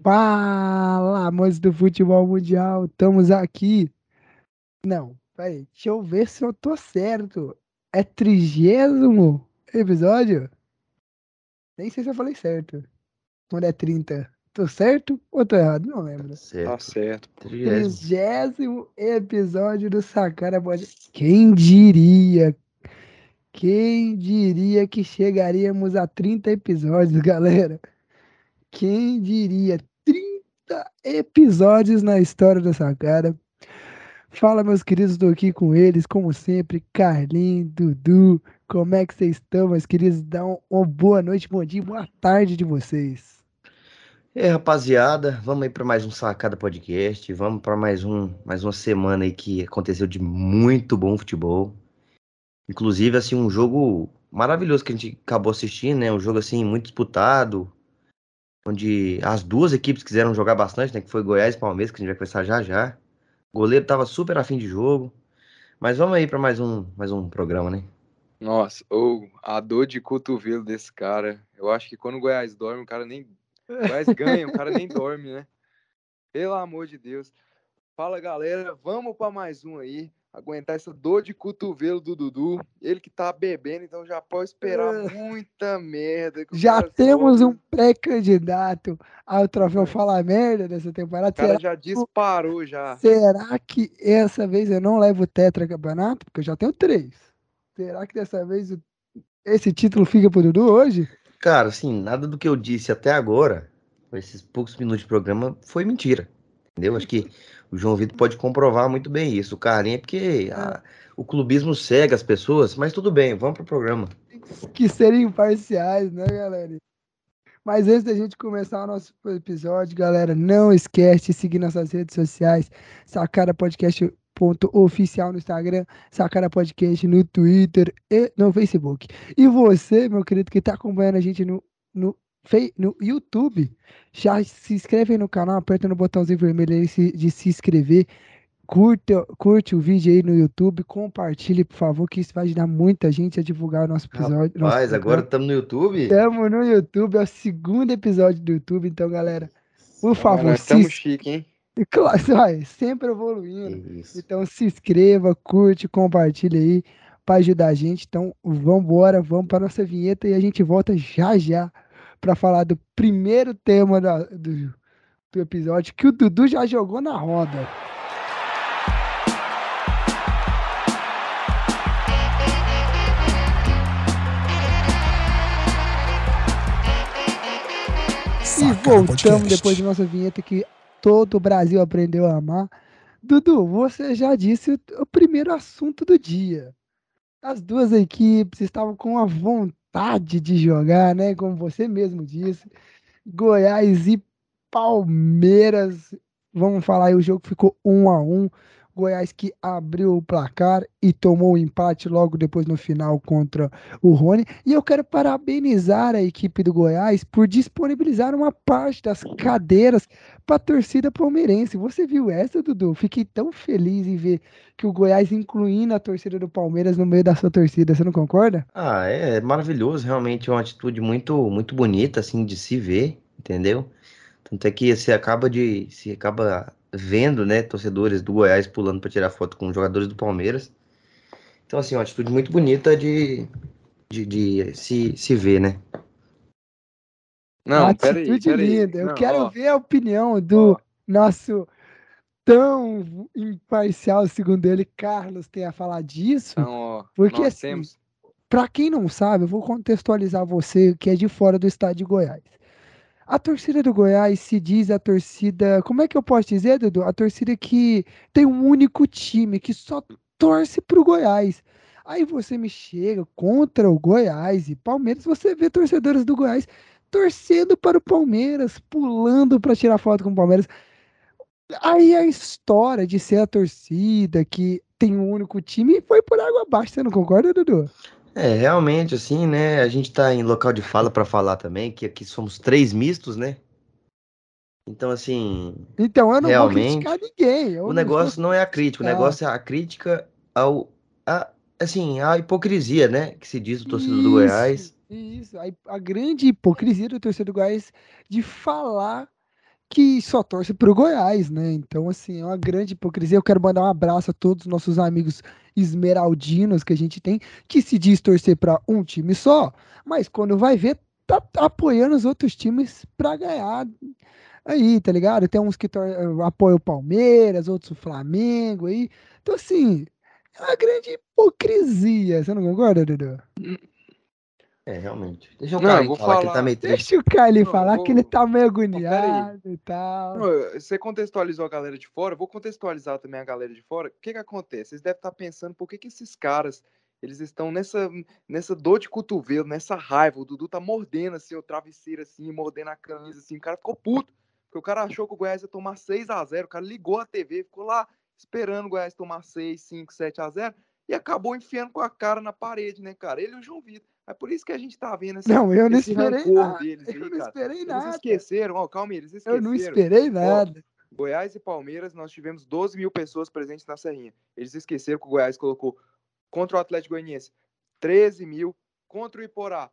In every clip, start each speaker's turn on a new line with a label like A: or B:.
A: Fala, amantes do futebol mundial, estamos aqui. Não, peraí, deixa eu ver se eu tô certo. É trigésimo episódio? Nem sei se eu falei certo. Quando é 30. Tô certo ou tô errado? Não lembro.
B: Tá
C: Certo.
B: certo.
C: Trigésimo.
A: Trigésimo episódio do Sacara Pode. Quem diria? Quem diria que chegaríamos a 30 episódios, galera? Quem diria? 30 episódios na história do Sacara. Fala, meus queridos, estou aqui com eles, como sempre, Carlinhos, Dudu. Como é que vocês estão, meus queridos? Dá um- uma boa noite, bom dia, boa tarde de vocês.
C: Aí, rapaziada, vamos aí para mais um Sacada Podcast. Vamos para mais um, mais uma semana aí que aconteceu de muito bom futebol. Inclusive, assim, um jogo maravilhoso que a gente acabou assistindo, né? Um jogo assim muito disputado, onde as duas equipes quiseram jogar bastante, né? Que foi Goiás e Palmeiras, que a gente vai conversar já já. O goleiro tava super afim de jogo. Mas vamos aí para mais um, mais um programa, né?
B: Nossa, ou a dor de cotovelo desse cara. Eu acho que quando o Goiás dorme, o cara nem. O Goiás ganha, o cara nem dorme, né? Pelo amor de Deus. Fala, galera. Vamos para mais um aí. Aguentar essa dor de cotovelo do Dudu. Ele que tá bebendo, então já pode esperar
A: Ah.
B: muita merda.
A: Já temos um pré-candidato ao troféu Fala Merda dessa temporada.
B: O cara
A: Será,
B: já disparou já.
A: será que essa vez eu não levo o tetracampeonato? Porque eu já tenho três. Será que dessa vez esse título fica pro Dudu hoje?
C: Cara, assim, nada do que eu disse até agora, com esses poucos minutos de programa, foi mentira. Entendeu? Acho que o João Vitor pode comprovar muito bem isso. O Carlinhos é porque ah, o clubismo cega as pessoas, mas tudo bem, vamos pro programa.
A: que serem imparciais, né, galera? Mas antes da gente começar o nosso episódio, galera, não esquece de seguir nossas redes sociais, Sacara Podcast ponto oficial no Instagram, Sacara Podcast no Twitter e no Facebook. E você, meu querido, que está acompanhando a gente no, no, no YouTube, já se inscreve aí no canal, aperta no botãozinho vermelho aí se- de se inscrever. Curta, curte o vídeo aí no YouTube, compartilhe, por favor, que isso vai ajudar muita gente a divulgar o nosso episódio. nosso
C: Rapaz, agora
A: programa.
C: estamos no YouTube.
A: Estamos no YouTube, é o segundo episódio do YouTube, então, galera, por favor,
B: Nós
A: se,
B: estamos chique, hein?
A: claro, vai, sempre evoluindo.
C: Isso.
A: Então se inscreva, curte, compartilha aí para ajudar a gente. Então vamos embora, vamos para nossa vinheta e a gente volta já já para falar do primeiro tema da- do, do episódio que o Dudu já jogou na roda. E voltamos depois de nossa vinheta que todo o Brasil aprendeu a amar. Dudu, você já disse o, o primeiro assunto do dia. As duas equipes estavam com a vontade de jogar, né? Como você mesmo disse. Goiás e Palmeiras. Vamos falar aí, o jogo ficou um a um. Goiás que abriu o placar e tomou o empate logo depois no final contra o Rony. E eu quero parabenizar a equipe do Goiás por disponibilizar uma parte das cadeiras para a torcida palmeirense. Você viu essa, Dudu? Fiquei tão feliz em ver que o Goiás incluindo a torcida do Palmeiras no meio da sua torcida. Você não concorda?
C: Ah, é maravilhoso, realmente é uma atitude muito, muito bonita, assim, de se ver, entendeu? Tanto é que você acaba de, se acaba vendo, né, torcedores do Goiás pulando para tirar foto com jogadores do Palmeiras. Então, assim, uma atitude muito bonita de, de, de se, se ver, né?
B: Não,
A: Uma
B: peraí,
A: atitude
B: peraí.
A: linda. Eu
B: Não,
A: quero
B: ó,
A: ver a opinião do
B: ó.
A: nosso tão imparcial, segundo ele, Carlos, tem a falar disso.
B: Então, ó,
A: Porque, assim,
B: temos.
A: Para quem não sabe, eu vou contextualizar você que é de fora do estado de Goiás. A torcida do Goiás se diz a torcida, como é que eu posso dizer, Dudu? A torcida que tem um único time, que só torce pro Goiás. Aí você me chega contra o Goiás e Palmeiras, você vê torcedores do Goiás torcendo para o Palmeiras, pulando para tirar foto com o Palmeiras. Aí a história de ser a torcida que tem um único time foi por água abaixo, você não concorda, Dudu?
C: É, realmente, assim, né? A gente tá em local de fala para falar também, que aqui somos três mistos, né? Então, assim,
A: Então eu não
C: Realmente,
A: vou criticar ninguém.
C: o negócio não é a crítica, o
A: Ah.
C: negócio é a crítica ao, a, assim, a hipocrisia, né? Que se diz do torcedor do Goiás.
A: Isso, a, a grande hipocrisia do torcedor do Goiás de falar que só torce pro Goiás, né? Então, assim, é uma grande hipocrisia. Eu quero mandar um abraço a todos os nossos amigos esmeraldinos que a gente tem, que se diz torcer para um time só, mas quando vai ver, tá apoiando os outros times para ganhar. Aí, tá ligado? Tem uns que apoiam o Palmeiras, outros o Flamengo aí. Então, assim, é uma grande hipocrisia. Você não concorda, Dudu?
C: É, realmente. Deixa o
B: Não,
C: falar que ele tá meio triste.
A: Deixa o falar
B: vou-
A: que ele tá meio agoniado e tal.
B: Não, Você contextualizou a galera de fora, eu vou contextualizar também a galera de fora. O que que acontece? Vocês devem estar pensando por que que esses caras, eles estão nessa, nessa dor de cotovelo, nessa raiva. O Dudu tá mordendo assim, o travesseiro assim, mordendo a camisa assim. O cara ficou puto, porque o cara achou que o Goiás ia tomar 6 a 0 O cara ligou a TV, ficou lá esperando o Goiás tomar 6, 5, 7 a 0 e acabou enfiando com a cara na parede, né, cara? Ele e o João Vitor. É por isso que a gente tá vendo esse,
A: Não, eu não esperei nada.
B: deles aí,
A: Eu não
B: cara.
A: esperei
B: Eles
A: nada.
B: esqueceram, ó, calma aí, eles esqueceram.
A: Eu não esperei nada.
B: Goiás e Palmeiras, nós tivemos 12 mil pessoas presentes na Serrinha. Eles esqueceram que o Goiás colocou contra o Atlético Goianiense 13 mil, contra o Iporá,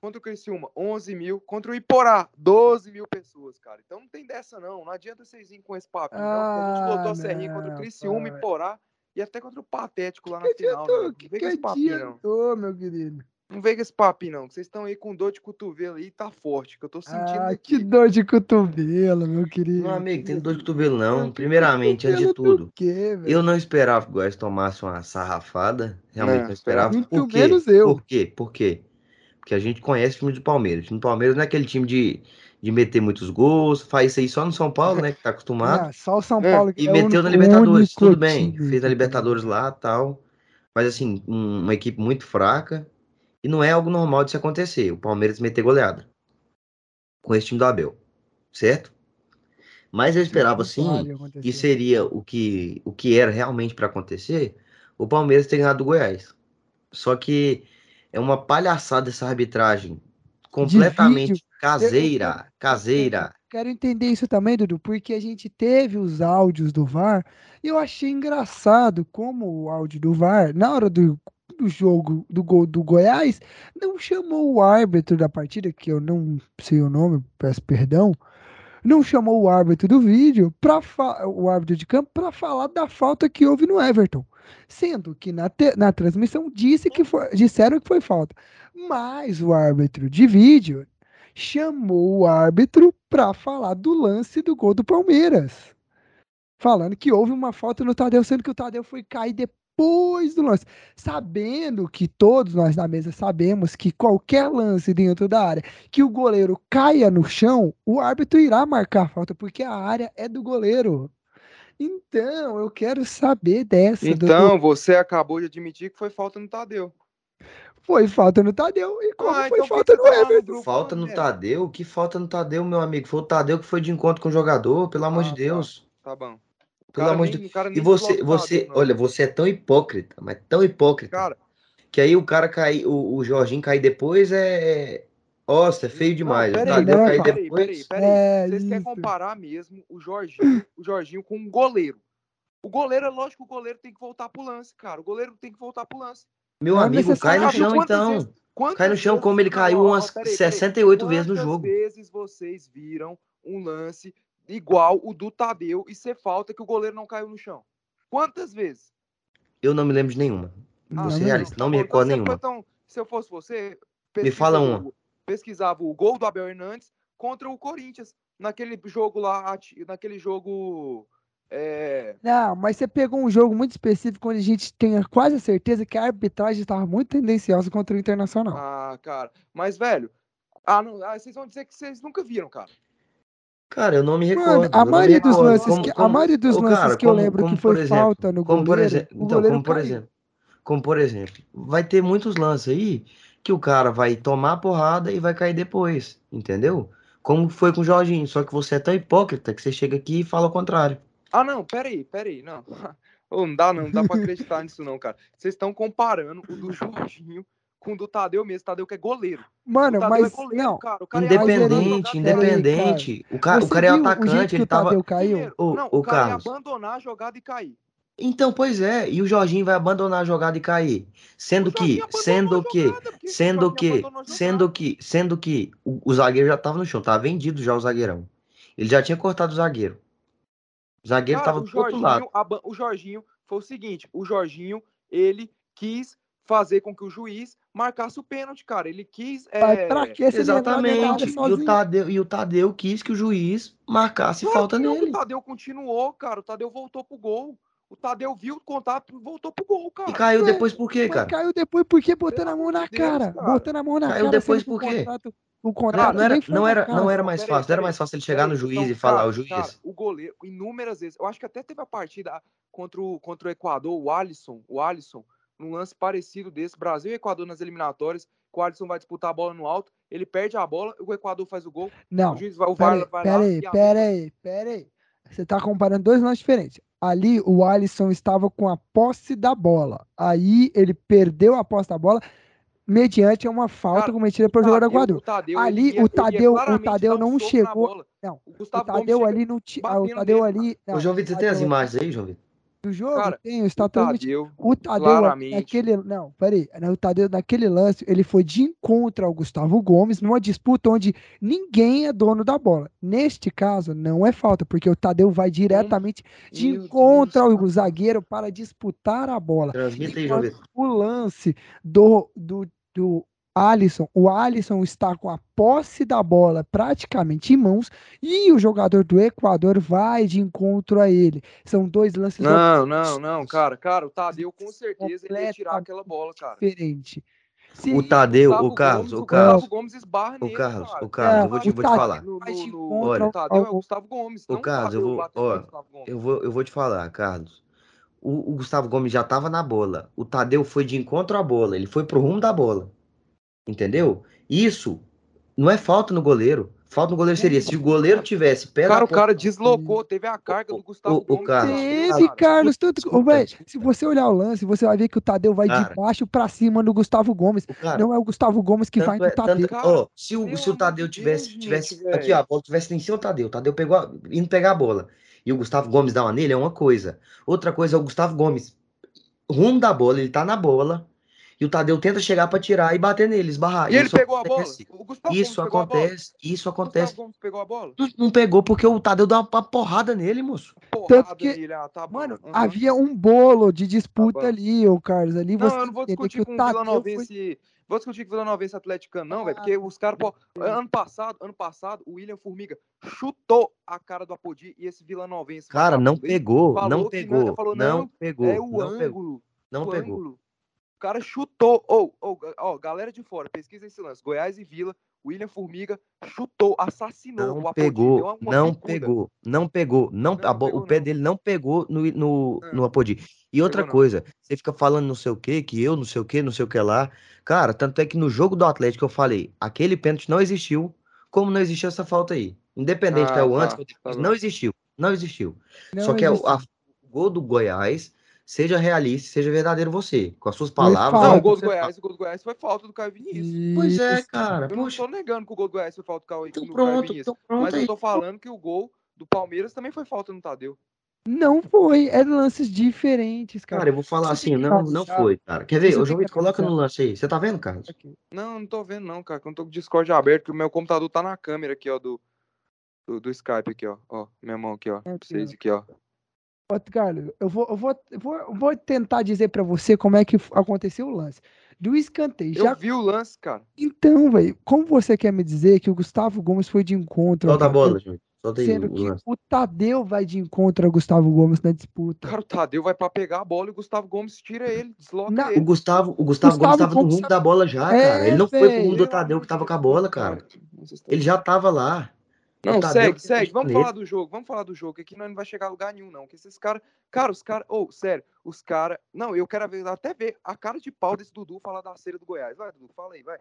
B: contra o Criciúma 11 mil, contra o Iporá 12 mil pessoas, cara. Então não tem dessa não, não adianta vocês virem com esse papinho não, porque a gente
A: Ah,
B: lotou a Serrinha contra o
A: não,
B: Criciúma,
A: pai.
B: Iporá e até contra o Patético lá na
A: Que
B: final.
A: adiantou?
B: Não,
A: Que,
B: não vem
A: que
B: com esse papinho não.
A: adiantou, meu querido?
B: Não vem com esse papinho não, que vocês estão aí com dor de cotovelo aí, tá forte, que eu tô sentindo
A: Ah,
B: aqui.
A: que dor de cotovelo, meu querido.
C: Meu amigo, tem dor de cotovelo não. Primeiramente, antes de tudo,
A: quê, velho?
C: eu não esperava que o Goiás tomasse uma sarrafada. Realmente
B: Não,
C: não esperava.
A: Muito
C: Por quê?
A: menos eu.
C: Por quê? Por quê? Porque a gente conhece o time do Palmeiras. O time do Palmeiras não é aquele time de, de meter muitos gols, faz isso aí só no São Paulo, né? Que tá acostumado.
A: Não, só o São
B: É,
A: Paulo que
C: E
A: é o
C: meteu na Libertadores, tudo bem.
A: time
C: Fez a
A: que-
C: Libertadores lá tal. Mas assim, um- uma equipe muito fraca. E não é algo normal de se acontecer. O Palmeiras meter goleada. Com esse time do Abel. Certo? Mas eu esperava sim que seria o que, o que era realmente para acontecer, o Palmeiras ter ganhado do Goiás. Só que é uma palhaçada essa arbitragem completamente caseira, caseira.
A: Quero entender isso também, Dudu, porque a gente teve os áudios do VAR e eu achei engraçado como o áudio do VAR, na hora do, do jogo do gol do Goiás, não chamou o árbitro da partida, que eu não sei o nome, peço perdão, não chamou o árbitro do vídeo, pra fa- o árbitro de campo, para falar da falta que houve no Everton. Sendo que na, na transmissão disse que foi, disseram que foi falta. Mas o árbitro de vídeo chamou o árbitro para falar do lance do gol do Palmeiras. Falando que houve uma falta no Tadeu, sendo que o Tadeu foi cair depois do lance. Sabendo que todos nós na mesa sabemos que qualquer lance dentro da área que o goleiro caia no chão, o árbitro irá marcar a falta, porque a área é do goleiro. Então, eu quero saber dessa.
B: Então, você acabou de admitir que foi falta no Tadeu.
A: Foi falta no Tadeu e como
B: Ah,
A: foi
B: então
A: falta no
B: tá
A: Everton.
C: Falta no
B: merda?
C: Tadeu? Que falta no Tadeu, meu amigo? Foi o Tadeu que foi de encontro com o jogador, pelo amor
B: Ah,
C: de
B: tá.
C: Deus.
B: Tá bom. O
C: Pelo
B: cara
C: amor
B: nem-
C: de Deus. E você, você,
B: Tadeu,
C: olha, você é tão hipócrita, mas tão hipócrita,
B: Cara,
C: que aí o cara cai, o, o Jorginho cair depois é. Nossa, é feio demais.
B: Não,
C: o
B: peraí,
A: não,
C: cair
B: peraí,
C: depois.
B: peraí, peraí.
A: É
B: Vocês querem
A: isso.
B: comparar mesmo o Jorginho, o Jorginho com um goleiro. O goleiro, é lógico que o goleiro tem que voltar pro lance, cara. O goleiro tem que voltar pro lance.
C: Meu
A: Não
C: amigo, cai no chão
B: Quantas
C: então.
B: Quantas
C: Cai no chão como ele caiu umas
B: peraí, peraí.
C: 68 vezes no
B: Quantas
C: jogo.
B: vezes vocês viram um lance igual o do Tadeu e ser falta que o goleiro não caiu no chão? Quantas vezes?
C: Eu não me lembro de nenhuma.
A: Não,
C: Vou ser
A: não.
C: realista, não me recordo
B: você
C: nenhuma.
B: foi tão- se eu fosse você,
C: Me fala uma.
B: pesquisava o gol do Abel Hernandes contra o Corinthians naquele jogo lá, naquele jogo é,
A: Não, mas você pegou um jogo muito específico onde a gente tem quase a certeza que a arbitragem estava muito tendenciosa contra o Internacional.
B: Ah, cara. Mas, velho, ah, não, ah, vocês vão dizer que vocês nunca viram, cara.
C: Cara, eu não me
A: Mano,
C: recordo.
A: a
C: não me
A: maioria dos
C: recordo.
A: lances,
C: Como-
A: que, a
C: como-
A: maioria dos lances
C: cara,
A: que eu
C: como-
A: lembro
C: como
A: que foi
C: por exemplo,
A: falta no
C: Como por
A: goleiro,
C: exemplo,
A: o
C: então,
A: goleiro
C: como por
A: caiu.
C: exemplo, como por exemplo, vai ter muitos lances aí que o cara vai tomar a porrada e vai cair depois, entendeu? Como foi com o Jorginho, só que você é tão hipócrita que você chega aqui e fala o contrário.
B: Ah, não, peraí, peraí, não. Ô, não dá, não, não dá pra acreditar nisso, não, cara. Vocês estão comparando o do Jorginho com o do Tadeu mesmo. Tadeu que é goleiro.
A: Mano,
B: o Tadeu
A: mas
B: é goleiro,
A: não.
B: cara. O cara
C: Independente,
A: Peraí,
C: independente. O cara, o
A: Você
C: cara é
A: o
C: atacante,
A: que
C: ele
A: o
C: tava.
A: Tadeu caiu?
C: Ô,
B: não,
C: ô,
B: o cara
C: Carlos.
B: ia abandonar a jogada e cair.
C: Então, pois é, e o Jorginho vai abandonar a jogada e cair. Sendo
B: O
C: que, sendo que,
B: o
C: sendo que, sendo que, sendo que o, o zagueiro já tava no chão, tava vendido já o zagueirão. Ele já tinha cortado o zagueiro. O zagueiro
B: Cara,
C: tava do outro lado.
B: Jorginho, a o Jorginho foi o seguinte: o Jorginho, ele quis fazer com que o juiz marcasse o pênalti, cara. Ele quis.
A: Mas
B: é,
A: pra que
C: Exatamente. E o? Tadeu, e o Tadeu quis que o juiz marcasse
B: Claro
C: falta
B: não,
C: nele.
B: O Tadeu continuou, cara. O Tadeu voltou pro gol. O Tadeu viu o contato e voltou pro gol, cara.
C: E caiu depois por quê,
A: Mas
C: cara?
A: caiu depois porque botando a mão na cara.
B: cara.
A: Botando a mão na
C: Caiu
A: cara.
C: depois
A: sendo que
C: por quê?
A: contrato- O
C: Não,
A: contrato
C: não era, não, era, não era
B: Não,
C: mais
B: peraí,
C: fácil. Não era mais fácil ele chegar no juiz
B: Então,
C: e falar,
B: cara,
C: o juiz.
B: cara, o goleiro, inúmeras vezes. Eu acho que até teve a partida contra o, contra o Equador, o Alisson, o Alisson, num lance parecido desse, Brasil e Equador nas eliminatórias, que o Alisson vai disputar a bola no alto, ele perde a bola, o Equador faz o gol,
A: Não,
B: o juiz vai, o
A: peraí,
B: VAR vai
A: peraí,
B: lá e anula.
A: peraí, peraí. Você tá comparando dois lances diferentes. Ali o Alisson estava com a posse da bola. Aí ele perdeu a posse da bola mediante uma falta
B: Cara,
A: cometida pelo jogador
B: o Tadeu,
A: Ali, o Tadeu- o Tadeu
B: um
A: não chegou-. Não,
B: O
A: O Tadeu ali não tinha. O Tadeu ali.
C: Ô, João
A: o
C: Vitor, você tem as imagens aí, João Vitor?
A: Do jogo
B: Cara,
A: tem,
B: o
A: está totalmente
B: Tadeu,
A: O Tadeu, naquele. Não, peraí. né, O Tadeu, naquele lance, ele foi de encontro ao Gustavo Gomes numa disputa onde ninguém é dono da bola. Neste caso, não é falta, porque o Tadeu vai diretamente de
C: Meu
A: encontro
C: Deus,
A: ao zagueiro para disputar a bola.
C: Transmita aí, João
A: Enquanto
C: Vitor.
A: o lance do, do, do Alisson, o Alisson está com a posse da bola praticamente em mãos e o jogador do Equador vai de encontro a ele. São dois lances
B: Não, não, não, cara, cara, o Tadeu com certeza ele ia tirar aquela bola, cara.
A: diferentes. Se
C: O Tadeu, o Carlos,
B: Gomes,
C: o
B: o
C: Carlos.
B: Gustavo Gomes esbarra nele,
C: Carlos,
B: cara.
C: ô, Carlos, eu vou te-
A: o
C: vou te falar.
B: No, no, no,
C: Olha.
B: o Tadeu é o Gustavo Gomes, o
C: Carlos, eu vou- ó. Eu vou, eu vou te falar, Carlos. O, o Gustavo Gomes já tava na bola. O Tadeu foi de encontro à bola. Ele foi pro rumo da bola. Entendeu? Isso não é falta no goleiro. Falta no goleiro seria se o goleiro tivesse pé
B: Cara, o cara deslocou, teve a carga do Gustavo
C: o- o
B: Gomes.
C: Carlos,
B: cara.
A: Teve, Carlos. Tanto...
C: escuta,
A: Ô, véi,
C: escuta.
A: se você olhar o lance, você vai ver que o Tadeu vai de
C: Cara.
A: baixo pra cima no Gustavo Gomes.
C: O cara,
A: Não é o Gustavo Gomes que vai no
C: é, tanto,
A: Tadeu.
B: Cara,
C: ó, se o, se o Tadeu
B: de
C: tivesse,
B: Deus,
C: tivesse
B: gente,
C: aqui, ó, a bola tivesse em cima do Tadeu, o Tadeu pegou, indo pegar a bola. E o Gustavo Gomes dá uma nele, é uma coisa. Outra coisa é o Gustavo Gomes rumo da bola, ele tá na bola. E o Tadeu tenta chegar pra tirar e bater nele, esbarrar.
B: E ele
C: Isso
B: pegou a bola?
C: acontece.
B: O Gustavo
C: Isso
B: Gomes pegou a bola?
C: acontece, isso
B: O
C: acontece.
B: Gustavo Gomes pegou a bola?
C: Não, não pegou porque o Tadeu deu uma, porrada nele, moço.
B: Porrada
A: que-
B: nele, ah, tá bom.
A: Mano,
B: Aham.
A: havia um bolo de disputa
B: Tá
A: ali, ô Carlos. Ali
B: Não,
A: você
B: eu não vou discutir
A: que o
B: com o
A: Tadeu
B: Vila
A: foi-.
B: Vou discutir com o Vila Novense atleticano, não, velho. Porque os caras, pô, ano passado, ano passado, o William Formiga chutou a cara do Apodi e esse Vila Novense.
C: Cara, não pegou,
B: falou
C: não
B: que
C: pegou,
B: não- falou,
C: não
B: não,
C: pegou,
B: É o
C: não pegou,
B: ângulo.
C: não
B: o
C: pegou.
B: ângulo. O cara chutou. Ô, ô, ó, galera de fora, pesquisa esse lance. Goiás e Vila, William Formiga chutou, assassinou
C: Não
B: Apodi.
C: pegou,
B: uma
C: não pegou, não pegou, não,
B: Não,
C: bo-
B: pegou
C: o pé
B: não.
C: dele não pegou no, no,
B: Ah.
C: no Apodi. E outra
B: não.
C: coisa, você fica falando não sei o que, que eu não sei o que, não sei o que lá. Cara, tanto é que no jogo do Atlético eu falei, aquele pênalti não existiu, como não existiu essa falta aí. Independente
B: Ah,
C: que é o
B: tá,
C: antes ou
B: tá bom.
C: não existiu, não existiu.
A: Não
C: Só que é a- o gol do Goiás, seja realista, seja verdadeiro você, com as suas palavras.
B: Não,
C: é
B: o gol do Goiás, o gol do Goiás foi falta do Caio Vinícius.
C: Pois é, cara,
B: Eu não
C: poxa,
B: tô negando que o gol do Goiás foi falta do Caio,
C: então
B: do Caio
C: pronto,
B: Vinícius.
C: então pronto
B: Mas eu tô falando que o gol do Palmeiras também foi falta no Tadeu.
A: Não foi. Eram lances diferentes, cara.
C: Cara, eu vou falar assim,
A: que
C: não, não foi, cara. Quer ver? Ô,
A: tem
C: João Vitor, coloca no lance aí. Você tá vendo, Carlos?
B: Não, não tô vendo não, cara. que Eu não tô com o Discord aberto, que o meu computador tá na câmera aqui, ó, do, do, do Skype aqui, ó. Ó, minha mão aqui, ó. Pra
A: Aqui,
B: vocês aqui, ó.
A: Carlos, eu vou, eu vou, eu vou, eu vou tentar dizer pra você como é que aconteceu o lance. Do escanteio.
B: Eu
A: Já...
B: vi o lance, cara.
A: Então, velho, como você quer me dizer que o Gustavo Gomes foi de encontro
C: Solta a bola, João. Solta aí
A: sendo
C: o
A: que
C: lance.
A: o Tadeu vai de encontro ao Gustavo Gomes na disputa?
B: Cara, o Tadeu vai pra pegar a bola e o Gustavo Gomes tira ele, desloca
A: Na-
C: O
B: ele.
C: Gustavo, o Gustavo,
A: Gustavo
C: Gomes tava no rumo
A: tá-
C: da bola já,
A: É,
C: cara. Ele não foi pro rumo do Tadeu que tava com a bola, cara. Ele já tava lá.
B: Não,
C: Tadeu
B: segue,
C: que
B: segue. Vamos falar do jogo, vamos falar do jogo, que aqui nós não vai chegar a lugar nenhum, não. Que esses caras. Cara, os caras. Ô, sério, os caras. Não, eu quero ver, até ver a cara de pau desse Dudu falar da cera do Goiás. Vai, Dudu, fala aí, vai.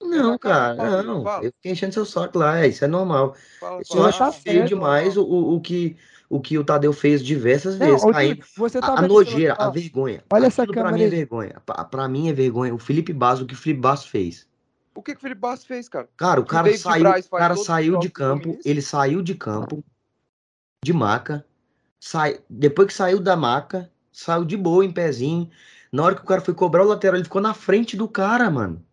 C: Não,
B: Essa cara
C: cara, não.
B: fala.
C: Eu fiquei enchendo seu saco lá, é, isso é normal.
B: Fala,
C: Eu acho
A: tá
C: feio
A: certo,
C: demais o, o, o que, o que o Tadeu fez diversas
A: Não,
C: vezes.
A: Dudu, você tá
C: A, a nojeira, a vergonha.
A: olha essa
C: Aquilo pra
A: câmera
C: mim é
A: aí.
C: vergonha. Pra, pra mim é vergonha. O Felipe Basso, o que o Felipe Basso fez.
B: O que, que o Felipe Bastos fez, cara?
C: Cara, o cara saiu,
B: Braz
C: o
B: faz
C: cara saiu de campo, ele saiu de campo, de maca, sai, depois que saiu da maca, saiu de boa em pezinho. Na hora que o cara foi cobrar o lateral, ele ficou na frente do cara, mano.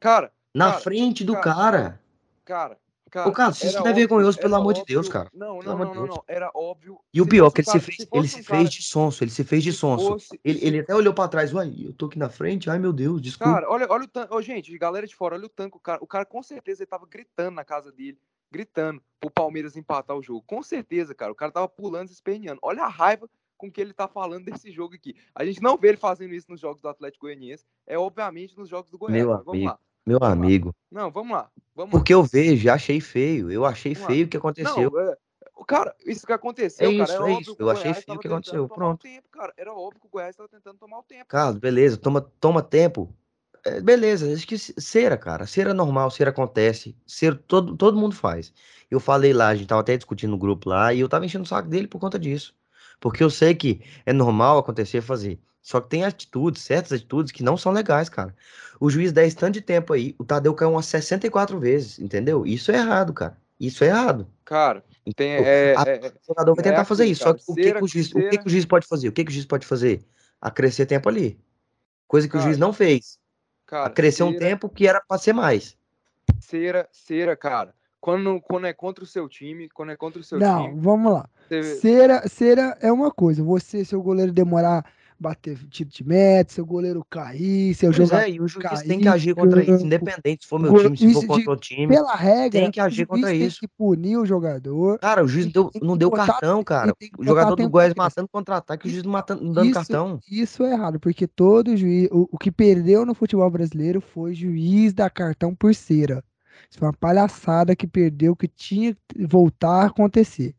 B: Cara,
C: Na
B: Cara,
C: frente do
B: cara,
C: cara.
B: cara, Cara,
C: Ô, Carlos, isso não é vergonhoso, pelo amor de
B: óbvio-
C: Deus, cara.
B: Não, não, não,
C: de
B: não. Era óbvio.
C: E o pior,
B: fosse
C: que ele se fez,
B: se
C: ele se fez
B: cara-
C: de sonso, ele se fez de
B: se
C: sonso.
B: fosse-
C: Ele, ele até olhou pra trás, uai, eu tô aqui na frente, ai meu Deus, desculpa.
B: Cara, olha, olha o tanque. Ô, gente, galera de fora, olha o tanque. O cara, o cara com certeza ele tava gritando na casa dele, gritando pro Palmeiras empatar o jogo. Com certeza, cara. O cara tava pulando, se esperneando. Olha a raiva com que ele tá falando desse jogo aqui. A gente não vê ele fazendo isso nos jogos do Atlético Goianiense. É obviamente nos jogos do Goiás.
C: Meu
B: mas vamos
C: amigo.
B: lá.
C: Meu
B: vamos lá.
C: amigo.
B: Não, vamos lá. Vamos
C: Porque eu vejo, achei feio. Eu achei
B: Vamos lá.
C: feio o que
B: lá.
C: aconteceu.
B: Não, é, o cara, isso que aconteceu,
C: É
B: cara,
C: isso,
B: é
C: isso. Eu achei feio o que aconteceu. Pronto.
B: tempo, cara. Era óbvio que o Goiás tava tentando tomar o tempo.
C: Carlos, beleza, toma, toma tempo. É, beleza, acho que cera, cara. Cera é normal, cera acontece. Cera todo, todo mundo faz. Eu falei lá, a gente tava até discutindo no grupo lá, e eu tava enchendo o saco dele por conta disso. Porque eu sei que é normal acontecer fazer. Só que tem atitudes, certas atitudes que não são legais, cara. O juiz dá esse tanto de tempo aí, o Tadeu caiu umas 64 vezes, entendeu? Isso é errado, cara. Isso é errado.
B: Cara, tem,
C: Entendeu?
B: é,
C: A-
B: é-
C: O jogador vai
B: É
C: tentar fazer
B: aquilo,
C: isso. Só
B: cara,
C: que o que, que o juiz, o que, que o juiz pode fazer? O que, que o juiz pode fazer? Acrescer tempo ali. Coisa que
B: Cara,
C: o juiz não fez.
B: cara,
C: Acrescer um tempo que era pra ser mais.
B: Cera, cera, cara. Quando, quando é contra o seu time, quando é contra o seu
A: Não,
B: time,
A: vamos lá.
B: você-
A: Cera, cera é uma coisa. Você, seu goleiro demorar bater tiro de meta, seu goleiro cair, seu
C: Pois
A: jogador.
C: é, e o juiz
A: cair,
C: tem que agir contra isso, independente se for meu
A: Gol-
C: time, se for contra o time.
A: Pela regra,
C: tem que agir
A: o
C: contra
A: tem
C: isso.
A: que punir o jogador.
C: Cara, o juiz
A: Tem-
C: deu-
A: tem
C: não deu
A: botar-
C: cartão, cara.
A: tem
C: O jogador do Goiás matando contra-ataque, o juiz não, matando, não dando
A: Isso-
C: cartão.
A: Isso é errado, porque todo juiz. O, o que perdeu no futebol brasileiro foi juiz dar cartão por cera. Isso foi uma palhaçada que perdeu, que tinha que voltar a acontecer.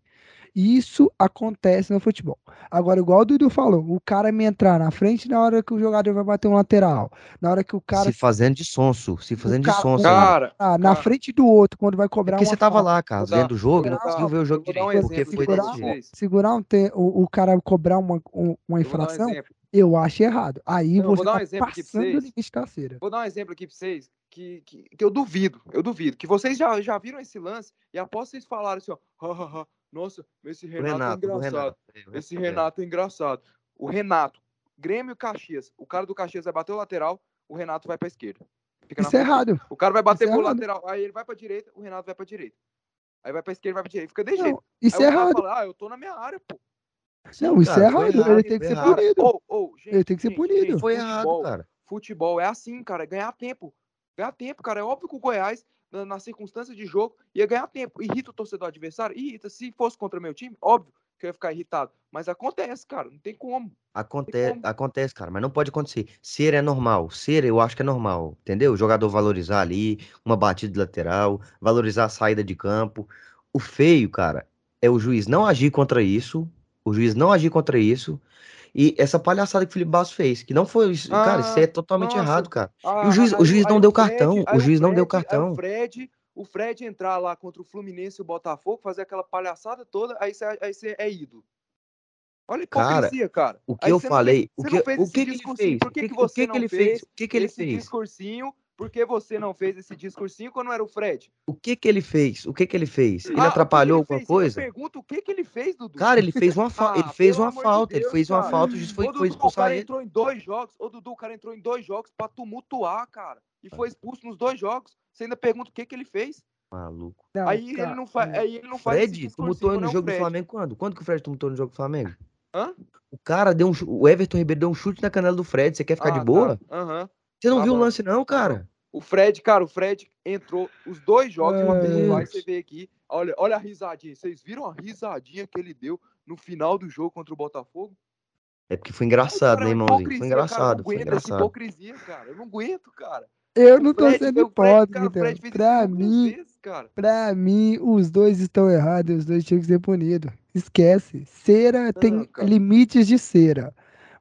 A: Isso acontece no futebol. Agora, igual o Dudu falou, o cara me entrar na frente na hora que o jogador vai bater um lateral, na hora que o cara
C: se fazendo de sonso, se fazendo de
A: cara-
C: sonso.
B: cara,
A: tá na
B: cara,
A: frente do outro, quando vai
C: É
A: cobrar
C: porque
A: uma
C: você tava
A: falta,
C: lá,
B: dar-
C: vendo o jogo, e não conseguiu ver o jogo
B: dar um
C: direito, porque foi
B: aqui
C: desse jeito.
A: segurar um te- o, o cara cobrar uma, um- uma
B: um
A: infração,
B: exemplo.
A: eu acho errado. Aí
B: Não,
A: você
B: dar um
A: tá
B: exemplo aqui pra
A: passando limite da cera.
B: Vou dar um exemplo aqui pra vocês que, que, que eu duvido, eu duvido, que vocês já, já viram esse lance e após vocês falarem assim, ó, "Ha, ha, ha, nossa, esse Renato,
C: Renato,
B: é engraçado,
C: Renato. é,
B: esse
C: é.
B: Renato é engraçado. O Renato, Grêmio e Caxias, o cara do Caxias vai bater o lateral, o Renato vai pra esquerda. Fica na
A: Isso é errado.
B: O cara vai bater
A: Isso é
B: pro
A: errado.
B: lateral, aí ele vai pra direita, o Renato vai pra direita. Aí vai pra esquerda, vai pra direita, fica de jeito.
A: Não, isso
B: aí
A: é errado.
B: fala, ah, eu tô na minha área, pô.
A: Não, isso
C: cara,
A: é errado.
C: errado,
A: Ele tem que ser
C: errado.
A: punido.
B: Ô, ô, gente,
A: Ele tem que ser
B: gente,
A: punido.
B: gente,
C: Foi errado,
B: futebol,
C: cara.
B: futebol é assim, cara, é ganhar tempo. Ganhar tempo, cara. É óbvio que o Goiás, na, circunstância de jogo, ia ganhar tempo. Irrita o torcedor adversário? Irrita. Se fosse contra meu time, óbvio que eu ia ficar irritado. Mas acontece, cara. Não tem como.
C: Acontece,
B: como.
C: acontece, cara, mas não pode acontecer. Ser é normal. Ser eu acho que é normal, entendeu? O jogador valorizar ali, uma batida de lateral, valorizar a saída de campo. O feio, cara, é o juiz não agir contra isso, o juiz não agir contra isso, e essa palhaçada que o Felipe Basso fez, que não foi isso. cara, isso
B: Ah,
C: é totalmente
B: nossa.
C: errado, cara.
B: Ah,
C: o juiz- o juiz não deu cartão, o juiz não deu cartão.
B: o Fred, o Fred entrar lá contra o Fluminense e o Botafogo, fazer aquela palhaçada toda, aí você aí é ídolo. Olha a
C: Cara,
B: cara.
C: O que
B: Aí
C: eu
B: não
C: falei,
B: fez-
C: o que,
B: não
C: o que que ele fez? O
B: que,
C: que,
B: que
C: que
B: não
C: ele
B: fez?
C: O que que ele fez?
B: discursinho? Por que você não fez esse discursinho quando era o Fred?
C: O que que ele fez? O que que ele fez? Ele
B: Ah,
C: atrapalhou
B: ele
C: alguma
B: fez?
C: coisa?
B: Eu pergunto o que que ele fez, Dudu.
C: Cara, ele fez uma falta, ele
B: Ah,
C: fez
B: pelo
C: uma
B: amor de
C: falta, ele
B: Deus,
C: fez uma
B: cara.
C: falta, o juiz foi,
B: Ô,
C: foi
B: Dudu, o cara
C: ele.
B: entrou em dois jogos. Ô, Dudu, o cara entrou em dois jogos pra tumultuar, cara. E foi expulso nos dois jogos. Você ainda pergunta o que que ele fez?
C: Maluco.
A: Não,
B: aí,
A: cara,
B: ele não fa...
A: é.
B: aí ele não faz
C: Fred tumultuou no
B: é
C: jogo do
B: Fred.
C: Flamengo quando? Quando que o Fred tumultuou no jogo do Flamengo?
B: Hã?
C: O cara deu um, o Everton Ribeiro deu um chute na canela do Fred, você quer ficar
B: Ah,
C: de
B: tá.
C: boa?
B: Aham.
C: Você não
B: Tá
C: viu o lance não, cara?
B: O Fred, cara, o Fred entrou os dois jogos, uma vez você vê aqui. Olha, olha a risadinha. Vocês viram a risadinha que ele deu no final do jogo contra o Botafogo?
C: É porque foi engraçado,
B: Cara,
C: né,
B: é
C: irmãozinho? Foi
B: cara, eu não
C: engraçado,
B: aguento essa
C: engraçado.
B: hipocrisia, cara. Eu não aguento, cara.
A: Eu não tô
B: Fred-
A: sendo
B: o Fred, cara,
A: hipócrita.
B: Fred
A: Pra mim,
B: vezes, cara.
A: pra mim, os dois estão errados e os dois tinham que ser punidos. Esquece. Cera tem
B: cara.
A: limites de cera.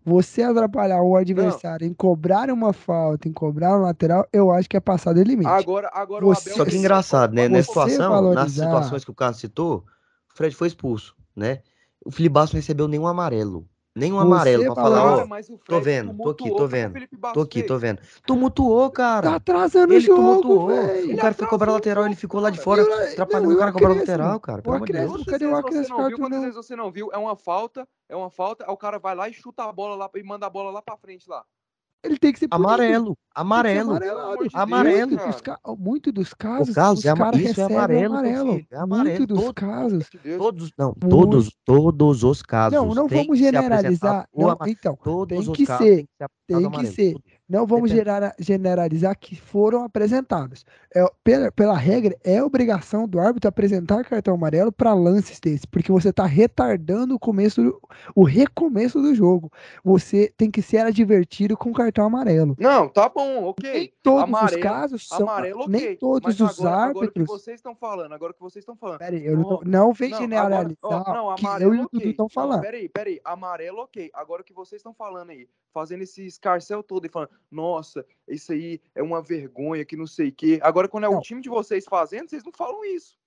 A: Você atrapalhar o adversário em cobrar uma falta, em cobrar um lateral, eu acho que é passar do limite.
B: Agora, agora
A: Você-
B: o
C: Só que engraçado, né? Nessa situação, nas
A: valorizar-
C: situações que o Carlos citou, o Fred foi expulso, né? O Felipe Basso não recebeu nenhum amarelo. Nenhum
A: Você
C: amarelo pra falar, ó,
B: o
C: tô vendo, tô aqui, tô
B: o o
C: vendo, tô aqui, tô vendo. Tumultuou,
A: Tá
C: cara.
A: atrasando o
C: Ele
A: jogo,
C: tumultuou.
A: velho.
C: O cara foi cobrar
B: o
C: lateral, ele
B: jogo,
C: ficou lá de fora,
A: E o-
C: atrapalhando
A: não,
C: o
A: o
C: cara
A: acréscimo?
C: lateral, cara.
A: O
C: Pelo amor de Deus.
A: cadê o
B: vezes você
A: acréscimo
B: não viu?
A: de
B: Quantas vezes você não viu? É uma falta, é uma falta, aí o cara vai lá e chuta a bola lá e manda a bola lá pra frente lá.
A: Ele tem que ser punido.
C: Amarelo, amarelo. Amarelo.
B: Deus,
A: Muito dos, ca... muito dos casos,
C: Carlos,
A: os
C: é ama- isso é
A: recebem
C: amarelo,
A: amarelo.
C: é amarelo.
A: Muito dos casos.
C: Todos, não,
A: Muito.
C: todos, todos os casos.
A: Não, não
C: tem
A: vamos generalizar.
C: o
A: Não, então,
C: Todos
A: tem
C: os
A: que
C: casos
A: ser,
C: tem que ser
A: tem
C: apresentado
A: que ser. Não vamos gerar- generalizar que foram apresentados. É, pela, pela regra, é obrigação do árbitro apresentar cartão amarelo para lances desse, porque você está retardando o começo, do- o recomeço do jogo. Você tem que ser advertido com cartão amarelo.
B: Não, tá bom, ok.
A: Nem todos os
B: Amarelo-
A: casos são.
B: Amarelo, ok.
A: nem todos
B: mas
A: os
B: agora, agora o que
A: árbitros.
B: vocês estão falando, agora o que vocês estão falando.
A: Pera aí, eu não, não vem
B: Não,
A: generalizar
B: agora, ó, não, amarelo,
A: eu e o Dudu
B: ok.
A: estão falando.
B: peraí, peraí. Amarelo, ok. Agora o que vocês estão falando aí, fazendo esse escarcel todo e falando, nossa, isso aí é uma vergonha, que não sei o quê. Agora, quando é
A: Não.
B: o time de vocês fazendo, vocês não falam isso.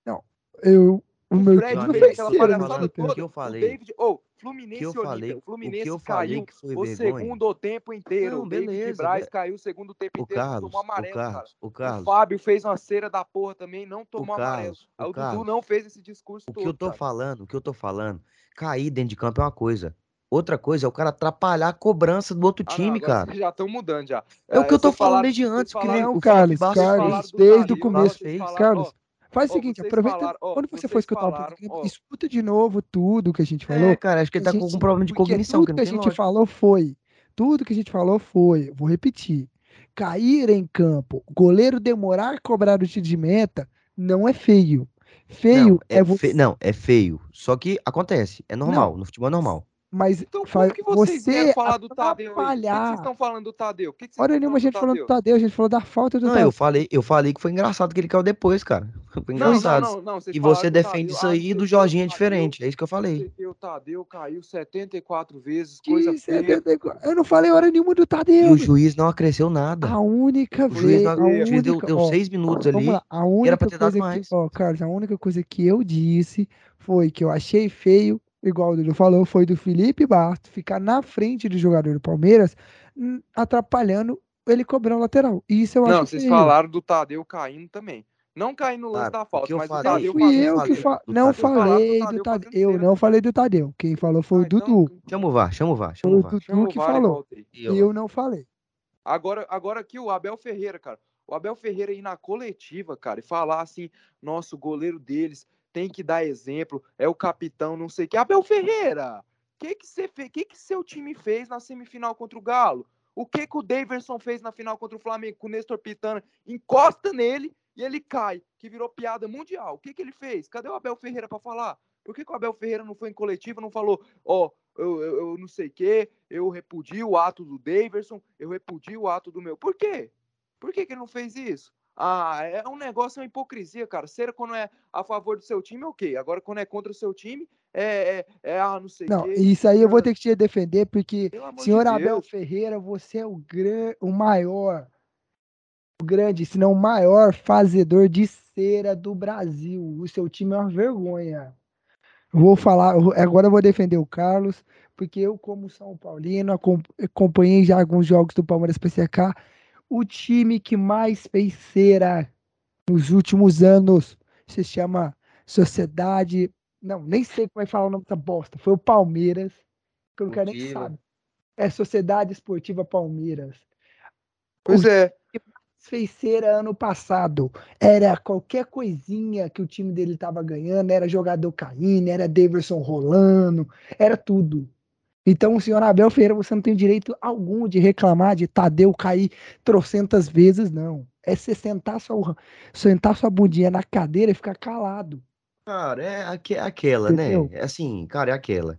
A: Eu, o
B: O
A: meu
B: Fred
A: time
B: fez aquela
C: o
B: palhaçada
C: o
B: toda.
C: que eu falei-
B: David, oh,
C: O
B: Fluminense
C: que eu falei,
B: O
C: o
B: Fluminense
C: que eu falei
B: caiu
C: que foi
B: o
C: vergonha.
B: segundo tempo inteiro.
C: Não,
B: o David
C: beleza,
B: Braz
C: be-
B: caiu o segundo tempo
C: O
B: inteiro, não
C: Carlos,
B: tomou
C: o
B: amarelo, cara.
C: Carlos, o
B: O
C: Carlos,
B: Fábio fez uma cera da porra também, não tomou amarelo.
C: Carlos,
B: Aí
C: o
B: o Dudu
C: Carlos.
B: não fez esse discurso
C: o
B: todo.
C: que eu tô
B: cara.
C: falando, o que eu tô falando, cair dentro de campo é uma coisa. Outra coisa é o cara atrapalhar a cobrança do outro
B: Ah, não,
C: time,
B: agora
C: cara.
B: já estão mudando já.
C: É o que eu tô falando desde antes, que nem
A: Não,
C: o
A: Carlos, Carlos, desde o começo. Carlos, faz o seguinte, aproveita.
B: falaram- ó,
A: quando você for escutar o
B: falaram,
A: podcast,
B: ó.
A: escuta de novo tudo que a gente falou.
C: É, cara, acho que ele tá
A: A
C: com
A: gente-
C: algum problema de cognição,
A: tudo
C: que não
A: que a gente
C: lógica.
A: falou foi, tudo que a gente falou foi, vou repetir, cair em campo, goleiro demorar a cobrar o tiro de meta, não é feio. Feio
C: Não,
A: é,
C: é
A: você,
C: fe- não, é feio. Só que acontece, é normal, no futebol é normal.
A: Mas
B: Então,
A: fa-
B: como que vocês
A: você
B: falar do Tadeu que
A: atrapalhar.
B: vocês estão falando do Tadeu? Que que
A: Hora nenhuma a
B: falando
A: gente
B: do
A: falou do
B: Tadeu?
A: A gente falou da falta do
C: Não,
A: Tadeu.
C: eu falei, eu falei que foi engraçado que ele caiu depois, cara. Foi
B: Não,
C: engraçado.
B: não, não,
C: E você defende
B: Tadeu.
C: isso
B: Ah,
C: aí e do Jorginho é
B: Tadeu-
C: diferente. É isso que eu falei.
B: o Tadeu caiu 74 vezes,
A: Que
B: coisa
A: isso é
B: feia.
A: de- Eu não falei hora nenhuma do
C: E
A: Tadeu.
C: o juiz não acresceu nada.
A: A única
C: O juiz,
A: vez,
C: não, o juiz deu, deu
A: ó,
C: seis minutos
A: Vamos
C: ali.
A: lá, a
C: era
A: única
C: pra ter dado
A: coisa que,
C: mais.
A: ó, Carlos, a única coisa que eu disse foi que eu achei feio, igual o Dudu falou, foi do Felipe Bastos ficar na frente do jogador do Palmeiras, hum, atrapalhando ele cobrar o lateral. Isso eu
B: Não,
A: acho
B: vocês
A: feio.
B: falaram do Tadeu caindo também. Não caindo no lance
C: Cara,
B: da
C: o
B: falta,
C: eu
B: mas o
C: falei-
B: Tadeu
A: fui eu que
C: falei
A: fa...
C: do
A: não falei do
B: Tadeu
A: Eu não falei do Tadeu. Quem falou foi
B: Ah,
A: o
B: então,
A: Dudu.
C: Chama o VAR, chama o VAR, chama o
A: o
C: VAR.
B: chama
A: Dudu
B: o
A: que
B: e
A: falou.
C: E, ó,
A: Eu não falei.
B: Agora, agora aqui o Abel Ferreira, cara. O Abel Ferreira ir na coletiva, cara, e falar assim: nossa, o goleiro deles tem que dar exemplo, é o capitão, não sei o que. Abel Ferreira, o que que você fez? que que seu time fez na semifinal contra o Galo? O que que o Daverson fez na final contra o Flamengo com o Nestor Pitana? Encosta nele e ele cai, que virou piada mundial. O que que ele fez? Cadê o Abel Ferreira pra falar? Por que, que o Abel Ferreira não foi em coletiva, não falou, ó, eu, eu, eu não sei o quê, eu repudio o ato do Daverson, eu repudio o ato do meu. Por quê? Por que, que ele não fez isso? Ah, é um negócio, é uma hipocrisia, cara. Ser quando é a favor do seu time, ok. Agora, quando é contra o seu time, é, é, é ah, não sei
A: Não,
B: quê.
A: isso aí eu vou ter que te defender, porque, senhor
B: de
A: Abel. Ferreira, você é o, gran... o maior, o grande, se não o maior fazedor de cera do Brasil. O seu time é uma vergonha. Vou falar, agora eu vou defender o Carlos, porque eu, como São Paulino, acom- acompanhei já alguns jogos do Palmeiras PCK. O time que mais fez cera nos últimos anos se chama Sociedade. Não, nem sei como é que fala o nome dessa bosta. Foi o Palmeiras, que eu não quero nem saber. É Sociedade Esportiva Palmeiras.
B: Pois é.
A: Fez cera ano passado. Era qualquer coisinha que o time dele tava ganhando, era jogador caindo, era Daverson rolando, era tudo. Então, senhor Abel Ferreira, você não tem direito algum de reclamar de Tadeu cair trocentas vezes, não. É você sentar sua, sentar sua bundinha na cadeira e ficar calado.
C: Cara, é aque- aquela,
A: Entendeu?
C: né? É assim, cara, é aquela.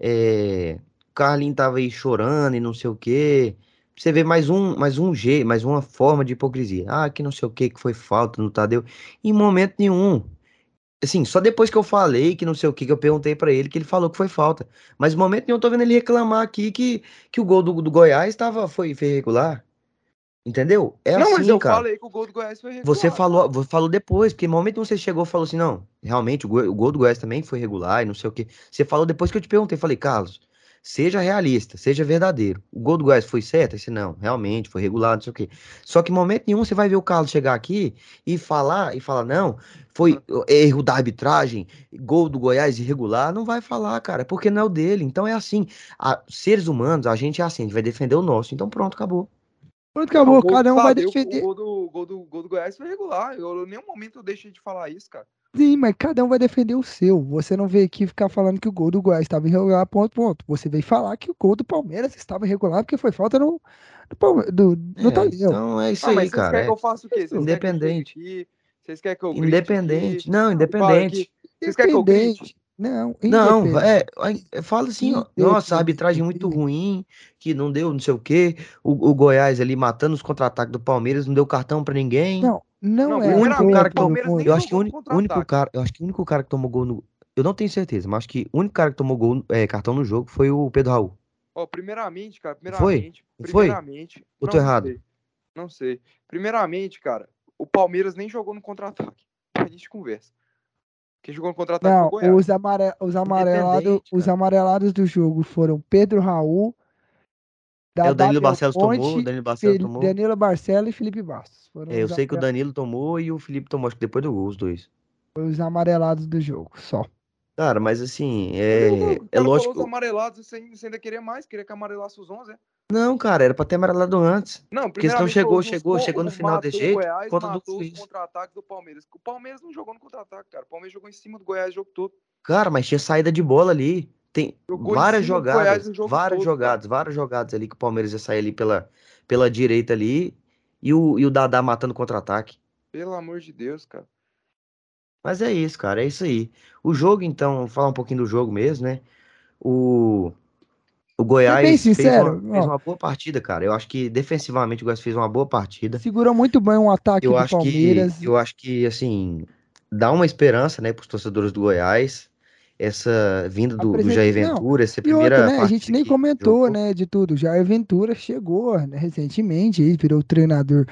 C: É, o Carlinho tava aí chorando e não sei o quê. Você vê mais um, mais um G, mais uma forma de hipocrisia. Ah, que não sei o que que foi falta no Tadeu. Em momento nenhum. Assim, só depois que eu falei que não sei o que que eu perguntei pra ele que ele falou que foi falta. Mas em momento nenhum eu tô vendo ele reclamar aqui que, que o gol do, do Goiás tava, foi, foi irregular. Entendeu? É
B: não,
C: assim,
B: mas eu
C: cara.
B: falei que o gol do Goiás foi
C: Você
B: regular.
C: falou, você falou depois, porque no momento que você chegou e falou assim, não, realmente o gol, o gol do Goiás também foi regular e não sei o quê. Você falou depois que eu te perguntei, falei, Carlos, Seja realista, seja verdadeiro. O gol do Goiás foi certo? Esse não, realmente, foi regular, não sei o quê. Só que em momento nenhum você vai ver o Carlos chegar aqui e falar, e falar, não, foi erro da arbitragem, gol do Goiás irregular, não vai falar, cara, porque não é o dele. Então é assim, a, seres humanos, a gente é assim, a gente vai defender o nosso. Então pronto, acabou.
A: Pronto, acabou,
B: gol
A: cada um vai defender.
B: O gol do, gol, do, gol do Goiás foi regular. Eu, em nenhum momento eu deixei de falar isso, cara.
A: Sim, mas cada um vai defender o seu. Você não veio aqui ficar falando que o gol do Goiás estava irregular, ponto, ponto. Você veio falar que o gol do Palmeiras estava irregular porque foi falta no, no, Palme- do, no
C: É,
A: Tadeu.
C: então é isso
B: Ah,
C: aí, cara.
B: querem
C: é
B: que eu faça o quê? Vocês querem que eu chegue
C: Independente.
B: aqui? Vocês querem que eu grite
C: Independente.
B: aqui?
C: Não, independente.
B: Vocês querem que eu grite?
A: Independente. Não,
C: Não,
A: independente.
C: é, é, fala assim, ó, nossa, a arbitragem muito ruim, que não deu não sei o quê, o, o Goiás ali matando os contra-ataques do Palmeiras, não deu cartão pra ninguém.
A: Não, não,
B: Não,
A: é
C: o único cara que
B: nem
C: Eu acho que o único
B: contra-ataque.
C: cara, eu acho que o único cara que tomou gol no, eu não tenho certeza, mas acho que o único cara que tomou gol, é, cartão no jogo foi o Pedro Raul.
B: Ó, primeiramente, cara,
C: Foi?
B: primeiramente,
C: foi?
B: primeiramente,
C: Ou tô
B: não
C: errado?
B: sei, não sei. Primeiramente, cara, o Palmeiras nem jogou no contra-ataque. A gente conversa. Quem jogou no contra-ataque
A: Não,
B: foi o Goiás.
A: os, amare... os, amarelados,
C: Independente,
A: os amarelados do jogo foram Pedro Raul,
C: É, o Danilo Barcelos tomou, o
A: Belmonte,
C: Danilo Barcelos tomou.
A: Danilo Barcelos e Felipe Bastos. Foram
C: É, eu sei que o Danilo tomou e o Felipe tomou, acho que depois do gol, os dois.
A: os amarelados do jogo, só.
C: Cara, mas assim, é,
B: cara
C: é
B: falou
C: lógico.
B: os amarelados, você ainda queria mais, queria que amarelasse os 11, é?
C: Não, cara, era pra ter amarelado antes.
B: Não,
C: Porque senão chegou, chegou, chegou no final
B: o
C: jeito,
B: Goiás,
C: conta do
B: os contra-ataques do Palmeiras. O Palmeiras não jogou no contra-ataque, cara. O Palmeiras jogou em cima do Goiás o jogo todo.
C: Cara, mas tinha saída de bola ali. Tem
B: Jogou
C: várias jogadas, várias
B: todo,
C: jogadas, várias jogadas ali que o Palmeiras ia sair ali pela, pela direita ali e o, e o Dadá matando contra-ataque.
B: Pelo amor de Deus, cara.
C: Mas é isso, cara, é isso aí. O jogo, então, falar um pouquinho do jogo mesmo, né? O, o Goiás fez,
A: sincero,
C: uma, fez uma boa partida, cara. Eu acho que defensivamente o Goiás fez uma boa partida.
A: Segurou muito bem um ataque
C: Eu
A: do
C: acho que,
A: Palmeiras.
C: eu acho que, assim, dá uma esperança, né, para os torcedores do Goiás, essa vinda do, do Jair
A: não,
C: Ventura, essa primeira
A: outra, né? A gente nem comentou,
C: jogou.
A: né, de tudo. Jair Ventura chegou né, recentemente, aí virou treinador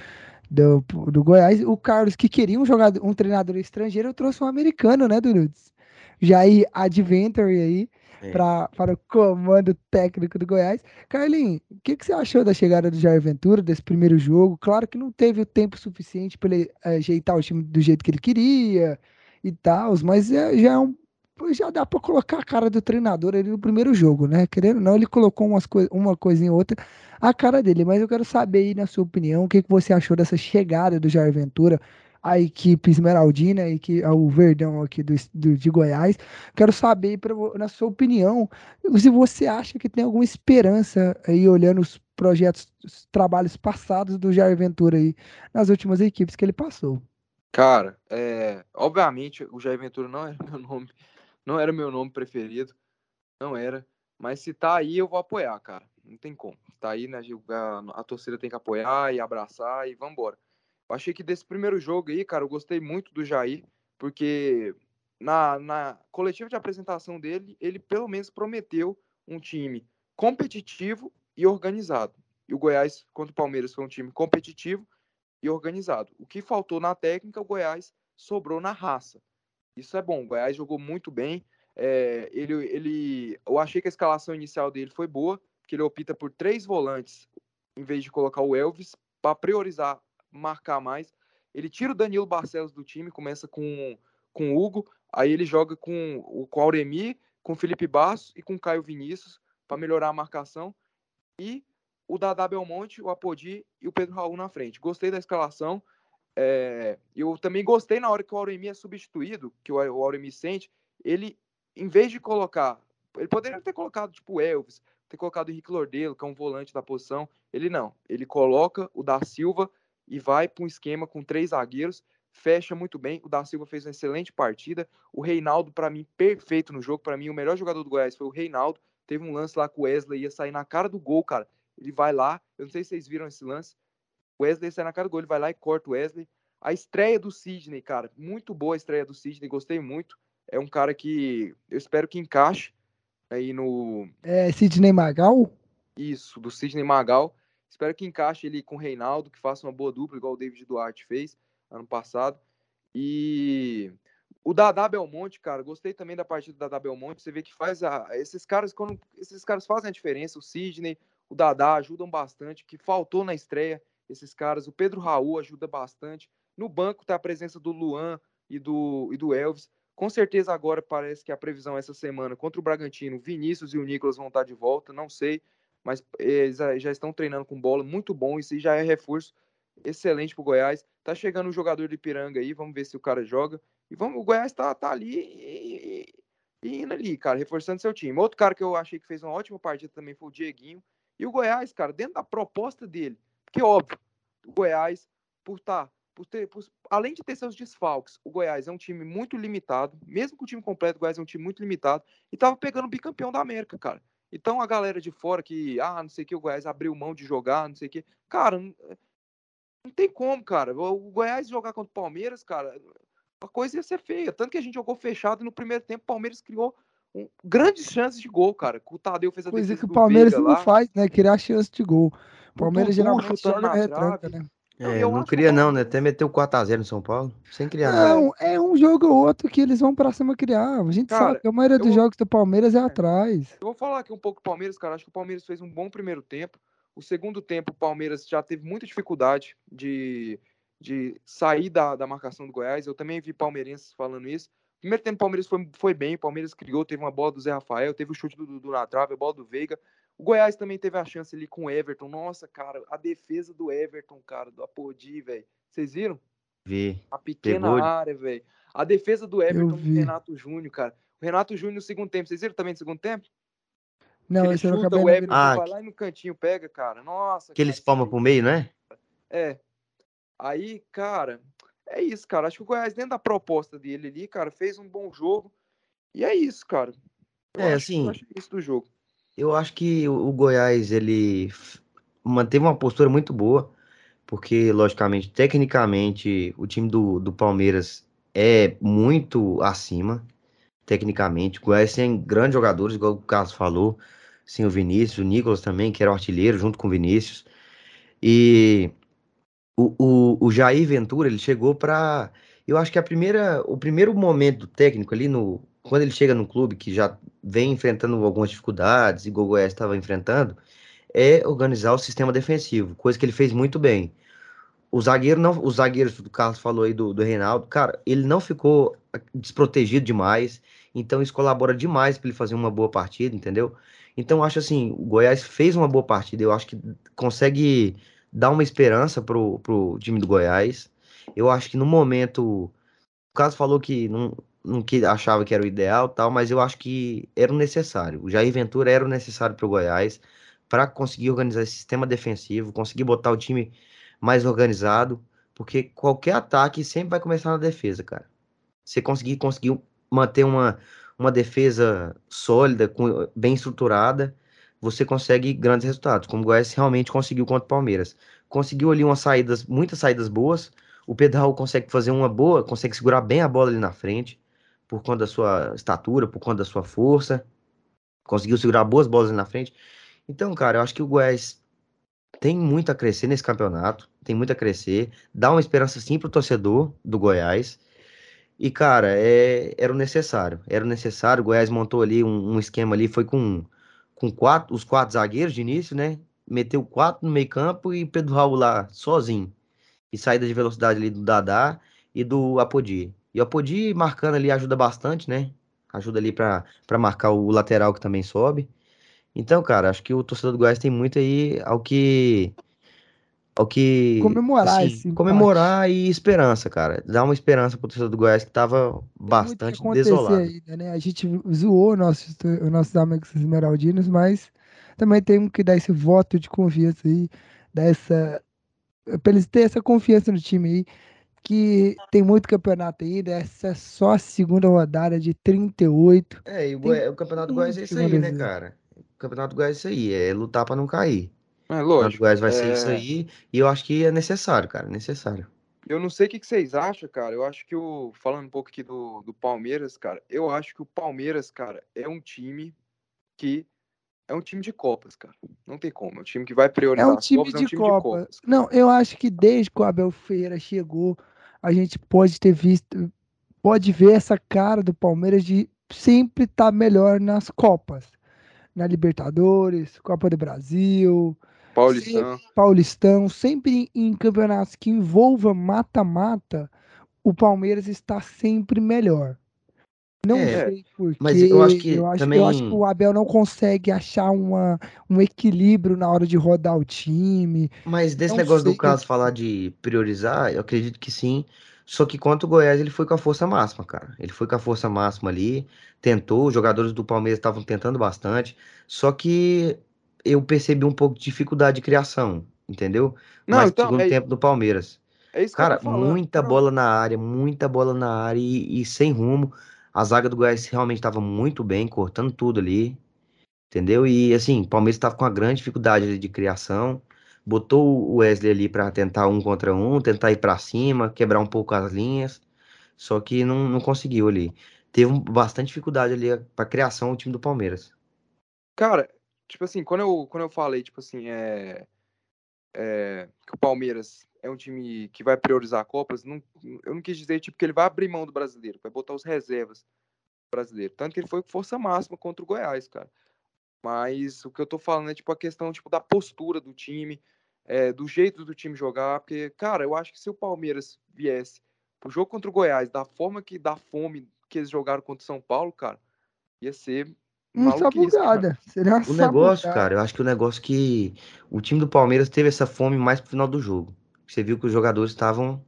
A: do, do Goiás. O Carlos, que queria um jogador, um treinador estrangeiro, trouxe um americano, né, Durudes? Jair Adventure aí
C: É.
A: pra, para o comando técnico do Goiás. Carlinhos, o que, que você achou da chegada do Jair Ventura, desse primeiro jogo? Claro que não teve o tempo suficiente para ele eh, ajeitar o time do jeito que ele queria e tal, mas é, já é um Pô, já dá pra colocar a cara do treinador ali no primeiro jogo, né? Querendo ou não, ele colocou umas coi uma coisinha ou outra a cara dele, mas eu quero saber aí, na sua opinião, o que, que você achou dessa chegada do Jair Ventura, a equipe Esmeraldina e que o Verdão aqui do, do- de Goiás. Quero saber, pra, na sua opinião, se você acha que tem alguma esperança aí, olhando os projetos, os trabalhos passados do Jair Ventura aí, nas últimas equipes que ele passou.
B: Cara, é, obviamente o Jair Ventura não era meu nome, não era meu nome preferido, não era. Mas se tá aí, eu vou apoiar, cara. Não tem como. Tá aí, né? A, a torcida tem que apoiar e abraçar e vambora. Eu achei que desse primeiro jogo aí, cara, eu gostei muito do Jair, porque na, na coletiva de apresentação dele, ele pelo menos prometeu um time competitivo e organizado. E o Goiás contra o Palmeiras foi um time competitivo e organizado. O que faltou na técnica, o Goiás sobrou na raça. Isso é bom. O Goiás jogou muito bem. É, ele, ele, eu achei que a escalação inicial dele foi boa, porque ele opta por três volantes em vez de colocar o Elvis para priorizar, marcar mais. Ele tira o Danilo Barcelos do time, começa com, com o Hugo, aí ele joga com, o- com o Auremi, com o Felipe Bastos e com o Caio Vinícius para melhorar a marcação. E o Dadá Belmonte, o Apodi e o Pedro Raul na frente. Gostei da escalação. É, eu também gostei na hora que o Auremi é substituído, que o, o Auremi sente, ele, em vez de colocar, ele poderia ter colocado tipo o Elvis, ter colocado o Henrique Lordelo, que é um volante da posição, ele não, ele coloca o da Silva e vai para um esquema com três zagueiros, fecha muito bem, o da Silva fez uma excelente partida, o Reinaldo, para mim, perfeito no jogo, para mim, o melhor jogador do Goiás foi o Reinaldo, teve um lance lá com o Wesley, ia sair na cara do gol, cara, ele vai lá, eu não sei se vocês viram esse lance, Wesley sai na cara do gol, ele vai lá e corta o Wesley. A estreia do Sidney, cara, muito boa a estreia do Sidney, gostei muito. É um cara que eu espero que encaixe aí no
A: É, Sidney Magal?
B: isso do Sidney Magal. Espero que encaixe ele com o Reinaldo, que faça uma boa dupla, igual o David Duarte fez ano passado. E O Dadá Belmonte, cara, gostei também da partida do Dadá Belmonte. Você vê que faz a. Esses caras, quando. Esses caras fazem a diferença. O Sidney, o Dadá ajudam bastante. Que faltou na estreia esses caras. O Pedro Raul ajuda bastante. No banco tá a presença do Luan e do, e do Elvis. Com certeza agora parece que a previsão essa semana contra o Bragantino, Vinícius e o Nicolas vão estar de volta, não sei, mas eles já estão treinando com bola, muito bom, isso já é reforço excelente para o Goiás. Tá chegando um jogador de Piranga aí, vamos ver se o cara joga. E vamos, o Goiás tá, tá ali e, e, indo ali, cara, reforçando seu time. Outro cara que eu achei que fez uma ótima partida também foi o Dieguinho. E o Goiás, cara, dentro da proposta dele, porque óbvio, o Goiás, por estar, tá, por ter, por, além de ter seus desfalques, o Goiás é um time muito limitado, mesmo com o time completo, o Goiás é um time muito limitado, e tava pegando o bicampeão da América, cara. Então a galera de fora que, ah, não sei o que, o Goiás abriu mão de jogar, não sei o que. Cara, não tem como, cara. O Goiás jogar contra o Palmeiras, cara, a coisa ia ser feia. Tanto que a gente jogou fechado e no primeiro tempo o Palmeiras criou um, grandes chances de gol, cara. O Tadeu fez a
A: coisa que o Palmeiras não lá. faz, né? Criar chance de gol. O Palmeiras geralmente joga na retranca, né?
C: É, não, não queria não, né? Até meteu 4x0 no São Paulo, sem criar
A: não, nada. é um jogo ou outro que eles vão pra cima criar. A gente cara, sabe que a maioria dos vou... jogos do Palmeiras é, é atrás.
B: Eu vou falar aqui um pouco do Palmeiras, cara. Acho que o Palmeiras fez um bom primeiro tempo. O segundo tempo, o Palmeiras já teve muita dificuldade de, de sair da, da marcação do Goiás. Eu também vi palmeirenses falando isso. Primeiro tempo, o Palmeiras foi, foi bem, o Palmeiras criou, teve uma bola do Zé Rafael, teve o chute do Dudu na trave, a bola do Veiga. O Goiás também teve a chance ali com o Everton. Nossa, cara, a defesa do Everton, cara, do Apodi, velho. Vocês viram?
C: Vi.
B: A pequena Pegou. área, velho. A defesa do Everton do Renato Júnior, cara. O Renato Júnior no segundo tempo. Vocês viram também no segundo tempo?
A: Não,
B: ele chuta, o Everton ah, vai lá e no cantinho pega, cara. Nossa.
C: Que ele espalma pro meio, né?
B: É. Aí, cara, é isso, cara. Acho que o Goiás, dentro da proposta dele ali, cara, fez um bom jogo. E é isso, cara.
C: Eu é, acho, assim. Eu
B: acho isso do jogo.
C: Eu acho que o Goiás, ele manteve uma postura muito boa, porque, logicamente, tecnicamente, o time do, do Palmeiras é muito acima tecnicamente. O Goiás tem grandes jogadores, igual o Carlos falou. Sim, o Vinícius, o Nicolas também, que era artilheiro, junto com o Vinícius. E o, o, o Jair Ventura, ele chegou para. Eu acho que a primeira, o primeiro momento técnico ali, no, quando ele chega no clube, que já vem enfrentando algumas dificuldades, igual o Goiás estava enfrentando, é organizar o sistema defensivo, coisa que ele fez muito bem. O zagueiro não, os zagueiros do Carlos falou aí do, do Reinaldo, cara, ele não ficou desprotegido demais, então isso colabora demais para ele fazer uma boa partida, entendeu? Então acho assim, o Goiás fez uma boa partida, eu acho que consegue dar uma esperança pro, pro time do Goiás. Eu acho que no momento, o Carlos falou que não, não que achava que era o ideal, tal, mas eu acho que era o necessário. O Jair Ventura era o necessário para o Goiás para conseguir organizar esse sistema defensivo, conseguir botar o time mais organizado, porque qualquer ataque sempre vai começar na defesa, cara. Você conseguir conseguir manter uma, uma defesa sólida, com, bem estruturada, você consegue grandes resultados, como o Goiás realmente conseguiu contra o Palmeiras. Conseguiu ali umas saídas, muitas saídas boas. O Pedro consegue fazer uma boa, consegue segurar bem a bola ali na frente, por conta da sua estatura, por conta da sua força. Conseguiu segurar boas bolas na frente. Então, cara, eu acho que o Goiás tem muito a crescer nesse campeonato, tem muito a crescer, dá uma esperança sim pro torcedor do Goiás. E, cara, é, era o necessário. Era o necessário. O Goiás montou ali um, um, esquema ali, foi com, com quatro, os quatro zagueiros de início, né? Meteu quatro no meio campo e Pedro Raul lá, sozinho. E saída de velocidade ali do Dadá e do Apodi. E o Apodi marcando ali ajuda bastante, né? Ajuda ali para marcar o lateral que também sobe. Então, cara, acho que o torcedor do Goiás tem muito aí ao que ao que
A: comemorar assim, esse
C: comemorar e esperança, cara. Dar uma esperança pro torcedor do Goiás que tava bastante desolado.
A: Ainda, né? A gente zoou nossos, os nossos amigos esmeraldinos, mas também temos que dar esse voto de confiança aí, dar essa pra eles terem essa confiança no time aí, que tem muito campeonato ainda, essa é só a segunda rodada de 38.
C: É, e o, o campeonato do Goiás é isso aí, né, cara? O campeonato do Goiás é isso aí, é lutar para não cair.
B: É lógico. O
C: Goiás vai ser isso é. aí, e eu acho que é necessário, cara, necessário.
B: Eu não sei o que, que vocês acham, cara. Eu acho que o. Falando um pouco aqui do, do Palmeiras, cara, eu acho que o Palmeiras, cara, é um time que é um time de Copas, cara. Não tem como. É um time que vai priorizar
A: é um time, Copas, de, é um time Copa. de Copas. Não, eu acho que desde que o Abel Ferreira chegou, a gente pode ter visto pode ver essa cara do Palmeiras de sempre estar tá melhor nas Copas. Na Libertadores, Copa do Brasil,
B: Paulistão.
A: Sempre, Paulistão, sempre em campeonatos que envolvam mata-mata, o Palmeiras está sempre melhor. Não é, sei porquê. Mas eu acho que eu acho, também... eu acho que o Abel não consegue achar uma, um equilíbrio na hora de rodar o time.
C: Mas desse não negócio do caso falar de priorizar, eu acredito que sim. Só que contra o Goiás ele foi com a força máxima, cara. Ele foi com a força máxima ali, tentou, os jogadores do Palmeiras estavam tentando bastante. Só que eu percebi um pouco de dificuldade de criação, entendeu? Não, Mas então, segundo é... tempo do Palmeiras. É isso Cara, muita bola na área, muita bola na área e, e sem rumo. A zaga do Goiás realmente estava muito bem, cortando tudo ali. Entendeu? E assim, o Palmeiras estava com uma grande dificuldade de criação. Botou o Wesley ali para tentar um contra um, tentar ir para cima, quebrar um pouco as linhas. Só que não, não conseguiu ali. Teve bastante dificuldade ali para criação o time do Palmeiras.
B: Cara, tipo assim, quando eu, quando eu falei, tipo assim, é, é, que o Palmeiras é um time que vai priorizar Copas, não, eu não quis dizer tipo, que ele vai abrir mão do brasileiro, vai botar os reservas brasileiro. Tanto que ele foi com força máxima contra o Goiás, cara. Mas o que eu tô falando é tipo a questão tipo, da postura do time, é, do jeito do time jogar, porque, cara, eu acho que se o Palmeiras viesse pro jogo contra o Goiás, da forma que dá fome que eles jogaram contra o São Paulo, cara, ia ser
A: uma sabugada. Seria
C: uma o negócio, cara, eu acho que o negócio que o time do Palmeiras teve essa fome mais pro final do jogo. Você viu que os jogadores estavam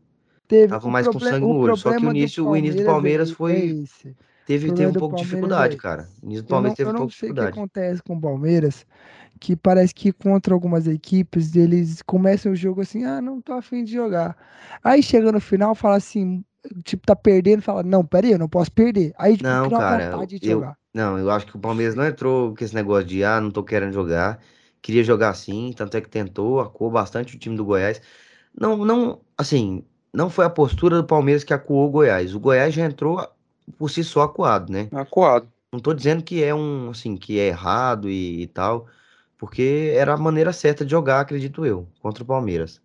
C: estavam mais com sangue no olho. Só que o início, o início do Palmeiras é foi. É teve, teve um pouco de dificuldade, é cara. O início do Palmeiras não, teve um pouco de dificuldade.
A: O que acontece com o Palmeiras, que parece que contra algumas equipes, eles começam o jogo assim, ah, não tô afim de jogar. Aí chega no final, fala assim, tipo, tá perdendo, fala, não, peraí, eu não posso perder. Aí, tipo,
C: não, cara, vontade de eu, jogar. Não, eu acho que o Palmeiras não entrou com esse negócio de, ah, não tô querendo jogar. Queria jogar sim, tanto é que tentou, acuou bastante o time do Goiás. Não, não, assim, não foi a postura do Palmeiras que acuou o Goiás. O Goiás já entrou por si só acuado, né?
B: Acuado.
C: Não tô dizendo que é um, assim, que é errado e, e tal, porque era a maneira certa de jogar, acredito eu, contra o Palmeiras.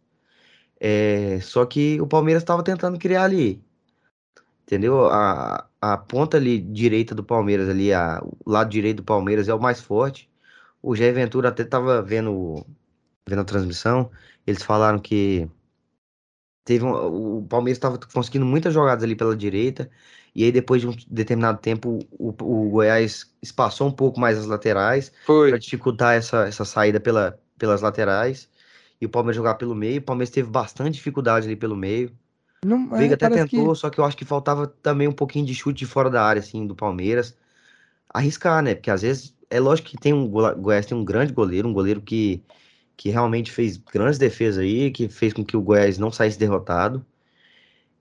C: É, só que o Palmeiras estava tentando criar ali, entendeu? A, a ponta ali direita do Palmeiras ali, a, o lado direito do Palmeiras é o mais forte. O Jair Ventura até tava vendo, vendo a transmissão, eles falaram que teve um, o Palmeiras estava conseguindo muitas jogadas ali pela direita, e aí depois de um determinado tempo o, o Goiás espaçou um pouco mais as laterais para dificultar essa, essa saída pela, pelas laterais, e o Palmeiras jogar pelo meio, o Palmeiras teve bastante dificuldade ali pelo meio. Não, o Veiga é, até tentou, que... só que eu acho que faltava também um pouquinho de chute de fora da área, assim, do Palmeiras. Arriscar, né? Porque às vezes, é lógico que tem um Goiás tem um grande goleiro, um goleiro que que realmente fez grandes defesas aí, que fez com que o Goiás não saísse derrotado.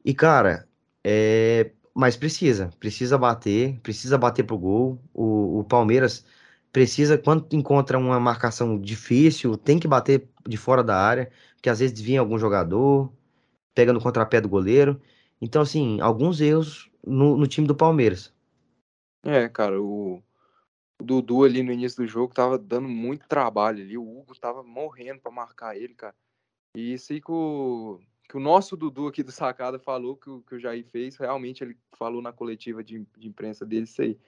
C: E, cara, é... mas precisa, precisa bater, precisa bater pro gol. O, o Palmeiras precisa, quando encontra uma marcação difícil, tem que bater de fora da área, porque às vezes desvia algum jogador, pega no contrapé do goleiro. Então, assim, alguns erros no, no time do Palmeiras.
B: É, cara, o Dudu ali no início do jogo tava dando muito trabalho ali. O Hugo tava morrendo para marcar ele, cara. E isso aí que o, que o nosso Dudu aqui do Sacada falou, que o, que o Jair fez, realmente ele falou na coletiva de, de imprensa dele isso aí.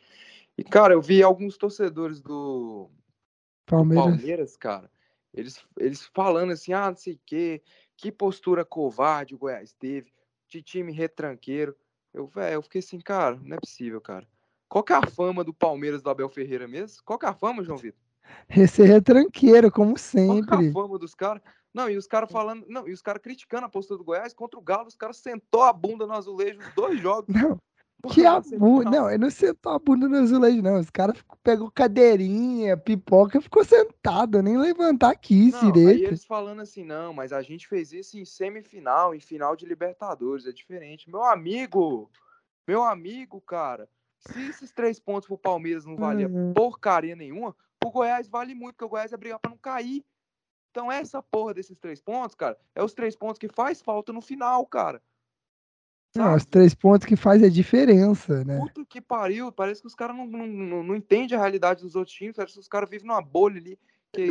B: E, cara, eu vi alguns torcedores do Palmeiras, do Palmeiras cara, eles, eles falando assim, ah, não sei o quê, que postura covarde o Goiás teve, de time retranqueiro. Eu, véio, eu fiquei assim, cara, não é possível, cara. Qual que é a fama do Palmeiras do Abel Ferreira mesmo? Qual que é a fama, João Vitor?
A: Esse é tranqueiro, como sempre. Qual que é
B: a fama dos caras? Não, e os caras falando, não, e os caras criticando a postura do Goiás contra o Galo, os caras sentou a bunda no azulejo dois jogos.
A: Não. Que a bunda, não, ele não sentou a bunda no azulejo, não. Os caras pegou cadeirinha, pipoca ficou sentado, nem levantar quis não, direito. Aí
B: eles falando assim, não, mas a gente fez isso em semifinal, em final de Libertadores, é diferente. Meu amigo, meu amigo, cara, se esses três pontos pro Palmeiras não valia uhum. porcaria nenhuma, pro Goiás vale muito, porque o Goiás é brigar pra não cair. Então essa porra desses três pontos, cara, é os três pontos que faz falta no final, cara.
A: Não, os três pontos que faz a diferença, né?
B: Puta que pariu, parece que os caras não, não, não, não entendem a realidade dos outros times, parece que os caras vivem numa bolha ali,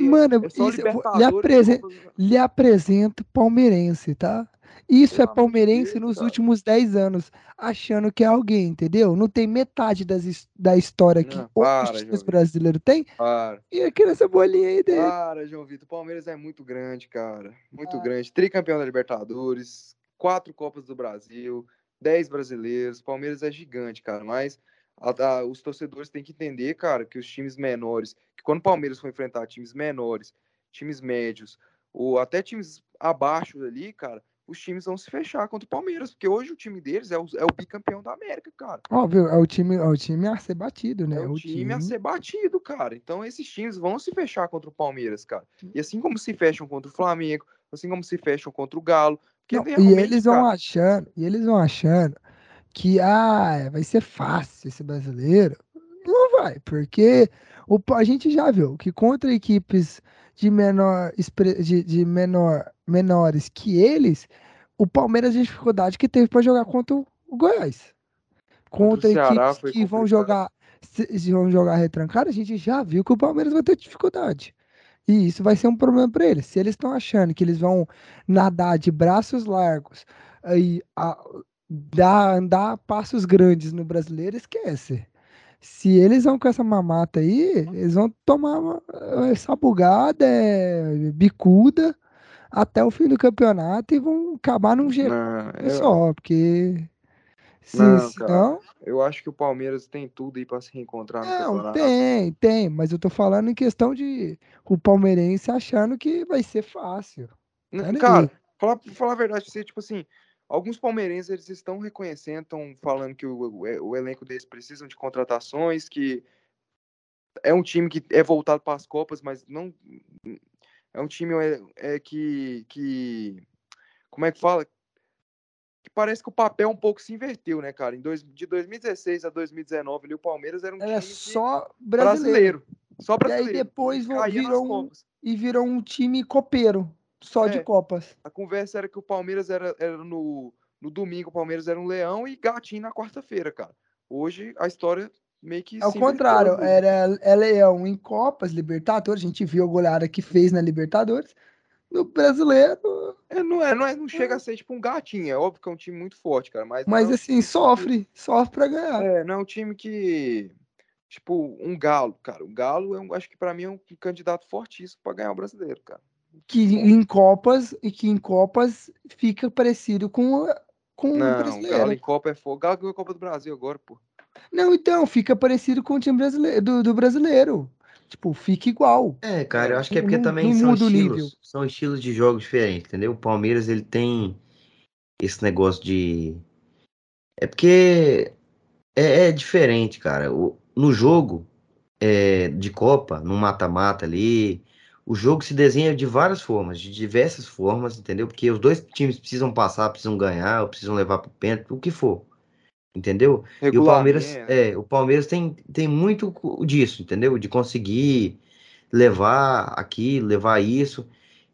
A: Mano,
B: é
A: isso- lhe, apresen- lhe apresento palmeirense, tá? Isso é palmeirense nos últimos 10 anos, achando que é alguém, entendeu? Não tem metade das, da história que
B: Vitor.
A: brasileiros têm.
B: Para,
A: E aqui nessa bolinha aí dele.
B: para, João Vitor. O Palmeiras é muito grande, cara. Muito
A: Ah.
B: grande. Tricampeão da Libertadores, quatro Copas do Brasil, dez brasileiros. O Palmeiras é gigante, cara. Mas a- a- os torcedores têm que entender, cara, que os times menores, que quando o Palmeiras for enfrentar times menores, times médios, ou até times abaixo ali, cara, os times vão se fechar contra o Palmeiras, porque hoje o time deles é o, é o bicampeão da América, cara.
A: Óbvio, é o time, é o time a ser batido, né?
B: É o time a ser batido, cara. Então esses times vão se fechar contra o Palmeiras, cara. E assim como se fecham contra o Flamengo, assim como se fecham contra o Galo.
A: Não, e eles vão
B: cara,
A: achando, e eles vão achando que ah, vai ser fácil esse brasileiro. Não vai, porque o, a gente já viu que contra equipes de menor, de, de menor menores que eles, o Palmeiras a dificuldade que teve para jogar contra o o Goiás. Contra
B: Ceará
A: equipes que vão jogar vão jogar retrancado, a gente já viu que o Palmeiras vai ter dificuldade. E isso vai ser um problema para eles. Se eles estão achando que eles vão nadar de braços largos aí a, dar, andar passos grandes no brasileiro, esquece. Se eles vão com essa mamata aí, eles vão tomar uma, essa bugada, é, bicuda, até o fim do campeonato e vão acabar num
B: Não, eu,
A: só, porque se,
B: Não, cara.
A: não,
B: eu acho que o Palmeiras tem tudo aí pra se reencontrar
A: não, tem, tem, mas eu tô falando em questão de o palmeirense achando que vai ser fácil.
B: N-
A: Olha aí.
B: Cara, falar, falar a verdade você, tipo assim, alguns palmeirenses eles estão reconhecendo, estão falando que o, o, elenco deles precisam de contratações, que é um time que é voltado para as Copas, mas não é um time é, é que, que como é que fala? Que parece que o papel um pouco se inverteu, né, cara? Em dois, de 2016 a 2019, ali, o Palmeiras era um
A: Era
B: time
A: só brasileiro.
B: brasileiro. Só
A: E aí
B: brasileiro.
A: depois virou um, e virou um time copeiro, só de
B: É.
A: Copas.
B: A conversa era que o Palmeiras era, era no, no domingo, o Palmeiras era um leão e gatinho na quarta-feira, cara. Hoje a história meio que.
A: Ao
B: inverteu,
A: contrário, era é Leão em Copas, Libertadores, a gente viu a goleada que fez na Libertadores. No brasileiro,
B: É, não, é, não, é, não chega a ser tipo um gatinho, é óbvio que é um time muito forte, cara. Mas,
A: mas
B: não,
A: assim, sofre, sofre pra ganhar.
B: é, não é um time que. Tipo, um galo, cara. O Galo, é um, acho que pra mim é um candidato fortíssimo pra ganhar o brasileiro, cara.
A: Que em Copas, e que em Copas fica parecido com, com o
B: Não, o
A: brasileiro.
B: Galo em Copa é fogo. O Galo ganhou a Copa do Brasil agora, pô.
A: Não, então, fica parecido com o time brasileiro, do, do brasileiro. Tipo, fica igual.
C: É, cara, eu acho que é porque
A: não-
C: também
A: não
C: são
A: o nível.
C: estilos, são estilos de jogos diferentes, entendeu? O Palmeiras, ele tem esse negócio de... É porque é, é diferente, cara. O- no jogo é, de Copa, no mata-mata ali, o jogo se desenha de várias formas, de diversas formas, entendeu? Porque os dois times precisam passar, precisam ganhar, ou precisam levar pro pênalti, o que for, entendeu? E o Palmeiras, é, o Palmeiras tem, tem muito disso, entendeu? De conseguir levar aquilo, levar isso.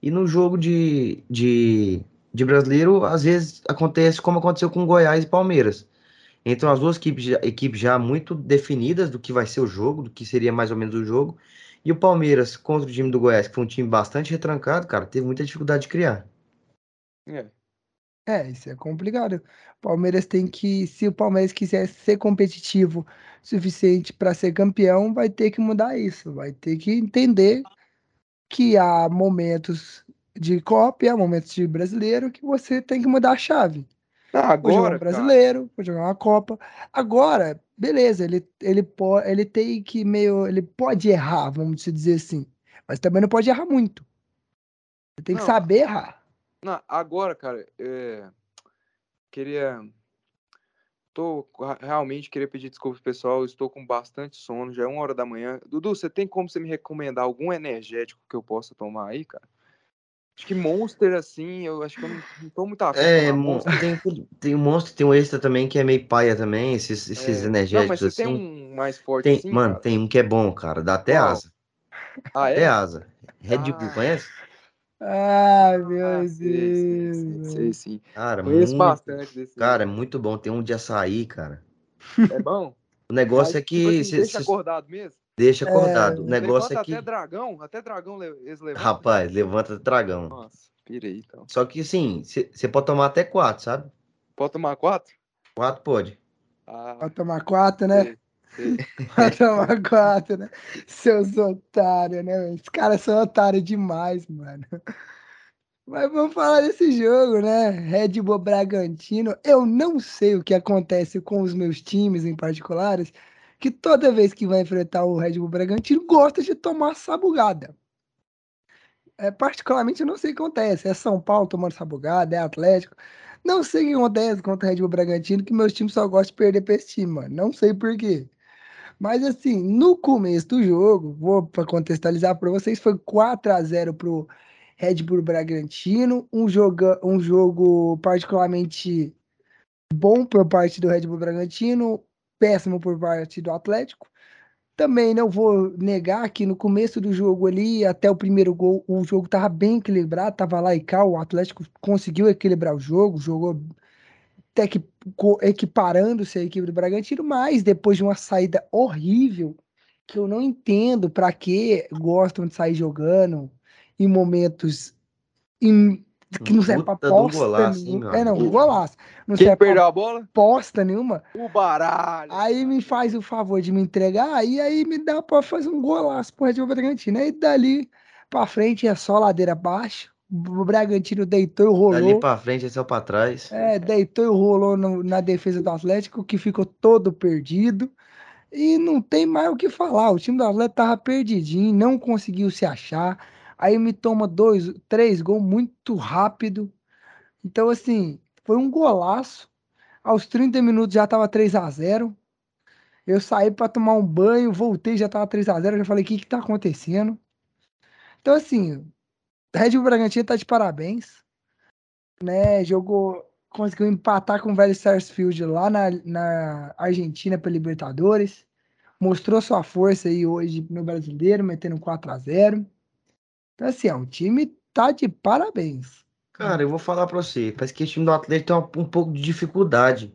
C: E no jogo de, de, de brasileiro, às vezes acontece como aconteceu com Goiás e Palmeiras. Então, as duas equipes, equipes já muito definidas do que vai ser o jogo, do que seria mais ou menos o jogo. E o Palmeiras contra o time do Goiás, que foi um time bastante retrancado, cara, teve muita dificuldade de criar.
B: É.
A: É, isso é complicado. O Palmeiras tem que, se o Palmeiras quiser ser competitivo o suficiente para ser campeão, vai ter que mudar isso. Vai ter que entender que há momentos de Copa e há momentos de brasileiro que você tem que mudar a chave.
B: Ah,
A: Vou jogar um
B: agora, cara,
A: brasileiro, vou jogar uma Copa. Agora, beleza, ele, ele, po- ele tem que meio. Ele pode errar, vamos dizer assim. Mas também não pode errar muito. Ele tem que
B: Não.
A: saber errar.
B: Não, agora, cara, é, queria. Tô realmente queria pedir desculpas, pessoal. Estou com bastante sono, já é uma hora da manhã. Dudu, você tem como você me recomendar algum energético que eu possa tomar aí, cara? Acho que Monster, assim, eu acho que eu não, não tô muito afim
C: É, monstro, tem, tem o monstro, tem o extra também, que é meio paia também, esses, esses
B: É,
C: energéticos
B: Não,
C: assim.
B: tem um mais forte
C: Tem,
B: assim,
C: mano,
B: cara?
C: tem um que é bom, cara, dá até asa.
B: Ah,
C: Até
B: é?
C: asa. Red Bull,
B: Ah.
C: conhece?
A: Ai, meu
B: Ah,
A: Deus.
B: sei, sei, sei, sei sim.
C: Cara,
B: Conheço
C: muito,
B: bastante desse.
C: cara, é muito bom. Tem um de açaí, cara.
B: É bom?
C: O negócio
B: Mas,
C: é
B: tipo
C: que.
B: assim,
C: cê-
B: deixa
C: cê-
B: acordado mesmo.
C: Deixa acordado.
A: É,
C: o negócio
B: Levanta
C: é que.
B: até dragão, até dragão le- eles levantam.
C: Rapaz, levanta dragão.
B: Nossa, pirei então.
C: Só que assim, você pode tomar até quatro, sabe?
B: Pode tomar quatro?
C: Quatro pode.
B: Ah,
A: Pra tomar quatro, né?
B: sei.
A: Pra tomar quatro, né? Seus otários, né? Os caras são otários demais, mano. Mas vamos falar desse jogo, né? Red Bull Bragantino. Eu não sei o que acontece com os meus times em particulares, que toda vez que vai enfrentar o Red Bull Bragantino, gosta de tomar sabugada. É, particularmente, eu não sei o que acontece. É São Paulo tomando sabugada, é Atlético. Não sei o que acontece contra o Red Bull Bragantino, que meus times só gostam de perder pra esse time, mano. Não sei por quê. Mas assim, no começo do jogo, vou para contextualizar para vocês, foi 4 a 0 pro Red Bull Bragantino, um jogo, um jogo particularmente bom por parte do Red Bull Bragantino, péssimo por parte do Atlético. Também não vou negar que no começo do jogo ali, até o primeiro gol, o jogo estava bem equilibrado, tava lá e cá, o Atlético conseguiu equilibrar o jogo, jogou até que equiparando-se à equipe do Bragantino, mas depois de uma saída horrível, que eu não entendo para que gostam de sair jogando em momentos que não serve pra posta
C: golaço,
A: nenhuma. É, não, um golaço. Não
B: Quem
A: serve pra
B: perdeu a bola?
A: posta nenhuma.
B: O baralho.
A: Aí me faz o favor de me entregar e aí me dá pra fazer um golaço pro Red Bull Bragantino. Aí dali pra frente é só ladeira abaixo. O Bragantino deitou e rolou.
C: Dali pra frente, é o pra trás.
A: É, deitou e rolou no- na defesa do Atlético, que ficou todo perdido. E não tem mais o que falar. O time do Atlético tava perdidinho, não conseguiu se achar. Aí me toma dois, três gols muito rápido. Então, assim, foi um golaço. Aos 30 minutos já tava 3 a 0 Eu saí para tomar um banho, voltei, já tava 3 a 0 Eu já falei, o que que tá acontecendo? Então, assim, Red Bull Bragantino tá de parabéns, né? Jogou, conseguiu empatar com o Vélez Sarsfield lá na, na Argentina pela Libertadores. Mostrou sua força aí hoje no Brasileiro, metendo 4 a 0 Então, assim, ó, o time tá de parabéns.
C: Cara, eu vou falar pra você. Parece que esse time do Atlético tem uma- um pouco de dificuldade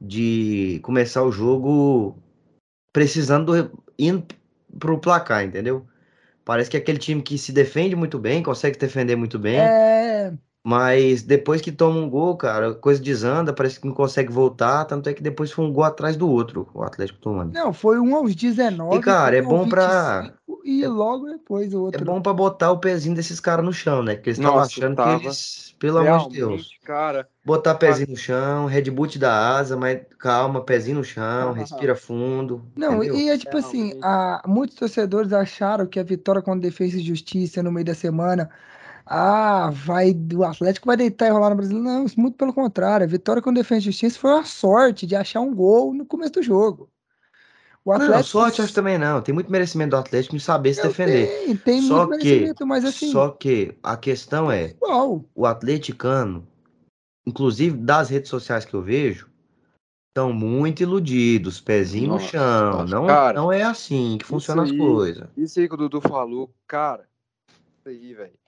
C: de começar o jogo precisando do, indo pro placar, entendeu? Parece que é aquele time que se defende muito bem, consegue defender muito bem,
A: É,
C: mas depois que toma um gol, cara, a coisa desanda, parece que não consegue voltar, tanto é que depois foi um gol atrás do outro, o Atlético tomando.
A: não, foi um aos 19.
C: E, cara, é bom pra-
A: 25, E logo depois o
C: É
A: outro.
C: bom pra botar o pezinho desses caras no chão, né? Porque eles estavam achando
B: tava.
C: que eles, pelo amor de Deus,
B: Realmente, cara.
C: botar pezinho no chão, Red Bull te dá asa, mas calma, pezinho no chão, respira fundo,
A: Não,
C: entendeu?
A: e é tipo assim,
B: Realmente.
A: a, muitos torcedores acharam que a vitória contra Defesa e Justiça no meio da semana, ah, vai do Atlético vai deitar e rolar no Brasil. Não, isso muito pelo contrário. A vitória contra Defesa e Justiça foi uma sorte de achar um gol no começo do jogo. O
C: Não, sorte acho também não. Tem muito merecimento do Atlético em saber se
A: Não,
C: defender.
A: Tem, tem
C: Só
A: muito
C: que,
A: merecimento, mas assim,
C: só que a questão é,
A: igual.
C: o atleticano, inclusive das redes sociais que eu vejo, estão muito iludidos, pezinho no
B: Nossa,
C: chão.
B: nossa,
C: Não,
B: cara,
C: não é assim que funcionam as coisas.
B: Isso aí que o Dudu falou, cara. Isso aí, velho.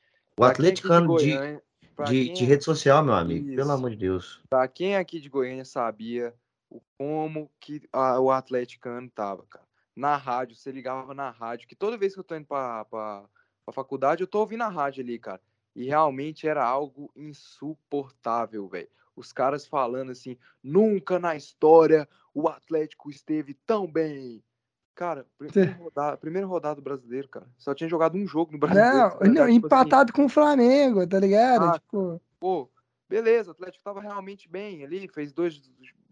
C: O atleticano de,
B: Goiânia-
C: de, de rede social, meu amigo,
B: Isso.
C: pelo amor de Deus.
B: Pra quem aqui de Goiânia sabia o como que a- o atleticano tava, cara. Na rádio, você ligava na rádio, que toda vez que eu tô indo pra, pra, pra faculdade, eu tô ouvindo a rádio ali, cara. E realmente era algo insuportável, velho. Os caras falando assim, nunca na história o Atlético esteve tão bem. Cara, primeira rodada, primeira rodada do brasileiro, cara. Só tinha jogado um jogo no brasileiro.
A: Não,
B: vai
A: não
B: tipo assim,
A: empatado com o Flamengo, tá ligado?
B: Ah,
A: tipo,
B: pô, beleza, o Atlético tava realmente bem ali, fez dois,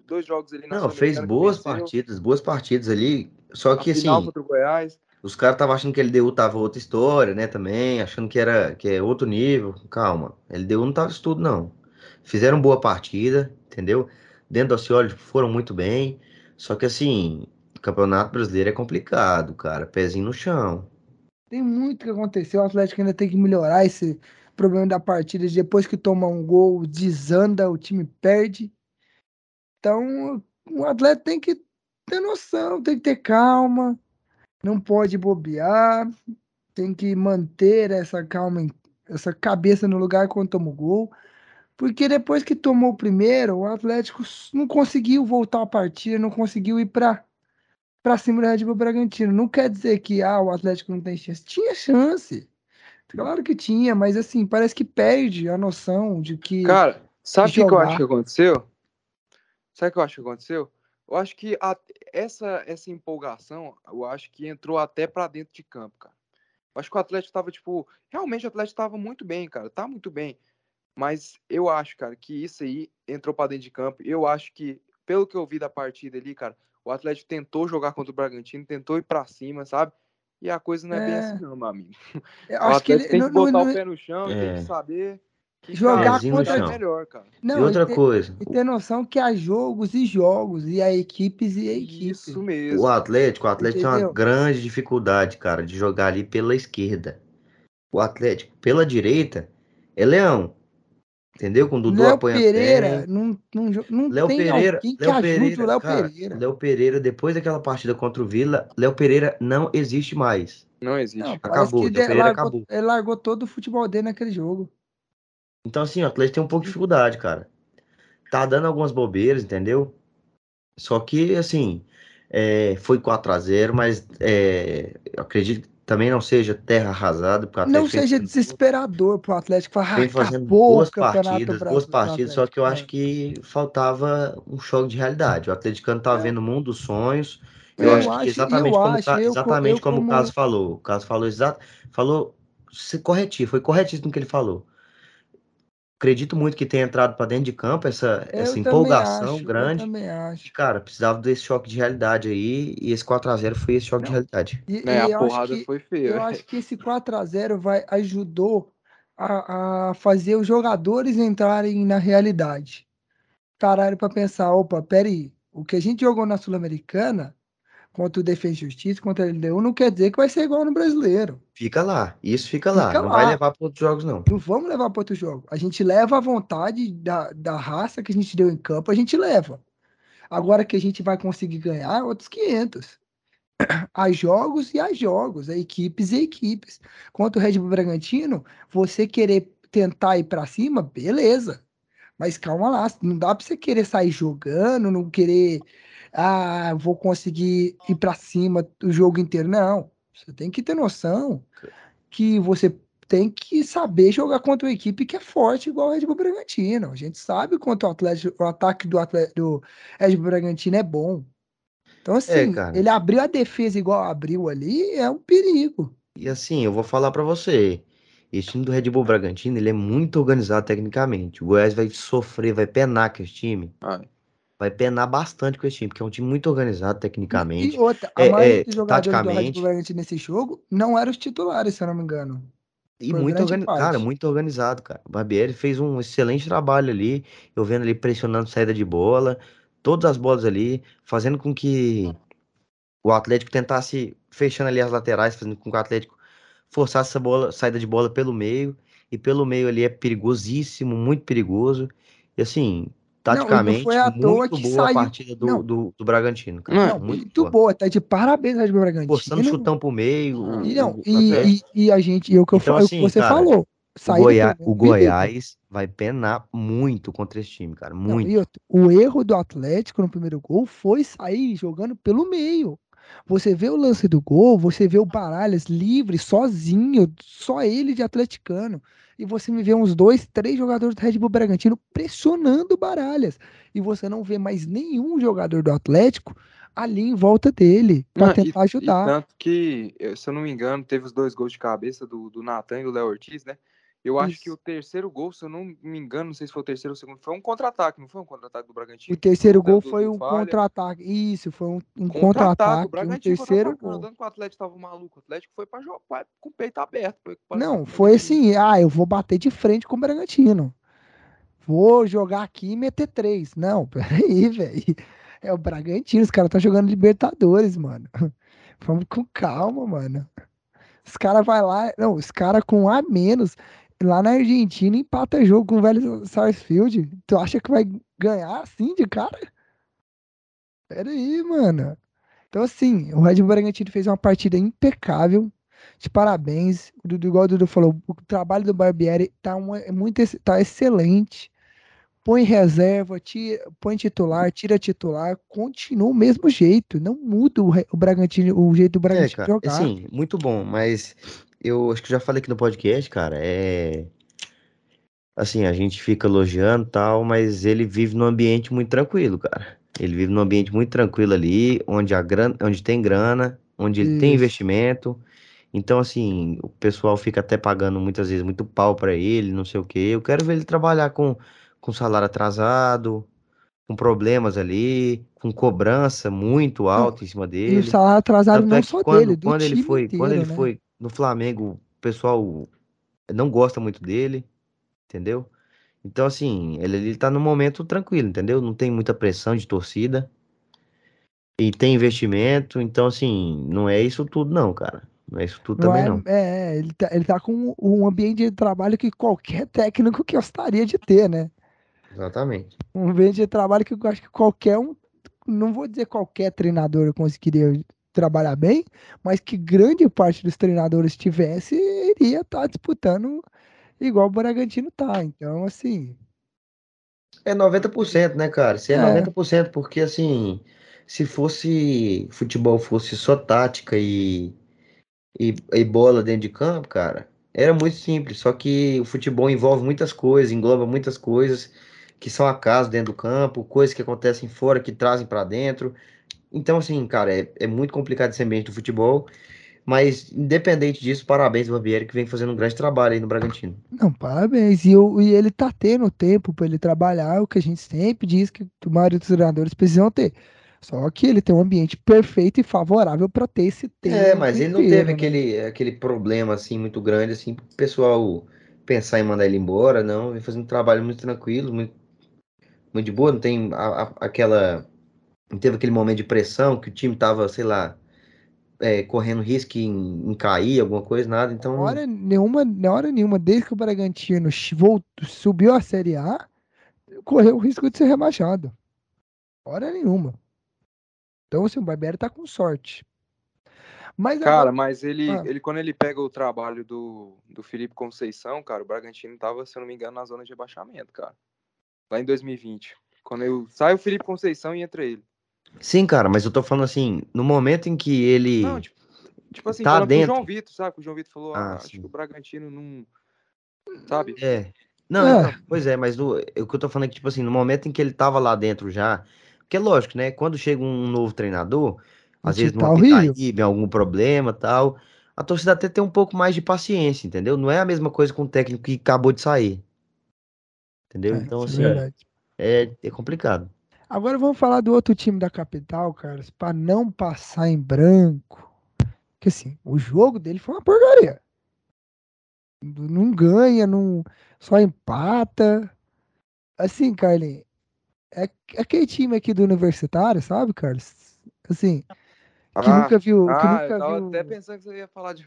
B: dois jogos ali na
C: Não, fez boas partidas, boas partidas ali. Só que assim,
B: contra o Goiás.
C: os caras estavam achando que LDU tava outra história, né? Também, achando que era que é outro nível. Calma, LDU não tava isso tudo, não. Fizeram boa partida, entendeu? Dentro do Cioli foram muito bem. Só que assim, Campeonato Brasileiro é complicado, cara. Pezinho no chão.
A: Tem muito que aconteceu. O Atlético ainda tem que melhorar esse problema da partida. Depois que toma um gol, desanda, o time perde. Então, o Atlético tem que ter noção, tem que ter calma, não pode bobear, tem que manter essa calma, essa cabeça no lugar quando toma o gol. Porque depois que tomou o primeiro, o Atlético não conseguiu voltar à partida, não conseguiu ir para pra cima do Red Bull Bragantino. Não quer dizer que ah, o Atlético não tem chance. Tinha chance. Claro que tinha, mas assim, parece que perde a noção de que.
B: Cara, sabe o que, que eu acho que aconteceu? Sabe o que eu acho que aconteceu? Eu acho que a- essa, essa empolgação, eu acho que entrou até pra dentro de campo, cara. Eu acho que o Atlético tava, tipo, realmente o Atlético tava muito bem, cara, tá muito bem. Mas eu acho, cara, que isso aí entrou pra dentro de campo. Eu acho que, pelo que eu vi da partida ali, cara, o Atlético tentou jogar contra o Bragantino, tentou ir pra cima, sabe? E a coisa não é, bem
A: É.
B: assim, não, meu amigo.
A: Eu
B: O
A: acho que ele.
B: Tem que
A: não-
B: botar
A: não-
B: o pé no chão, tem
C: É.
B: que saber que
A: Jogar
C: no
B: é melhor, cara.
A: não,
C: e outra
A: ter-
C: coisa,
A: E ter noção que há jogos e jogos, e há equipes e há equipes.
B: Isso
C: o
B: mesmo.
C: Atlético, o Atlético tem uma
A: Entendeu?
C: grande dificuldade, cara, de jogar ali pela esquerda. O Atlético, pela direita, é Leão. Entendeu? Com o Dudu
A: Léo
C: apanha
A: Pereira não, não, não
C: Léo
A: tem
C: Pereira,
A: alguém que
C: Léo
A: ajude
C: Pereira,
A: o Léo
C: cara,
A: Pereira.
C: Léo Pereira, depois daquela partida contra o Vila, Léo Pereira não existe mais.
B: Não existe,
A: Não,
C: Acabou,
A: que
C: Léo
A: ele
C: Pereira
A: largou,
C: acabou.
A: ele largou todo o futebol dele naquele jogo.
C: Então, assim, o Atlético tem um pouco de dificuldade, cara. Tá dando algumas bobeiras, entendeu? Só que, assim, é, foi 4 a 0 mas é, eu acredito que também não seja terra arrasada, porque o
A: Não
C: Atlético
A: seja
C: boas-
A: desesperador pro Atlético falar,
C: vem fazendo boas
A: o
C: partidas, boas partidas, só que eu acho
A: Atlético.
C: que faltava um choque de realidade. O atleticano tá
A: É.
C: vendo o mundo dos sonhos. Eu
A: Eu
C: acho que
A: acho-
C: exatamente
A: eu
C: como,
A: acho, eu
C: exatamente
A: eu
C: como o
A: como-
C: Caso falou. O Caso falou exato, falou corretivo, foi corretíssimo no que ele falou. Acredito muito que tenha entrado para dentro de campo essa,
A: Eu
C: essa
A: também
C: empolgação
A: acho, Eu
C: grande.
A: também
C: E,
A: acho.
C: cara, precisava desse choque de realidade aí, e esse 4x0 foi esse choque de
A: Não.
C: realidade.
A: E,
B: Né,
A: e
B: a
A: eu acho
B: porrada
A: que
B: foi feia.
A: Eu acho que esse 4 a 0 vai ajudou a, a fazer os jogadores entrarem na realidade. Pararam para pensar, opa, peraí, o que a gente jogou na Sul-Americana, contra o Defesa e Justiça, contra o LDU, não quer dizer que vai ser igual no Brasileiro.
C: Fica lá, isso fica lá.
A: Fica
C: não vai
A: lá.
C: levar para outros jogos, não.
A: Não vamos levar para outro jogo. A gente leva a vontade da, da raça que a gente deu em campo, a gente leva. Agora que a gente vai conseguir ganhar, outros 500. Há jogos e há jogos, há equipes e equipes. Quanto o Red Bull Bragantino, você querer tentar ir para cima, beleza. Mas calma lá, não dá para você querer sair jogando, não querer, ah, vou conseguir ir para cima o jogo inteiro. Não. Você tem que ter noção que você tem que saber jogar contra uma equipe que é forte igual o Red Bull Bragantino. A gente sabe quanto o, Atlético, o ataque do, Atlético, do Red Bull Bragantino é bom. Então, assim,
C: cara.
A: ele abriu a defesa igual abriu ali, é um perigo.
C: E assim, eu vou falar pra você. Esse time do Red Bull Bragantino, ele é muito organizado tecnicamente. O Goiás vai sofrer, vai penar com esse time.
B: Ai.
C: Vai penar bastante com esse time, porque é um time muito organizado
A: E
C: tecnicamente.
A: outra, a
C: É,
A: maioria
C: é,
A: dos jogadores do Red
C: taticamente.
A: Bull Bragantino nesse jogo não eram os titulares, se eu não me engano.
C: E muito organizado, cara, muito organizado, cara. O Barbieri fez um excelente trabalho ali, eu vendo ele pressionando saída de bola, todas as bolas ali, fazendo com que o Atlético tentasse fechando ali as laterais, fazendo com que o Atlético forçasse essa bola, saída de bola pelo meio, e pelo meio ali é perigosíssimo, muito perigoso. E assim,
A: Não, não
C: taticamente,
A: foi à toa
C: muito
A: que
C: boa a
A: saiu.
C: partida do,
A: Não,
C: do, do Bragantino, cara.
B: Não,
A: não,
C: Muito
A: muito
C: boa.
A: tá de parabéns, Red Bull
C: Forçando
A: Bragantino.
C: chutão pro meio,
B: Ah,
A: E, não,
C: o
A: e, e, e a gente, e o que, eu,
C: Então,
A: o que
C: assim,
A: você
C: cara,
A: falou,
C: O, Goiá- o. Goiás vai penar muito contra esse time, cara.
A: Não,
C: Muito.
A: outro, o erro do Atlético no primeiro gol foi sair jogando pelo meio. Você vê o lance do gol, você vê o Baralhas livre, sozinho, só ele de atleticano. E você me vê uns dois, três jogadores do Red Bull Bragantino pressionando o Baralhas. E você não vê mais nenhum jogador do Atlético ali em volta dele para
B: e,
A: tentar
B: e
A: ajudar.
B: tanto que, se eu não me engano, teve os dois gols de cabeça do, do Natan e do Léo Ortiz, né? Eu acho que
A: Isso.
B: o terceiro gol, se eu não me engano, não sei se foi o terceiro ou o segundo, foi um contra-ataque, não foi um contra-ataque do
A: O
B: Bragantino?
A: terceiro gol foi um contra-ataque. Isso, foi um, um
B: Contra-ataque, o
A: contra-ataque. Um
B: Bragantino
A: terceiro gol.
B: dando que o Atlético tava maluco. O Atlético foi pra jogar com o peito aberto. Foi
A: Não, foi
B: Bragantino.
A: assim, ah, eu vou bater de frente com o Bragantino. Vou jogar aqui e meter três. Não, peraí, velho. É o Bragantino, os caras estão jogando Libertadores, mano. Vamos com calma, mano. Os caras vai lá, não, os caras com a menos lá na Argentina empata jogo com o velho Sarsfield. Tu acha que vai ganhar assim de cara? Peraí, mano. Então, assim, o Red Bull Bragantino fez uma partida impecável. De parabéns. O Dudu, igual o Dudu falou, o trabalho do Barbieri tá, uma, é muito, tá excelente. põe reserva, tira, põe titular, tira titular, continua o mesmo jeito, não muda o, o Bragantino, o jeito do
C: É,
A: Bragantino
C: cara,
A: jogar.
C: assim, muito bom, mas eu acho que eu já falei aqui no podcast, cara, é. Assim, a gente fica elogiando e tal, mas ele vive num ambiente muito tranquilo, cara. Ele vive num ambiente muito tranquilo ali, onde a grana, onde tem grana, onde ele tem investimento. Então, assim, o pessoal fica até pagando muitas vezes muito pau pra ele, não sei o quê. Eu quero ver ele trabalhar com, com salário atrasado, com problemas ali, com cobrança muito alta em cima
A: E o
C: dele.
A: salário atrasado
C: Tanto
A: não
C: é
A: só
C: quando,
A: dele, do
C: quando ele
A: time
C: foi, quando
A: inteiro,
C: ele
A: né?
C: foi no Flamengo, o pessoal não gosta muito dele, entendeu? Então, assim, ele, ele tá num momento tranquilo, entendeu? Não tem muita pressão de torcida e tem investimento, então, assim, não é isso tudo, não, cara. Não é isso tudo
A: Não
C: também,
A: é,
C: não.
A: é, ele tá, ele tá com um ambiente de trabalho que qualquer técnico gostaria de ter, né?
C: Exatamente.
A: Um ambiente de trabalho que eu acho que qualquer um, não vou dizer qualquer treinador conseguiria trabalhar bem, mas que grande parte dos treinadores tivesse, iria estar disputando igual o Bragantino tá. Então, assim,
C: É 90%, né, cara? Isso é
A: É.
C: 90%, porque, assim, se fosse futebol, fosse só tática e, e, e bola dentro de campo, cara, era muito simples. Só que o futebol envolve muitas coisas, engloba muitas coisas que são acaso dentro do campo, coisas que acontecem fora que trazem pra dentro. Então, assim, cara, é, é muito complicado esse ambiente do futebol. Mas, independente disso, parabéns ao Barbieri, que vem fazendo um grande trabalho aí no Bragantino.
A: não, parabéns. E, eu, e ele tá tendo tempo para ele trabalhar, o que a gente sempre diz que a maioria dos treinadores precisam ter. Só que ele tem um ambiente perfeito e favorável para ter esse tempo.
C: É, mas ele não
A: inteiro,
C: teve
A: né?
C: aquele, aquele problema assim muito grande assim pro pessoal pensar em mandar ele embora, não. Ele fazendo um trabalho muito tranquilo, muito, muito de boa, não tem a- a- aquela. Não teve aquele momento de pressão que o time tava, sei lá, é, correndo risco em, em cair, alguma coisa, nada. Então,
A: hora nenhuma, na hora nenhuma, desde que o Bragantino voltou, subiu a Série A, correu o risco de ser rebaixado. Hora nenhuma. Então, assim, o Barbieri tá com sorte. Mas
B: Cara,
A: agora,
B: mas ele,
A: Ah.
B: ele quando ele pega o trabalho do, do Felipe Conceição, cara, o Bragantino tava, se eu não me engano, na zona de rebaixamento, cara. Lá em 2020. Quando eu sai o Felipe Conceição e entra ele.
C: Sim, cara, mas eu tô falando assim, no momento em que ele.
B: Não, tipo, tipo assim,
C: Tá
B: com o
C: dentro.
B: João Vitor, sabe? Que o João Vitor falou,
C: Ah,
B: ah, acho que o Bragantino não. Sabe?
C: É. Não,
A: É.
C: então, pois é, mas no- o que eu tô falando é que, tipo assim, no momento em que ele tava lá dentro já, porque é lógico, né? Quando chega um novo treinador, às vezes
A: tá
C: numa pitaíba, algum problema tal, a torcida até tem um pouco mais de paciência, entendeu? Não é a mesma coisa com o técnico que acabou de sair. Entendeu?
A: É,
C: então, assim,
A: é verdade.
C: é, é complicado.
A: Agora vamos falar do outro time da capital, Carlos, para não passar em branco. Porque assim, o jogo dele foi uma porcaria. Não ganha, não só empata. Assim, Carlinhos, é é aquele time aqui do Universitário, sabe, Carlos? Assim, que
B: Ah,
A: nunca viu, que
B: Ah, eu
A: nunca
B: tava
A: viu.
B: até pensando que você ia falar de.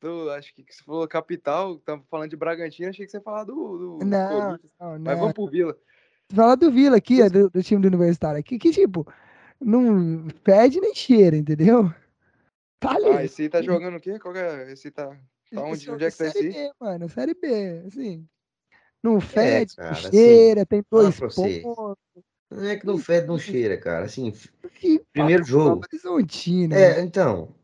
B: Do, acho que você falou capital, estamos falando de Bragantino, achei que você ia falar do, do
A: Não,
B: Corinthians.
A: não,
B: Mas
A: não.
B: vamos pro Vila.
A: Falar do Vila aqui, é do, do time do Universitário aqui, que tipo, não fede nem cheira, entendeu? Tá ali.
B: Ah, esse aí tá jogando o quê? Qual que é? Esse aí tá. Tá onde, onde é que tá
A: Série
B: esse aí?
A: B, mano, Série B, assim. Não fede, não
C: cara, assim,
A: cheira, tem
C: falar
A: dois pontos.
C: Não é que não fede, não cheira, cara. Assim,
A: Que
C: primeiro jogo.
A: Horizontino,
C: É,
A: né?
C: então,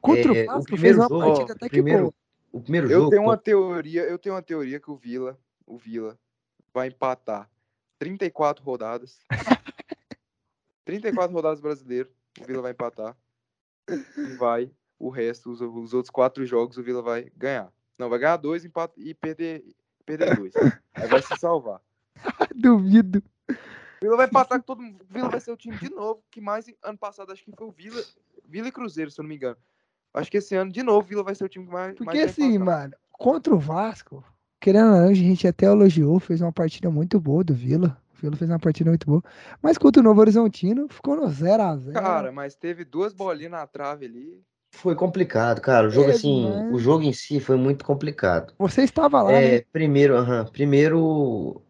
A: Contra
C: é,
A: o
C: o
A: Vasco fez
C: primeiro
A: uma
C: jogo,
A: partida
C: o
A: até que
C: primeiro,
A: boa.
C: o primeiro
B: Eu
C: jogo,
B: tenho uma teoria, eu tenho uma teoria que o Vila, o Vila, vai empatar 34 rodadas. 34 rodadas brasileiro, o Vila vai empatar. E vai, o resto, os, os outros quatro jogos, o Vila vai ganhar. Não, vai ganhar dois empata, e perder, perder dois. Aí vai se salvar.
A: Duvido.
B: O Vila vai empatar com todo mundo. O Vila vai ser o time de novo, que mais ano passado acho que foi o Vila, Vila e Cruzeiro, se eu não me engano. Acho que esse ano, de novo, o Vila vai ser o time que mais,
A: Porque
B: mais
A: assim, mano, contra o Vasco, querendo ou não, a gente até elogiou, fez uma partida muito boa do Vila. O Vila fez uma partida muito boa. Mas contra o Novo Horizontino, ficou no 0x0.
B: Cara, mas teve duas bolinhas na trave ali.
C: foi complicado, cara. O jogo,
A: Teve,
C: assim,
A: mas-
C: o jogo em si foi muito complicado.
A: Você estava lá, né?
C: É, primeiro, aham, primeiro,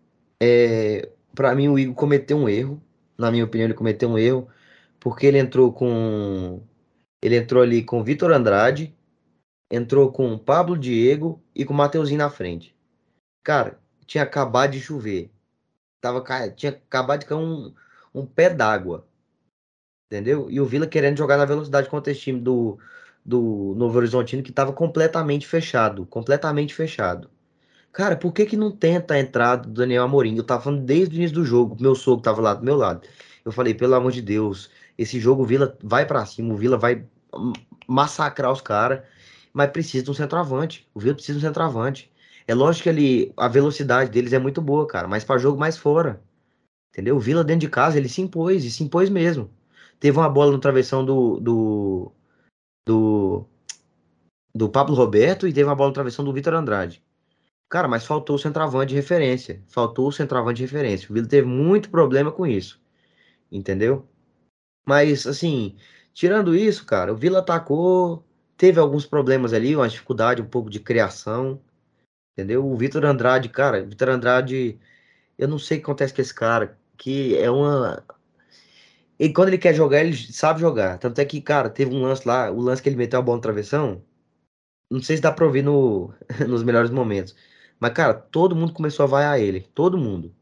C: é, para mim o Igor cometeu um erro. Na minha opinião, ele cometeu um erro, porque ele entrou com, ele entrou ali com Vitor Andrade, entrou com Pablo Diego e com Mateuzinho na frente. Cara, tinha acabado de chover. tava, tinha acabado de cair um, um pé d'água. Entendeu? E o Vila querendo jogar na velocidade contra esse time do, do Novo Horizontino que tava completamente fechado. Completamente fechado. Cara, por que que não tenta a entrada do Daniel Amorim? Eu tava falando desde o início do jogo, meu sogro tava lá do meu lado. Eu falei, pelo amor de Deus, esse jogo o Vila vai pra cima, o Vila vai massacrar os caras, mas precisa de um centroavante. O Vila precisa de um centroavante. É lógico que ali a velocidade deles é muito boa, cara, mas para jogo mais fora. Entendeu? O Vila dentro de casa, ele se impôs, e se impôs mesmo. Teve uma bola no travessão do do do, do Pablo Roberto e teve uma bola no travessão do Vitor Andrade. Cara, mas faltou o centroavante de referência. Faltou o centroavante de referência. O Vila teve muito problema com isso. Entendeu? Mas, assim, tirando isso, cara, o Vila atacou, teve alguns problemas ali, uma dificuldade um pouco de criação. Entendeu? O Vitor Andrade, cara, Vitor Andrade, eu não sei o que acontece com esse cara, que é uma. E quando ele quer jogar, ele sabe jogar. Tanto é que, cara, teve um lance lá, o lance que ele meteu a bola no travessão. Não sei se dá pra ouvir no, nos melhores momentos. Mas, cara, todo mundo começou a vaiar ele. Todo mundo.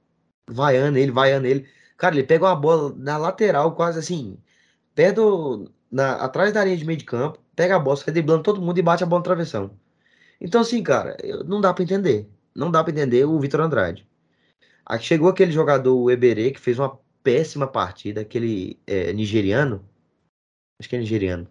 C: Vaiando ele, vaiando ele. Cara, ele pega uma bola na lateral, quase assim, perto, na, atrás da linha de meio de campo, pega a bola, sai driblando todo mundo e bate a bola no travessão. Então, assim, cara, eu- não dá pra entender. Não dá pra entender o Vitor Andrade. Aí chegou aquele jogador, o Eberê, que fez uma péssima partida, aquele é, nigeriano. Acho que é nigeriano.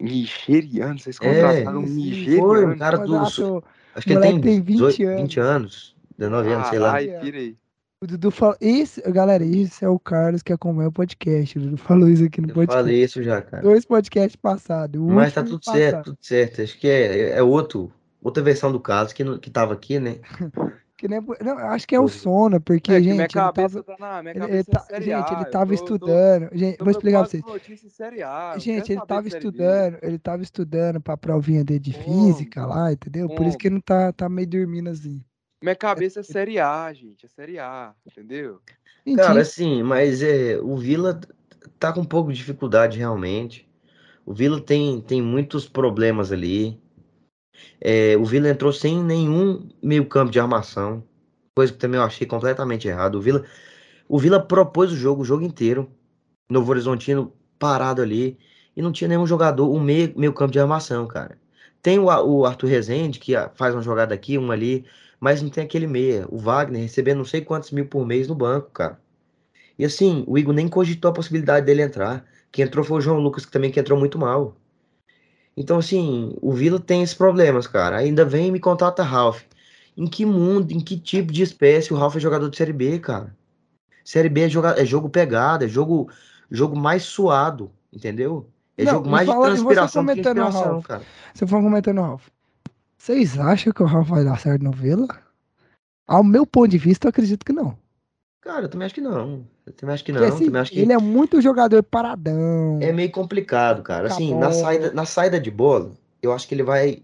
B: Nigeriano, vocês
C: É,
B: contrataram um
A: sim,
B: nigeriano.
C: Foi, um cara do.
A: acho-
C: Acho que ele tem,
A: tem 20
C: 18,
A: anos.
C: 20 anos, 19 anos, sei lá.
B: Tira aí.
A: O Dudu falou. Esse, galera, esse é o Carlos que acompanha o podcast. O Dudu falou isso aqui no
C: Eu
A: podcast.
C: falei isso já, cara.
A: Dois podcasts passados.
C: Mas tá tudo certo,
A: passado.
C: tudo certo. Acho que é, é outro, outra versão do caso que, não- que tava aqui, né?
A: Que nem, não, acho que é o sono, porque,
B: É que
A: gente,
B: minha
A: ele
B: cabeça
A: tava.
B: tá na minha
A: ele-
B: cabeça
A: ele
B: é
A: tá-
B: Série
A: gente, ele tava
B: tô- tô-
A: estudando. Gente,
B: tô
A: vou explicar pra vocês.
B: A,
A: Gente, ele tava estudando, ele tava estudando pra provinha dele de
B: Como?
A: física lá, entendeu? Por isso que ele não tá, tá meio dormindo assim.
B: Minha cabeça é Série A, gente, é Série A, entendeu?
C: Cara, assim, mas é, o Vila tá com um pouco de dificuldade realmente. O Vila tem, tem muitos problemas ali. É, o Vila entrou sem nenhum meio-campo de armação, coisa que também eu achei completamente errado. O Vila, o Vila propôs o jogo, o jogo inteiro. Novo Horizontino parado ali e não tinha nenhum jogador, um meio, meio-campo de armação, cara. Tem o, o Arthur Rezende que faz uma jogada aqui, uma ali, mas não tem aquele meia. O Wagner recebendo não sei quantos mil por mês no banco, cara. E assim, o Igor nem cogitou a possibilidade dele entrar. Quem entrou foi o João Lucas, que também que entrou muito mal. Então, assim, o Vila tem esses problemas, cara. Ainda vem e me contata Ralph. Em que mundo, em que tipo de espécie o Ralph é jogador de Série B, cara? Série B é, joga- é jogo pegado, é jogo, jogo mais suado, entendeu? É
A: Não,
C: jogo mais de
A: fala- e você
C: transpiração do que
A: Ralph?
C: cara.
A: Você foi comentando, Ralf. Vocês acham que o Ralf vai dar certo no Vila? Ao meu ponto de vista, eu acredito que não.
C: Cara, eu também acho que não. Eu também acho que não. Também acho que
A: ele é muito jogador paradão.
C: é meio complicado, cara.
A: Toca a
C: Assim, na saída, na saída de bola, eu acho que ele vai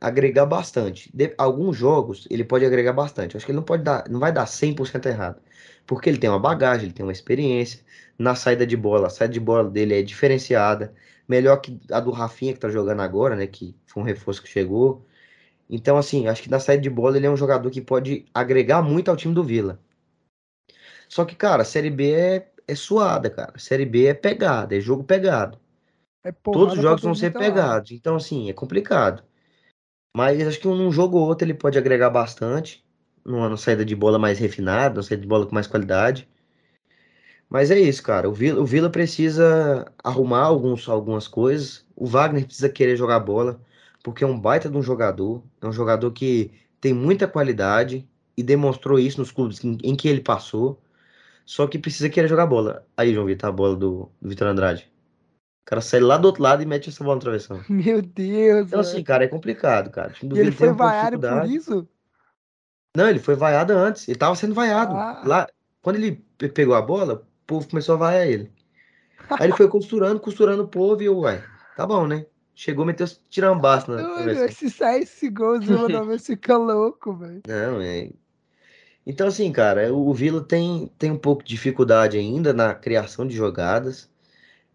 C: agregar bastante. De- alguns jogos ele pode agregar bastante. Eu acho que ele não pode dar, não vai dar 100% errado. Porque ele tem uma bagagem, ele tem uma experiência. Na saída de bola, a saída de bola dele é diferenciada. Melhor que a do Rafinha que tá jogando agora, né? Que foi um reforço que chegou. Então, assim, acho que na saída de bola ele é um jogador que pode agregar muito ao time do Vila. Só que, cara, a Série B é, é suada, cara. Série B é pegada, é jogo pegado.
A: É
C: Todos os jogos vão ser
A: lado.
C: pegados. Então, assim, é complicado. Mas acho que num jogo ou outro ele pode agregar bastante. Numa, numa saída de bola mais refinada, numa saída de bola com mais qualidade. Mas é isso, cara. O Vila, o Vila precisa arrumar alguns, algumas coisas. O Wagner precisa querer jogar bola, porque é um baita de um jogador. É um jogador que tem muita qualidade e demonstrou isso nos clubes em, em que ele passou. Só que precisa querer jogar bola. Aí, João Vitor, a bola do, do Vitor Andrade. O cara sai lá do outro lado e mete essa bola no travessão.
A: Meu Deus,
C: Então, assim, cara, é complicado, cara. O
A: E ele foi vaiado por isso?
C: Não, ele foi vaiado antes. Ele tava sendo vaiado.
A: Ah.
C: Lá, quando ele pe- pegou a bola, o povo começou a vaiar ele. Aí ele foi costurando, costurando o povo e eu, uai, tá bom, né? Chegou, meteu os tirambaços na travessão.
A: se sai esse golzinho uma vez fica louco, velho.
C: Não, é. Então, assim, cara, o Vila tem, tem um pouco de dificuldade ainda na criação de jogadas.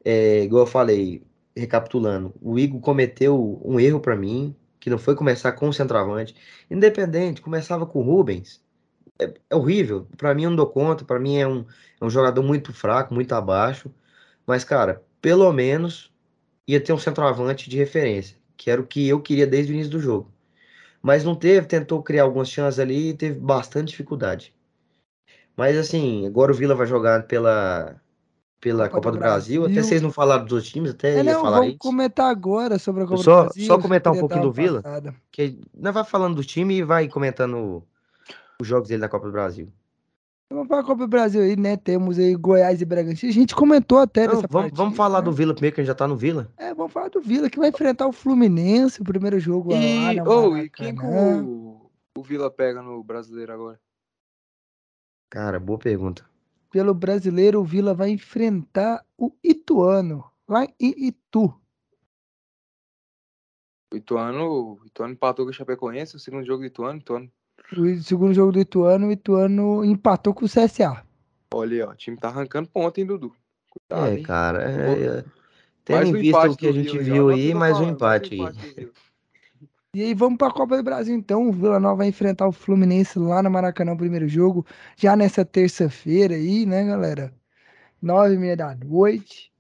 C: É, igual eu falei, recapitulando, o Igor cometeu um erro pra mim, que não foi começar com o centroavante. Independente, começava com o Rubens. é, é horrível. Para mim, eu não dou conta. Para mim, é um, é um jogador muito fraco, muito abaixo. Mas, cara, pelo menos ia ter um centroavante de referência, que era o que eu queria desde o início do jogo. Mas não teve, tentou criar algumas chances ali e teve bastante dificuldade. Mas assim, agora o Vila vai jogar pela, pela Copa, Copa do, Brasil. Brasil. Até vocês não falaram dos outros times, até é, ia não, falar
A: vamos comentar agora sobre a Copa
C: só,
A: do Brasil.
C: Só comentar um pouquinho do Vila, passada. que nós vai falando do time e vai comentando os jogos dele da Copa do Brasil.
A: Vamos para a Copa do Brasil aí, né? Temos aí Goiás e Bragantino. A gente comentou até
C: Não, vamos, vamos falar né? do Vila primeiro, que a gente já tá no Vila.
A: É, vamos falar do Vila, que vai enfrentar o Fluminense, o primeiro jogo
B: e, lá oh, e quem que o, o Vila pega no Brasileiro agora?
C: Cara, boa pergunta.
A: Pelo Brasileiro, o Vila vai enfrentar o Ituano, lá em Itu.
B: O Ituano, o Ituano empatou com o Chapecoense, o segundo jogo do Ituano, Ituano
A: o segundo jogo do Ituano, o Ituano empatou com o CSA.
B: Olha aí, ó, o time tá arrancando ponta, hein, Dudu?
C: Cuidado, é, hein? cara, é, é, tendo em vista o que a gente viu aí, mais um empate aí.
A: E aí, vamos para a Copa do Brasil então. O Vila Nova vai enfrentar o Fluminense lá no Maracanã, o primeiro jogo, já nessa terça-feira aí, né, galera? Nove e meia da noite.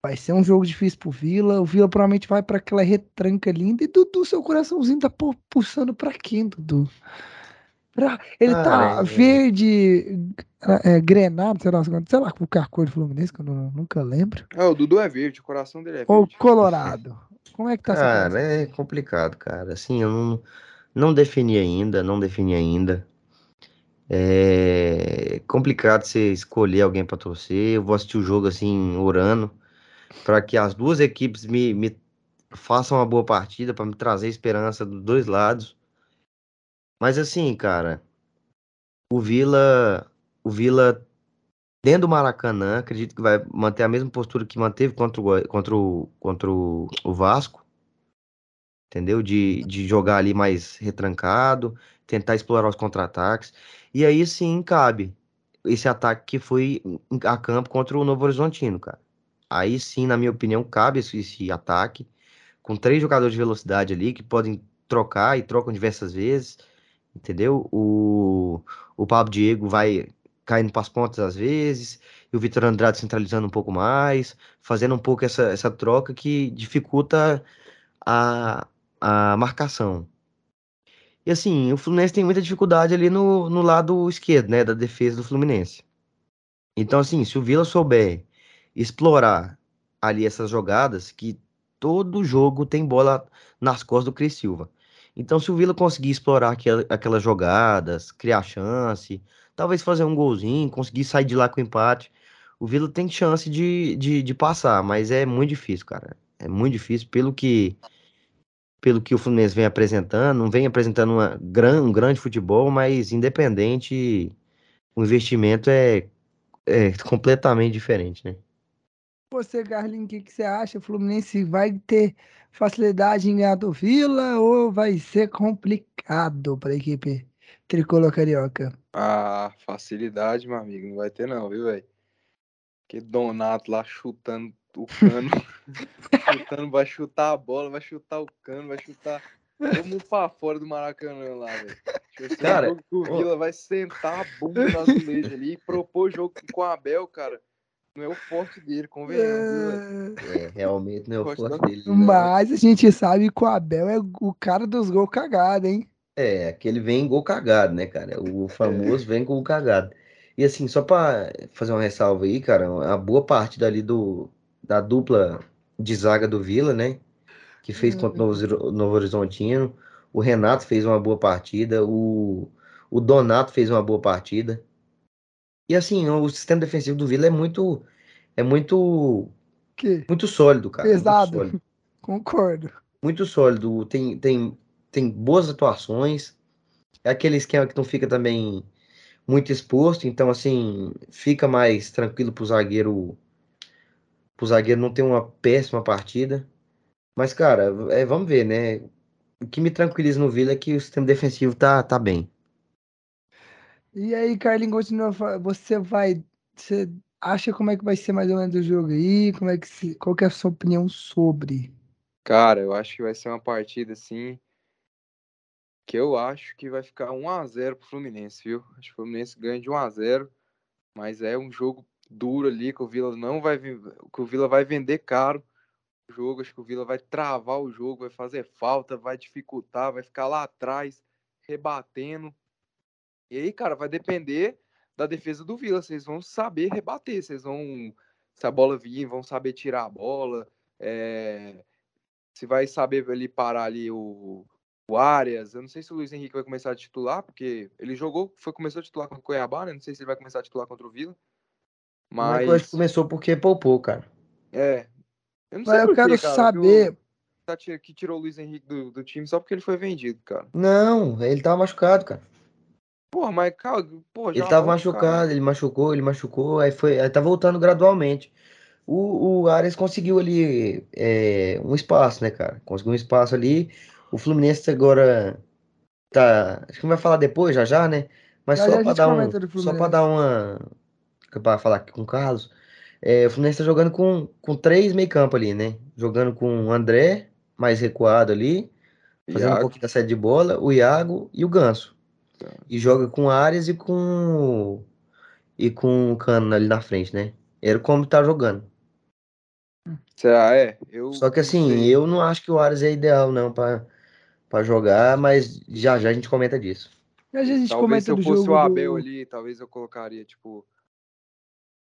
A: Vai ser um jogo difícil pro Vila. O Vila provavelmente vai para aquela retranca linda. E Dudu, seu coraçãozinho tá pulsando para quem, Dudu? Ele ah, tá é, verde, é, grenado, sei lá, sei lá qual é a cor do Fluminense, que eu não, nunca lembro.
B: É, o Dudu é verde, o coração dele é verde.
A: Ou colorado. Como é que tá
C: Cara, é complicado, cara. Assim, eu não, não defini ainda, não defini ainda. É complicado você escolher alguém para torcer. Eu vou assistir o jogo assim, orando, para que as duas equipes me, me façam uma boa partida, para me trazer esperança dos dois lados. Mas assim, cara, o Vila, o Vila dentro do Maracanã, acredito que vai manter a mesma postura que manteve contra o, contra o, contra o, o Vasco. Entendeu? De, de jogar ali mais retrancado, tentar explorar os contra-ataques. E aí sim cabe esse ataque que foi a campo contra o Novo Horizontino, cara. Aí sim, na minha opinião, cabe esse, esse ataque com três jogadores de velocidade ali que podem trocar e trocam diversas vezes entendeu? O, o Pablo Diego vai caindo para as pontas às vezes, e o Vitor Andrade centralizando um pouco mais, fazendo um pouco essa, essa troca que dificulta a, a marcação. E assim, o Fluminense tem muita dificuldade ali no, no lado esquerdo, né, da defesa do Fluminense. Então, assim, se o Vila souber explorar ali essas jogadas, que todo jogo tem bola nas costas do Cris Silva. Então, se o Vila conseguir explorar aquel, aquelas jogadas, criar chance, talvez fazer um golzinho, conseguir sair de lá com empate, o Vila tem chance de, de, de passar, mas é muito difícil, cara. É muito difícil pelo que pelo que o Fluminense vem apresentando, não vem apresentando uma, um grande futebol, mas independente, o investimento é, é completamente diferente, né?
A: Você, Carlinhos, o que, que você acha? O Fluminense vai ter facilidade em ganhar do Vila ou vai ser complicado para a equipe tricolor carioca?
B: Ah, facilidade, meu amigo, não vai ter não, viu, velho? Que Donato lá chutando o cano, chutando, vai chutar a bola, vai chutar o cano, vai chutar todo mundo pra fora do Maracanã lá, velho. Cara, o Vila vai sentar a bunda no azulejo ali e propor jogo com o Abel, cara não é o forte dele, convenhamos.
C: É... é, realmente não é o forte dele.
A: Mas a gente sabe que o Abel é o cara dos gols cagados, hein?
C: É, aquele vem gol cagado, né, cara? O famoso é. vem gol cagado. E assim, só pra fazer uma ressalva aí, cara, a boa parte dali do, da dupla de zaga do Vila, né? Que fez contra o Novo, Novo Horizontino. O Renato fez uma boa partida. O, o Donato fez uma boa partida. E assim, o sistema defensivo do Vila é muito. É muito.
A: Que?
C: Muito sólido, cara.
A: Pesado. Sólido. Concordo.
C: Muito sólido. Tem, tem, tem boas atuações. É aquele esquema que não fica também muito exposto. Então, assim, fica mais tranquilo pro zagueiro. Pro zagueiro não ter uma péssima partida. Mas, cara, é, vamos ver, né? O que me tranquiliza no Vila é que o sistema defensivo tá, tá bem.
A: E aí, Carlinhos, você vai. Você acha como é que vai ser mais ou menos o jogo aí? Como é que se, qual que é a sua opinião sobre?
B: Cara, eu acho que vai ser uma partida assim que eu acho que vai ficar 1x0 pro Fluminense, viu? Acho que o Fluminense ganha de 1x0, mas é um jogo duro ali que o Vila não vai que o Vila vai vender caro o jogo, acho que o Vila vai travar o jogo, vai fazer falta, vai dificultar, vai ficar lá atrás rebatendo. E aí, cara, vai depender da defesa do Vila, vocês vão saber rebater, vocês vão se a bola vir, vão saber tirar a bola, é, se vai saber ali parar ali o, o Arias. Eu não sei se o Luiz Henrique vai começar a titular, porque ele jogou, foi começou a titular contra o Cuiabá, né? Não sei se ele vai começar a titular contra o Vila.
C: Mas, mas começou porque poupou, cara.
B: É.
A: Eu não sei mas eu quero cara, saber.
B: Que, que tirou o Luiz Henrique do, do time só porque ele foi vendido, cara.
C: Não, ele tava machucado, cara.
B: Porra, mas, cara, porra,
C: Ele tava machucado, cara. ele machucou, ele machucou, aí foi, aí tá voltando gradualmente. O, o Arias conseguiu ali é, um espaço, né, cara? Conseguiu um espaço ali. O Fluminense agora tá. Acho que vai falar depois, já já, né? Mas já, só já para dar um, só para dar uma para falar aqui com o Carlos, é, o Fluminense tá jogando com, com três meio campo ali, né? Jogando com o André, mais recuado ali, fazendo Iago. um pouquinho da saída de bola, o Iago e o Ganso. Tá. E joga com Arias e com e com o Cano ali na frente, né? Era como tá jogando.
B: Será? É. Eu
C: Só que assim, eu não acho que o Arias é ideal não para para jogar, mas já já a gente comenta disso.
A: Já já a gente
B: talvez
A: comenta se eu
B: fosse o Abel do... ali, talvez eu colocaria tipo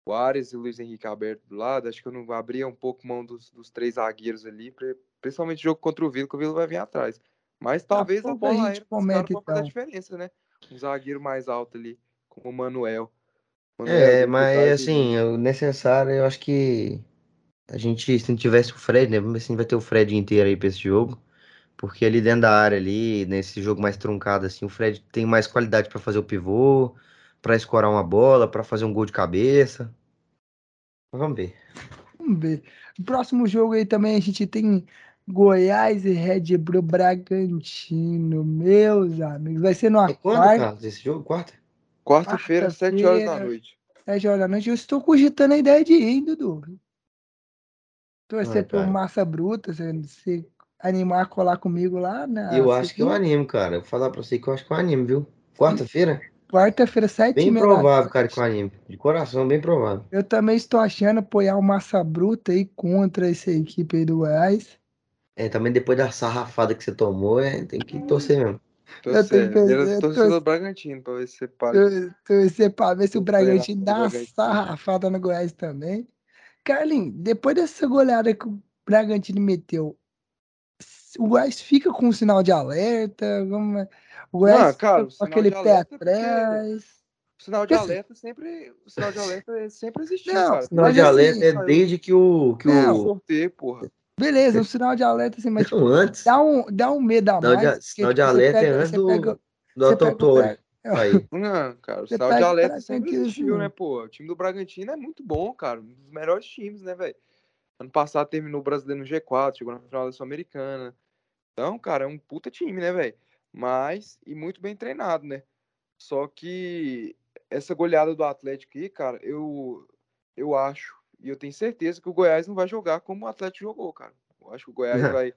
B: o Ares e o Luiz Henrique aberto do lado, acho que eu não abria um pouco mão dos, dos três zagueiros ali, principalmente jogo contra o Vila, que o Vila vai vir atrás. Mas talvez a bola a gente comenta, então. fazer a diferença, né? Um zagueiro mais alto ali, como o Manuel.
C: Manuel é, mas assim, o necessário, eu acho que a gente, se não tivesse o Fred, né? Vamos ver se vai ter o Fred inteiro aí pra esse jogo. Porque ali dentro da área, ali, nesse jogo mais truncado, assim, o Fred tem mais qualidade para fazer o pivô, para escorar uma bola, para fazer um gol de cabeça. Vamos ver.
A: Vamos ver. Próximo jogo aí também a gente tem Goiás e Red Bull Bragantino. Meus amigos, vai ser no é
C: quando, quarta. Carlos, esse jogo? Quarta?
B: Quarta-feira, Quarta sete horas da noite.
A: Sete horas da noite. Eu estou cogitando a ideia de ir, hein, Dudu? Torcer por massa bruta, se, se animar a colar comigo lá, né?
C: Eu acho que eu animo, cara. Vou falar pra você que eu acho que eu animo, viu? Quarta-feira?
A: Quarta-feira, sete
C: Bem provável, cara, com anime. De coração, bem provável.
A: Eu também estou achando apoiar o Massa Bruta aí contra essa equipe aí do Goiás.
C: É, também depois da sarrafada que você tomou, é, tem que torcer mesmo.
B: Torcer. Eu tenho que torcer do Bragantino pra ver se você para.
A: Torcer pra ver se o Bragantino dá uma sarrafada no Goiás também. Carlinhos, depois dessa goleada que o Bragantino meteu, o Goiás fica com um sinal de alerta? Vamos... O Goiás
B: ah, cara,
A: com aquele pé é atrás.
B: O sinal de alerta sempre, o sinal de alerta sempre existiu,
C: não,
B: cara.
C: O sinal de alerta assim, é desde que o que não, o
B: sorteio, porra.
A: Beleza, o sinal de alerta assim, mas
C: tipo, antes.
A: Dá um, dá um medo a mais.
C: De, sinal de tipo, alerta é pega, é antes do, pega, do autotório.
B: Aí. Não, cara, o sinal de alerta sempre existiu, né, pô? O time do Bragantino é muito bom, cara. Um dos melhores times, né, velho? Ano passado terminou o brasileiro no G4, chegou na final da Sul-Americana. Então, cara, é um puta time, né, velho? Mas, e muito bem treinado, né? Só que essa goleada do Atlético aí, cara, eu, eu acho, e eu tenho certeza que o Goiás não vai jogar como o Atlético jogou, cara. Eu acho que o Goiás vai.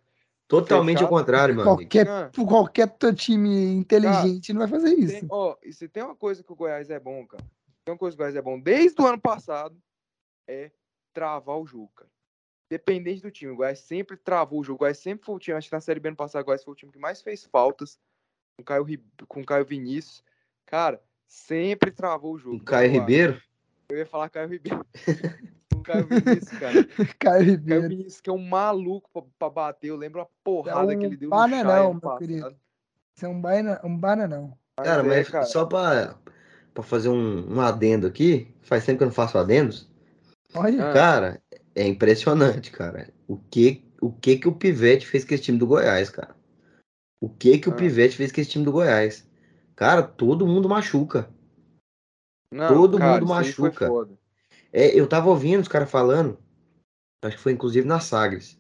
C: Totalmente fechar... ao contrário, meu
A: qualquer. Qualquer time inteligente cara, não vai fazer isso.
B: Tem, ó, e se tem uma coisa que o Goiás é bom, cara, tem uma coisa que o Goiás é bom desde o ano passado, é travar o jogo, cara. Dependente do time, o Goiás sempre travou o jogo. O Goiás sempre foi o time, acho que na Série B ano passado, o Goiás foi o time que mais fez faltas com o Caio, com o Caio Vinícius. Cara, sempre travou o jogo. O
C: Caio Ribeiro?
B: Eu ia falar Caio Ribeiro. o Caio Vinícius, cara.
A: Caio Ribeiro.
B: Caio Vinícius, que é um maluco pra, pra bater. Eu lembro a porrada
A: é um
B: que ele deu
A: no Chay não, meu querido. Isso é um bana, um bana não.
C: Cara, mas, é, cara. só pra, pra fazer um, um adendo aqui, faz tempo que eu não faço adendos. Olha. Cara, é impressionante, cara. O que, o que que o Pivete fez com esse time do Goiás, cara? O que que o ah. Pivete fez com esse time do Goiás? Cara, todo mundo machuca. Não, todo cara, mundo machuca. É, eu tava ouvindo os caras falando, acho que foi inclusive na Sagres,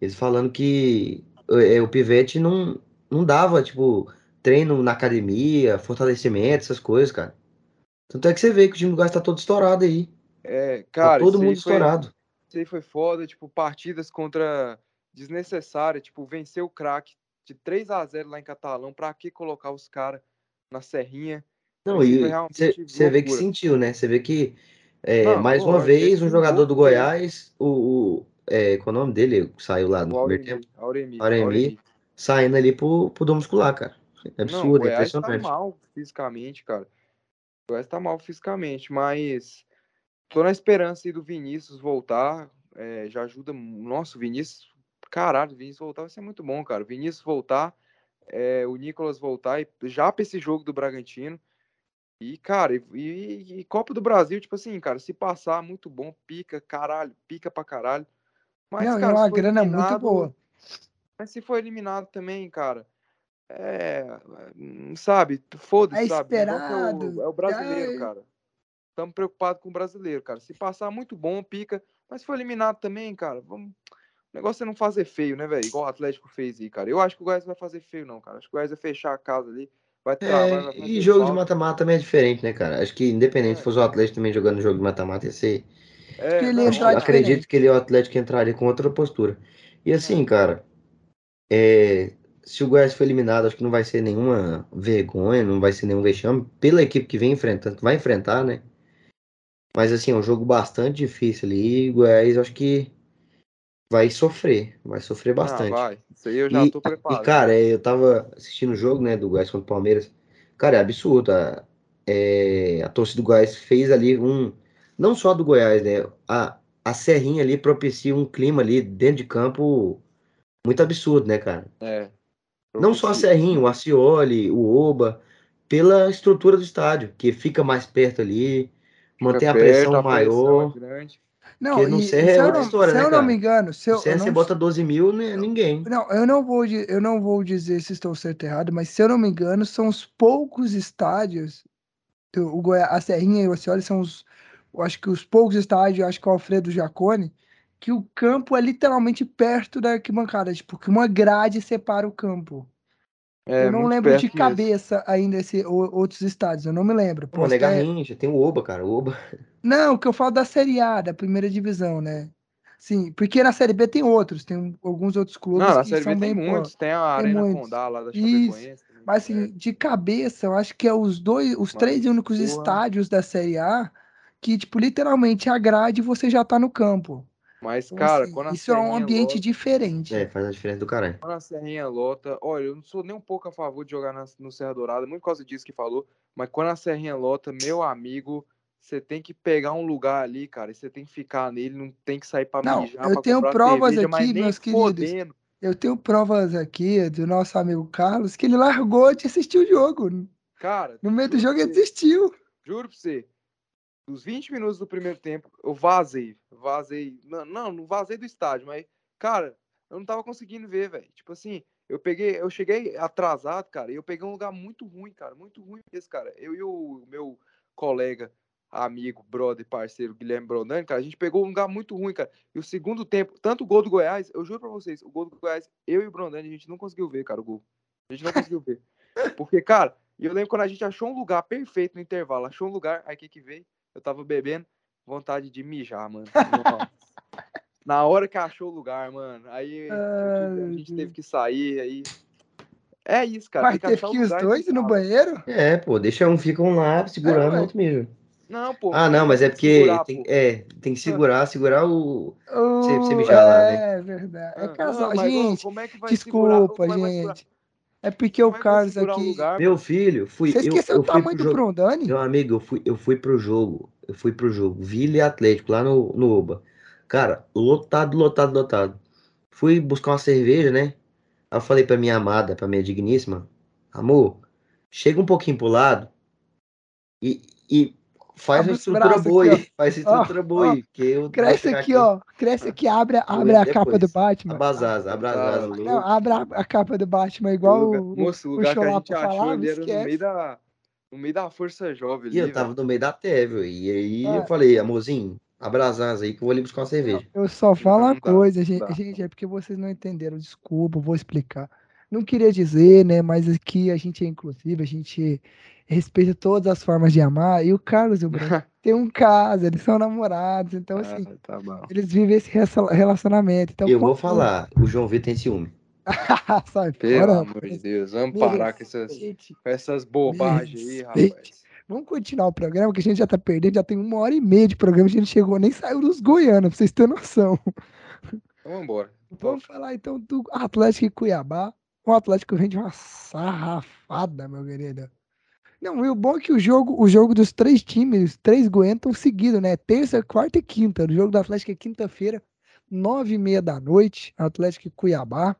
C: eles falando que é, o Pivete não, não dava, tipo, treino na academia, fortalecimento, essas coisas, cara. Tanto é que você vê que o time do Goiás tá todo estourado aí.
B: É, tá cara,
C: tá todo mundo estourado.
B: Isso aí foi foda, tipo, partidas contra desnecessárias, tipo, vencer o craque de 3 a 0 lá em Catalão, pra que colocar os caras na serrinha?
C: Não, e
B: foi
C: você vê que sentiu, né? Você vê que, é,
B: Não,
C: mais uma
B: lógico,
C: vez, um jogador do. Goiás, o, o é, qual é o nome dele? Saiu lá no primeiro tempo,
B: Auremi, Auremi,
C: Auremi, saindo ali pro, pro dor muscular, cara. É
B: Não, o
C: absurdo, é
B: Goiás tá
C: impressionante.
B: mal fisicamente, cara. O Goiás tá mal fisicamente, mas tô na esperança aí do Vinícius voltar. é, já ajuda. Nossa, o Vinícius. Caralho, o Vinícius voltar vai ser muito bom, cara. O Vinícius voltar, é, o Nicolas voltar e já pra esse jogo do Bragantino. E, cara, e, e- e Copa do Brasil, tipo assim, cara, se passar, muito bom, pica, caralho, pica pra caralho. Mas,
A: Não, é
B: cara,
A: uma
B: se for
A: grana muito boa.
B: mas se for eliminado também, cara, é. hum, Sabe? Foda-se,
A: É
B: sabe? O negócio É
A: esperado.
B: o, é o brasileiro,
A: Ai.
B: cara. Estamos preocupados com o brasileiro, cara. Se passar, muito bom, pica. Mas se for eliminado também, cara, vamos. O negócio é não fazer feio, né, velho? Igual o Atlético fez aí, cara. Eu acho que o Goiás vai fazer feio, não, cara. Acho que o Goiás vai fechar a casa ali, vai travar,
C: É, e jogo de mata-mata também é diferente, né, cara? Acho que independente
B: É.
C: se fosse o Atlético também jogando jogo de mata-mata, ia ser.
B: É, não,
C: Acho- acredito
A: diferente.
C: que ele, o Atlético entraria com outra postura. E assim, cara, é, se o Goiás for eliminado, acho que não vai ser nenhuma vergonha, não vai ser nenhum vexame pela equipe que vem enfrentando, que vai enfrentar, né? Mas assim, é um jogo bastante difícil ali. E o Goiás, acho que vai sofrer, vai sofrer
B: Ah,
C: bastante.
B: vai. Isso aí eu já
C: E,
B: tô
C: e,
B: preparado.
C: cara, eu tava assistindo o jogo, né, do Goiás contra o Palmeiras. Cara, é absurdo. A, é, a torcida do Goiás fez ali um. Não só do Goiás, né? A, a Serrinha ali propicia um clima ali dentro de campo muito absurdo, né, cara?
B: É.
C: Não só a. Serrinha, o Acioli, o Oba, pela estrutura do estádio, que fica mais perto ali, mantém a
B: Fica
C: pressão
B: perto, a pressão
C: maior.
B: é grande.
A: Não,
C: Porque no
A: e,
C: Serra
A: se
C: é
A: eu
C: outra
A: não,
C: história,
A: se
C: né,
A: eu não
C: cara?
A: me engano, se eu, eu
C: Serra você
A: não
C: bota 12 mil, não é ninguém.
A: Não, eu não vou, eu não vou dizer se estou certo ou errado, mas se eu não me engano, são os poucos estádios, do- o Goiás, a Serrinha e o Oceoli são os, eu acho que os poucos estádios, acho que o Alfredo Jacone, que o campo é literalmente perto da arquibancada, tipo, que uma grade separa o campo.
B: É,
A: eu não lembro de
B: mesmo.
A: cabeça ainda esse, o- outros estádios, eu não me lembro.
C: Pô, né,
A: até-
C: Garrincha, tem o Oba, cara. O Oba.
A: Não, o que eu falo da Série A, da primeira divisão, né? Sim, porque na Série B tem outros, tem alguns outros clubes
B: Não, na
A: que
B: Série
A: são
B: B tem
A: bem pô,
B: muitos. Tem a
A: tem
B: Arena
A: muitos.
B: Condá lá da
A: Isso.
B: Chapecoense.
A: Mas assim, de cabeça, eu acho que é os dois, os
B: Mas,
A: três únicos
B: porra.
A: estádios da Série A que, tipo, literalmente a grade você já tá no campo.
B: Mas,
A: Então,
B: cara,
A: assim,
B: quando a
A: isso é um
B: Serrinha
A: ambiente
B: lota,
A: diferente.
C: É, faz a diferença do caralho.
B: quando a Serrinha lota, olha, eu não sou nem um pouco a favor de jogar na- no Serra Dourada, muito por causa disso que falou, mas quando a Serrinha lota, meu amigo, você tem que pegar um lugar ali, cara, e você tem que ficar nele, não tem que sair pra
A: Não,
B: mijar,
A: eu
B: pra
A: tenho provas
B: cerveja,
A: aqui, meus queridos.
B: fodendo.
A: Eu tenho provas aqui do nosso amigo Carlos que ele largou de assistir o jogo.
B: Cara,
A: No meio do jogo
B: pra
A: ele
B: você,
A: desistiu.
B: juro pra você, dos 20 minutos do primeiro tempo, eu vazei, vazei, não, não, não vazei do estádio, mas, cara, eu não tava conseguindo ver, velho, tipo assim, eu peguei, eu cheguei atrasado, cara, e eu peguei um lugar muito ruim, cara, muito ruim esse cara, eu e o meu colega, amigo, brother, parceiro, Guilherme Brondani, cara, a gente pegou um lugar muito ruim, cara, e o segundo tempo, tanto o gol do Goiás, eu juro pra vocês, o gol do Goiás, eu e o Brondani, a gente não conseguiu ver, cara, o gol, a gente não conseguiu ver, porque, cara, eu lembro quando a gente achou um lugar perfeito no intervalo, achou um lugar, aí o que que veio? Eu tava bebendo, vontade de mijar, mano. Na hora que achou o lugar, mano, aí a gente teve que sair, aí. É isso, cara.
A: Mas teve que ir os dois no banheiro?
C: É, pô, deixa um, fica um lá segurando,
A: É,
C: o outro mesmo.
B: Não, pô.
C: Ah, não, mas é porque
B: segurar,
C: tem, é, tem que segurar, segurar o. Você, você mijar lá, né?
A: é verdade. É
B: Ah,
A: casal.
B: não, mas, ô,
A: Gente,
B: como é que vai
A: desculpa,
B: é segurar?
A: gente. É porque o
B: é
A: Carlos
B: segurar um
A: aqui.
B: lugar,
C: Meu filho, fui,
A: Você
C: eu,
A: esqueceu
C: eu
A: o
C: fui
A: tamanho
C: pro
A: do
C: jogo.
A: Brondani?
C: Meu amigo, eu fui, eu fui pro jogo. Eu fui pro jogo. Vila e Atlético, lá no, no Oba. Cara, lotado, lotado, lotado. Fui buscar uma cerveja, né? Aí eu falei pra minha amada, pra minha digníssima, amor, chega um pouquinho pro lado e, e faz uma estrutura boa aí. Faz estrutura
A: ó,
C: boa aí.
A: Cresce aqui, ó. Cresce aqui, abre, abre a capa do. Batman.
C: Abrazaz,
B: Tá
C: abrazaz.
A: Não,
B: louco.
A: abre a, capa do Batman, igual o,
B: moço, o lugar que a gente achou era no meio da. No meio da Força Jovem
C: E eu tava no meio da Tevel. E aí eu
A: Ah,
C: falei, amorzinho, abrazaz aí que eu vou ali buscar uma cerveja.
A: eu só falo
B: Não,
A: uma
B: não
A: coisa,
B: não
A: gente, gente, é porque vocês não entenderam, desculpa, vou explicar. Não queria dizer, né, mas aqui a gente é inclusive, a gente respeita todas as formas de amar, e o Carlos e o Bruno têm um caso, eles são namorados, então assim,
B: Ah, tá bom.
A: eles vivem esse relacionamento. Então,
C: Eu vou falar, o João Vitor tem ciúme.
A: Sai
B: Pelo
A: fora,
B: amor de. Deus, vamos parar com essas, com essas bobagens aí, rapaz.
A: Vamos continuar o programa, que a gente já tá perdendo, já tem uma hora e meia de programa, a gente chegou, nem saiu dos Goianos, pra vocês terem noção.
B: Então vamos embora.
A: Vamos falar então do Atlético e Cuiabá. O Atlético vem de uma sarrafada, meu querido. Não, e o bom é que o jogo, o jogo dos três times, os três goianos estão seguidos, né? Terça, quarta e quinta. O jogo do Atlético é quinta-feira, nove e meia da noite, Atlético e Cuiabá.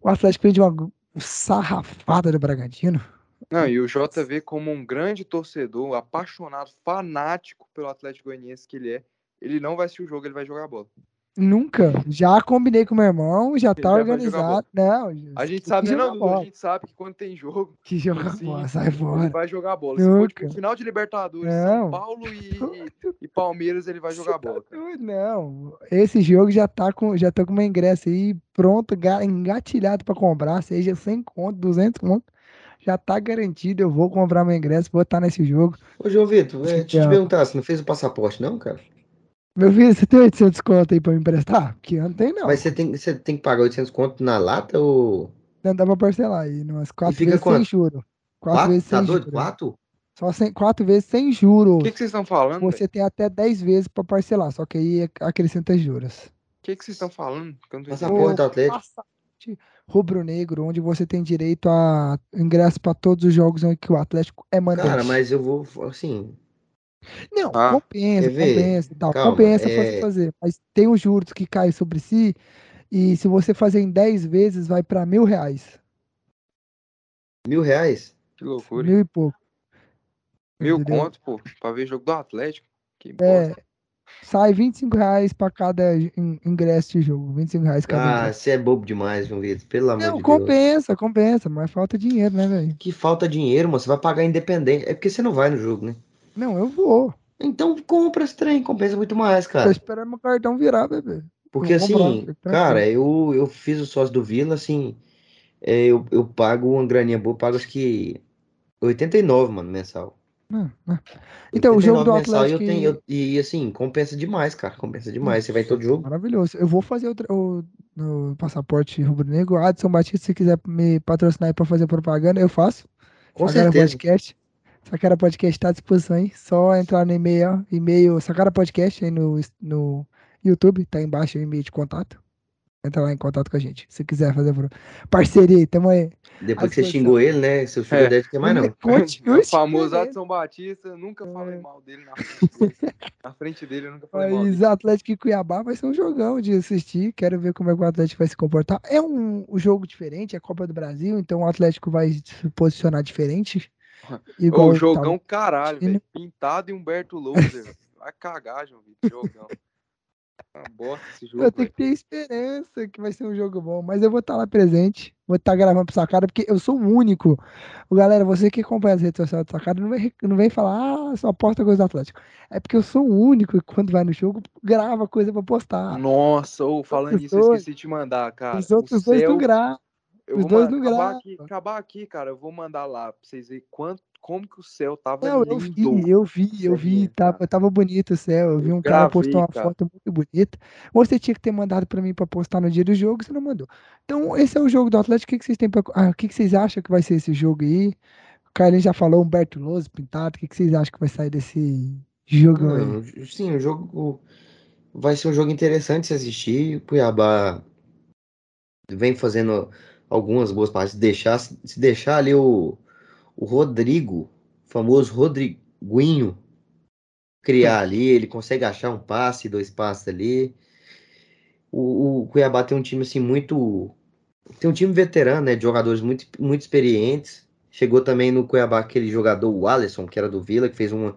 A: O Atlético vem de uma sarrafada do Bragantino.
B: Não, e o JV, como um grande torcedor, apaixonado, fanático pelo Atlético Goianiense que ele é, ele não vai assistir o jogo, ele vai jogar bola.
A: Nunca. Já combinei com meu irmão, já tá
B: já
A: organizado. Não,
B: A gente sabe, né, não, Dudu? A gente sabe que quando tem jogo,
A: Que jogar
B: assim,
A: bola, sai
B: ele
A: fora.
B: vai jogar bola. Se for
A: Nunca.
B: tipo, final de Libertadores,
A: Não.
B: São Paulo e, e- Palmeiras, ele vai jogar bola. cara.
A: Não, esse jogo já tá com, já tô com meu ingresso aí pronto, ga- engatilhado pra comprar, seja 100 conto, 200 conto, já tá garantido, eu vou comprar meu ingresso, vou estar nesse jogo.
C: Ô, João Vitor, é, deixa eu te
A: Então.
C: perguntar, você não fez o passaporte, não, cara?
A: Meu filho, você tem 800 conto aí pra me emprestar? Porque eu não tenho não,
C: Mas você tem, você tem que pagar 800 conto na lata ou.
A: não dá pra parcelar aí, umas quatro
C: fica
A: vezes sem
C: quanto?
A: juros. Quatro
C: Quatro?
A: vezes
C: Tá
A: sem
C: doido?
A: juros.
C: Quatro?
A: Só sem, quatro vezes sem juros.
B: O que, que vocês estão falando?
A: Você tem até 10 vezes pra parcelar, só que aí acrescenta juros.
B: O que, que vocês estão falando?
C: Passaporte do Atlético.
A: Rubro-negro, onde você tem direito a ingresso para todos os jogos em que o Atlético é mandante.
C: Cara, mas eu vou, assim,
A: Não,
B: Ah,
A: compensa, compensa e tal.
C: Calma,
A: compensa
C: é-
A: você fazer. Mas tem os juros que caem sobre si, e se você fazer em 10 vezes, vai para mil reais.
C: mil reais?
B: Que loucura.
A: Mil e pouco.
B: Mil
A: entendeu?
B: conto, pô, pra ver jogo do Atlético. Que bosta.
A: É, sai 25 reais para cada in- ingresso de jogo. 25 reais cada
C: Ah,
A: ingresso.
C: você é bobo demais, João Vitor, pelo amor
A: Não,
C: de Deus.
A: compensa, compensa, mas falta dinheiro, né, velho?
C: Que falta dinheiro, mano, você vai pagar independente. É porque você não vai no jogo, né?
A: Não, eu vou.
C: Então compra esse trem, compensa muito mais,
A: Tô
C: cara.
A: esperando meu cartão virar, bebê.
C: Porque
A: comprar,
C: assim,
A: fica
C: cara, eu, eu fiz o sócio do Vila, assim, é, eu, eu pago uma graninha boa, pago acho que 89, mano, mensal.
A: Não, não. Então, o jogo do
C: 89 mensal, e eu
A: Atlético.
C: tenho, eu- e assim, compensa demais, cara, compensa demais. Você vai em todo jogo.
A: Maravilhoso. Eu vou fazer o, o, no passaporte rubro-negro. Adson Batista, se quiser me patrocinar aí pra fazer propaganda, eu faço.
C: Com
A: Sacara
C: certeza.
A: Podcast. Sacara Podcast tá à disposição aí. Só entrar no e-mail, ó, e-mail Sacara Podcast aí no, no YouTube, tá aí embaixo o e-mail de contato. Entra lá em contato com a gente. Se quiser fazer parceria aí, tamo aí.
C: Depois que você xingou ele, né? Seu filho
B: É.
C: deve ter mais não.
A: Continue
B: o famoso. Adson Batista, nunca falei
A: É.
B: mal dele na frente dele. na frente dele, eu nunca falei mal
A: Mas. Atlético e Cuiabá vai ser um jogão de assistir. Quero ver como é que o Atlético vai se comportar. É um, um jogo diferente, é a Copa do Brasil, então o Atlético vai se posicionar diferente. Igual tá-
B: jogão caralho,
A: China.
B: velho. Pintado e Humberto Louser. Vai cagar, João Vitor. Jogão. Uma bosta esse jogo.
A: Eu tenho que ter esperança que vai ser um jogo bom, mas eu vou estar lá presente, vou estar gravando pro Sacada, porque eu sou o único. Galera, você que acompanha as redes sociais do Sacada, não vem, não vem falar, ah, só posta coisa do Atlético. É porque eu sou o único que quando vai no jogo, grava coisa pra postar.
B: Nossa, ô, falando
A: Os
B: nisso, eu esqueci de te mandar, cara.
A: Os outros
B: o
A: dois
B: céu,
A: não gravam.
B: Eu
A: os
B: vou
A: dois
B: acabar aqui, acabar aqui, cara. Eu vou mandar lá pra vocês verem quanto, como que o céu tava
A: Não, eu
B: lindo.
A: vi, eu vi, eu vi,
B: Céu,
A: tava,
B: cara.
A: tava bonito o céu. Eu vi
B: Eu
A: um cara postou
B: gravei,
A: uma
B: cara.
A: foto muito bonita. Você tinha que ter mandado pra mim pra postar no dia do jogo, você não mandou. Então, esse é o jogo do Atlético. O que que vocês têm pra... ah, o que que vocês acham que vai ser esse jogo aí? O Carlinhos já falou, Humberto Louso, pintado. O que que vocês acham que vai sair desse jogo aí?
C: Não, sim, o jogo vai ser um jogo interessante se assistir. O Cuiabá vem fazendo algumas boas partes. Deixar, se deixar ali o, o Rodrigo, famoso Rodriguinho, criar ali, ele consegue achar um passe, dois passes ali. O, o Cuiabá tem um time assim muito. Tem um time veterano, né? De jogadores muito, muito experientes. Chegou também no Cuiabá aquele jogador, o Alisson, que era do Vila, que fez uma,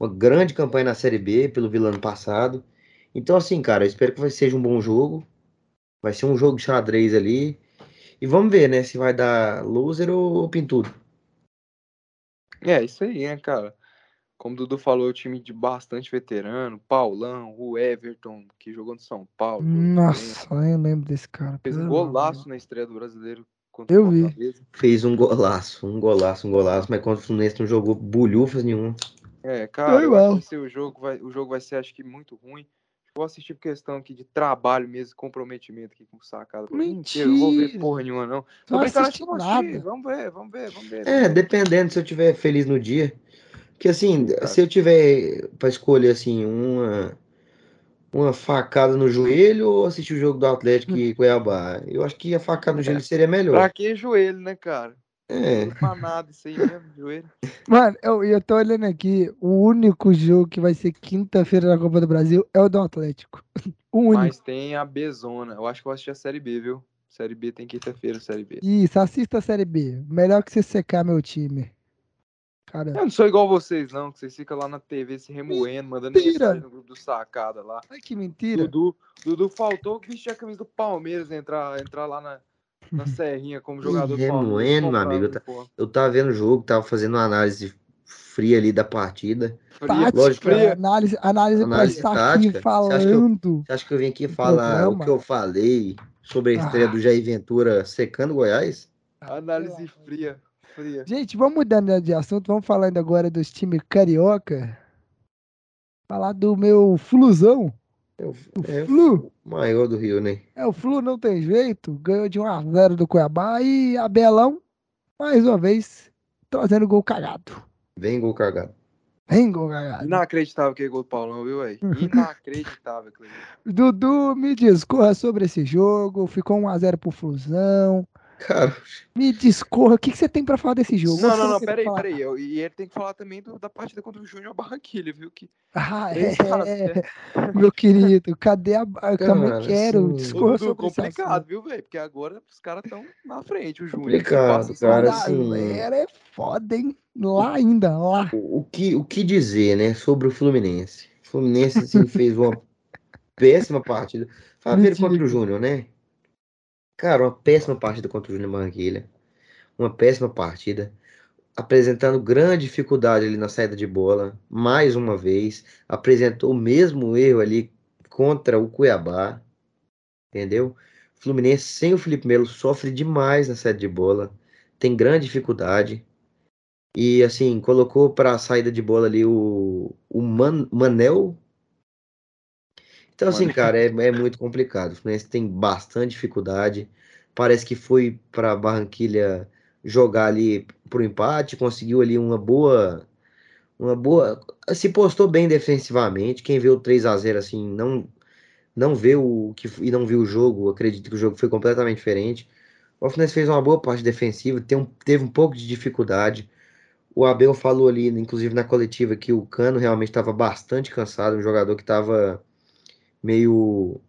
C: uma grande campanha na Série B pelo Vila ano passado. Então, assim, cara, eu espero que seja um bom jogo. Vai ser um jogo de xadrez ali. E vamos ver, né? Se vai dar loser ou, pintudo.
B: É, isso aí, né, cara? Como o Dudu falou, é um time de bastante veterano. Paulão, o Everton, que jogou no São Paulo.
A: Nossa, eu lembro desse cara.
B: Fez um golaço na estreia do brasileiro contra
A: Eu
B: o
A: vi.
C: Fez um golaço, um golaço, um golaço. Mas contra o Fluminense não jogou bulhufas nenhum.
B: É, cara, que esse o jogo vai, o jogo vai ser, acho que, muito ruim. Vou assistir por questão aqui de trabalho mesmo, comprometimento aqui com sacada.
A: Mentira.
B: Eu não vou ver porra nenhuma, não. Tô
A: Não assisti
B: assistir.
A: nada.
B: Vamos ver, vamos ver, vamos ver.
C: É, dependendo se eu tiver feliz no dia. Porque assim, se eu tiver pra escolher assim, uma uma facada no joelho ou assistir o jogo do Atlético e Cuiabá, eu acho que a facada no joelho seria
B: Pra
C: melhor.
B: que joelho, né, cara?
C: É,
B: nada isso aí mesmo, joelho.
A: Mano, eu, eu tô olhando aqui, o único jogo que vai ser quinta-feira na Copa do Brasil é o do Atlético. O único.
B: Mas tem a Bezona. Eu acho que eu vou assistir a Série B, viu? Série B tem quinta-feira, Série B.
A: Isso, assista a Série B. Melhor que você secar meu time. Cara,
B: Eu não sou igual vocês, não, que vocês ficam lá na TV se remoendo, mandando mensagem no grupo do Sacada lá.
A: ai que mentira.
B: Dudu, Dudu faltou vestir a camisa do Palmeiras, entrar, entrar lá na, na Serrinha como jogador do Palmeiras.
C: remoendo, meu
B: comprar
C: amigo, tá- eu tava vendo o jogo, tava fazendo uma análise fria ali da partida.
B: Fria,
A: Tática,
C: lógico,
B: fria.
A: análise, análise pra
C: Análise
A: estar
C: tática.
A: aqui
C: Você acha que eu-
A: falando.
C: Você acha que eu vim aqui falar
A: programa.
C: o que eu falei sobre a estreia
A: Ah.
C: do Jair Ventura secando Goiás?
B: Análise fria, fria.
A: Gente, vamos mudando de assunto, vamos falando agora dos times carioca. Falar do meu Flusão.
C: É o,
A: O
C: é
A: Flu.
C: o maior do Rio, né?
A: É, o Flu não tem jeito. Ganhou de 1 a 0 do Cuiabá e Abelão, mais uma vez, trazendo gol cagado.
C: Vem gol cagado.
A: Vem gol cagado.
B: Inacreditável aquele gol do Paulão, viu, velho? Inacreditável.
A: Dudu, me discorra sobre esse jogo. Ficou 1x0 pro Flusão.
C: Cara,
A: Me discorra. O que, que você tem pra falar desse jogo?
B: Não,
A: Você
B: não, não, peraí,
A: falar?
B: peraí. Eu- E ele tem que falar também do- da partida contra o Júnior Barranquilha, viu? Que
A: Ah,
B: a zero.
A: é, meu querido. Cadê a. Eu também
C: Cara,
A: quero.
C: assim,
A: Discorra sobre
B: complicado,
A: assunto.
B: viu, velho? Porque agora os caras estão na frente, o Júnior.
C: Complicado,
B: Passa-
C: cara, assim-
A: galera, é foda, hein? Lá ainda, lá.
C: o, o que, o que dizer, né, sobre o Fluminense? O Fluminense, assim, fez uma péssima partida. Fala contra o Júnior, né? Cara, uma péssima partida contra o Júnior Barranquilha. Uma péssima partida. Apresentando grande dificuldade ali na saída de bola. Mais uma vez. Apresentou o mesmo erro ali contra o Cuiabá. Entendeu? Fluminense sem o Felipe Melo sofre demais na saída de bola. Tem grande dificuldade. E assim, colocou para a saída de bola ali o, o Man- Manel. Então, assim, cara, é, é muito complicado. O Fluminense tem bastante dificuldade. Parece que foi para Barranquilha jogar ali pro empate, conseguiu ali uma boa. Uma boa. Se postou bem defensivamente. Quem vê o 3 a 0 assim, não não vê o que e não viu o jogo, acredito que o jogo foi completamente diferente. O Fluminense fez uma boa parte defensiva, um- teve um pouco de dificuldade. O Abel falou ali, inclusive na coletiva, que o Cano realmente estava bastante cansado, um jogador que estava meio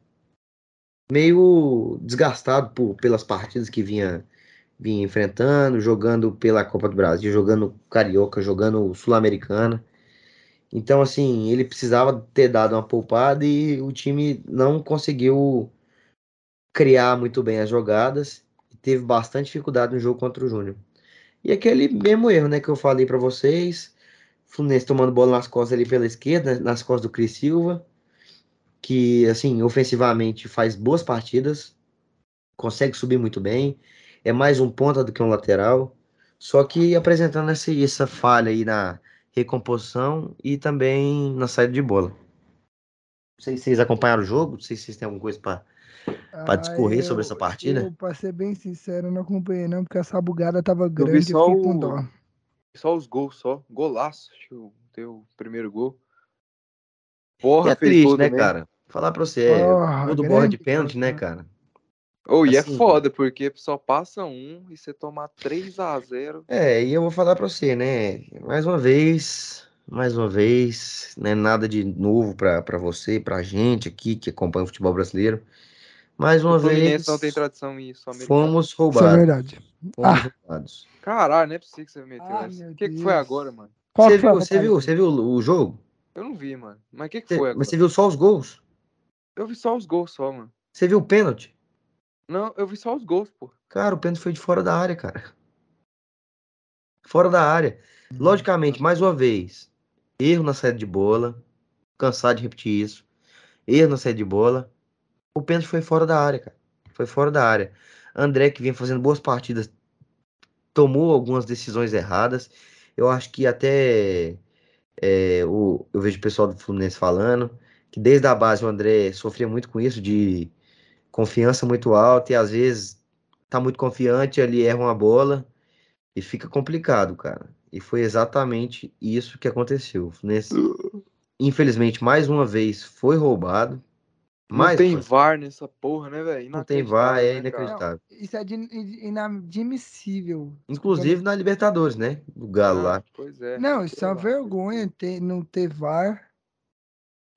C: meio desgastado por, pelas partidas que vinha vinha enfrentando, jogando pela Copa do Brasil, jogando Carioca, jogando Sul-Americana. Então, assim, ele precisava ter dado uma poupada e o time não conseguiu criar muito bem as jogadas. Teve bastante dificuldade no jogo contra o Júnior. E aquele mesmo erro, né, que eu falei pra vocês. Fluminense tomando bola nas costas ali pela esquerda, nas costas do Cris Silva, que, assim, ofensivamente faz boas partidas, consegue subir muito bem, é mais um ponta do que um lateral, só que apresentando essa, essa falha aí na recomposição e também na saída de bola. Não sei se vocês acompanharam o jogo, não sei se vocês têm alguma coisa para Pra discorrer sobre essa partida?
A: Eu, pra ser bem sincero, eu não acompanhei não, porque essa bugada tava
B: vi
A: grande e
B: só
A: fiquei com
B: o-
A: dó.
B: Só os gols, só. Golaço. Acho que o teu primeiro gol. Porra,
C: é triste,
B: tudo
C: né,
B: mesmo.
C: cara? Falar pra você, é
A: Porra,
C: gol do borra de pênalti, né,
A: coisa.
C: cara?
B: Oh, e é
C: Assim,
B: foda, porque só passa um e você tomar 3x0.
C: É, e eu vou falar pra você, né? Mais uma vez, mais uma vez, né? Nada de novo pra, pra você, pra gente aqui que acompanha o futebol brasileiro. Mais uma
B: O
C: vez,
B: não tem tradição isso.
C: fomos
A: Isso é
C: roubados.
A: verdade.
C: Fomos
A: Ah.
C: roubados.
B: Caralho, não é possível que você meteu
A: Ai,
B: essa.
A: meu
B: O que, que foi agora, mano?
A: Qual
C: Você
A: foi a
C: viu, você viu, você viu o o jogo?
B: Eu não vi, mano. Mas o que, que
C: Você-
B: foi agora?
C: mas você viu só os gols?
B: Eu vi só os gols só, mano.
C: Você viu o pênalti?
B: Não, eu vi só os gols, pô.
C: Cara, o pênalti foi de fora da área, cara. Fora da área. Logicamente, mais uma vez, erro na saída de bola. Cansado de repetir isso. Erro na saída de bola. O pênalti foi fora da área, cara. Foi fora da área. André, que vinha fazendo boas partidas, tomou algumas decisões erradas. Eu acho que até é, o, eu vejo o pessoal do Fluminense falando que desde a base o André sofria muito com isso, de confiança muito alta, e às vezes tá muito confiante, ele erra uma bola e fica complicado, cara. E foi exatamente isso que aconteceu. Nesse... Infelizmente, mais uma vez, foi roubado.
B: Não tem VAR nessa porra, né, velho?
C: Não tem VAR, é
B: né,
C: inacreditável.
A: Não, isso é inadmissível.
C: Inclusive na Libertadores, né? Do Galo
B: ah,
C: lá.
B: Pois é.
A: Não, isso é uma vergonha ter, não ter VAR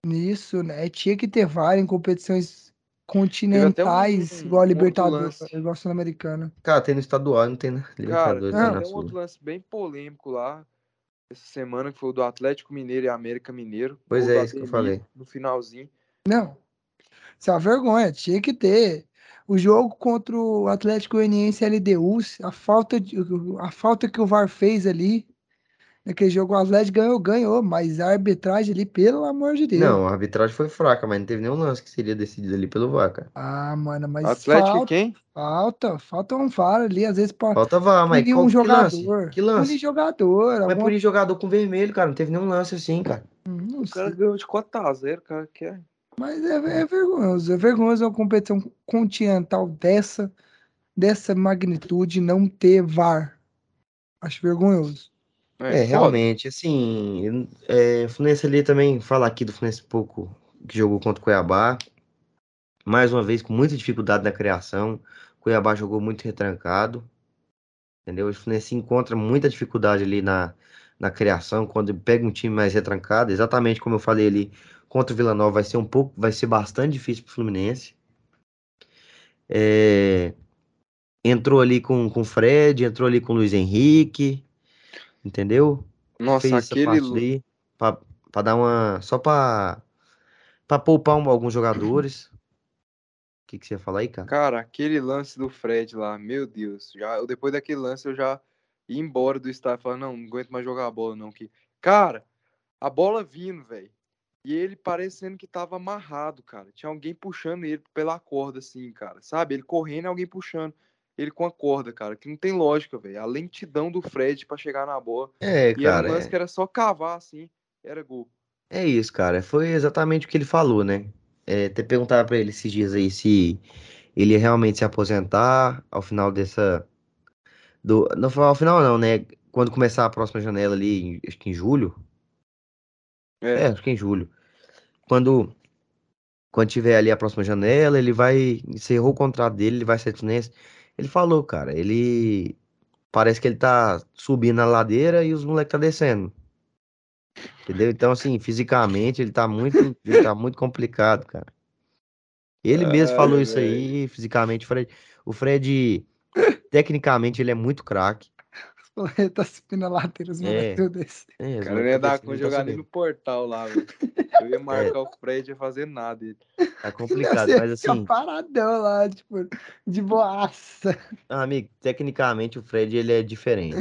A: nisso, né? Tinha que ter VAR em competições continentais,
B: um,
A: igual a
B: um
A: Libertadores, igual a Sul-Americana.
C: Cara, tem no estadual, não tem na Libertadores.
B: Cara,
C: não,
B: tem um outro lance bem polêmico lá, essa semana, que foi o do Atlético Mineiro e América Mineiro.
C: Pois é, isso que eu falei.
B: No finalzinho.
A: Não, isso é uma vergonha, tinha que ter. O jogo contra o Atlético Goianiense LDU, a falta, de, a falta que o VAR fez ali, naquele jogo, o Atlético ganhou, ganhou, mas a arbitragem ali, pelo amor de Deus.
C: Não, a arbitragem foi fraca, mas não teve nenhum lance que seria decidido ali pelo VAR, cara.
A: Ah, mano, mas
B: Atlético
A: falta,
B: quem?
A: falta, falta um VAR ali, às vezes pra
C: Falta VAR, mas qual,
A: um
C: que lance?
A: jogador.
C: Que lance?
A: Punir jogador.
C: Mas
A: alguma-
C: punir jogador com vermelho, cara, não teve nenhum lance assim, cara.
A: Hum, Não
B: O cara ganhou de 4 a 0 cara. Que é...
A: Mas é, é vergonhoso. É vergonhoso uma competição continental dessa, dessa magnitude não ter VAR. Acho vergonhoso.
C: É,
B: foda.
C: realmente, assim, é, o Fluminense ali também, falar aqui do Fluminense um pouco, que jogou contra o Cuiabá, mais uma vez com muita dificuldade na criação, o Cuiabá jogou muito retrancado, entendeu? O Fluminense encontra muita dificuldade ali na, na criação, quando pega um time mais retrancado, exatamente como eu falei ali, contra o Vila Nova vai ser um pouco, vai ser bastante difícil pro Fluminense. É, entrou ali com o Fred, entrou ali com o Luiz Henrique, entendeu?
B: Nossa,
C: fez
B: aquele.
C: pra dar uma. Só pra, pra poupar um- alguns jogadores. O que, que você ia falar aí, cara?
B: Cara, aquele lance do Fred lá, meu Deus. Já, eu- depois daquele lance eu já ia embora do estádio. Falando, não, não aguento mais jogar a bola, não. Que... Cara, a bola vindo, velho. E ele parecendo que tava amarrado, cara. Tinha alguém puxando ele pela corda, assim, cara. Sabe? Ele correndo e alguém puxando ele com a corda, cara. Que não tem lógica, velho. A lentidão do Fred pra chegar na bola.
C: É,
B: E
C: cara,
B: um lance
C: é,
B: que era só cavar, assim. Era gol.
C: é isso, cara. Foi exatamente o que ele falou, né? É, ter perguntado pra ele esses dias aí se ele ia realmente se aposentar ao final dessa. Do, não foi ao final, não, né? Quando começar a próxima janela ali, acho que em julho. É,
B: É.
C: acho que em julho. Quando, quando tiver ali a próxima janela, ele vai. Encerrou o contrato dele, ele vai ser Fluminense. Ele falou, cara, ele. Parece que ele tá subindo na ladeira e os moleques tá descendo. Entendeu? Então, assim, fisicamente, ele tá muito, ele tá muito complicado, cara. Ele mesmo
B: Ai,
C: falou isso
B: velho.
C: aí, fisicamente. O Fred, o Fred, tecnicamente, ele é muito craque.
A: Tá subindo a ladeira, os
C: É.
A: desse.
C: É,
B: O
C: os
B: cara não
C: moleques
B: ia dar
C: ele tá
B: jogar nem no portal lá, velho. Eu ia marcar o Fred e ia fazer nada. Ele.
C: Tá complicado,
A: Você
C: mas
A: fica
C: assim.
A: paradão lá, tipo, de boaça.
C: Ah, Amigo, tecnicamente o Fred ele é diferente.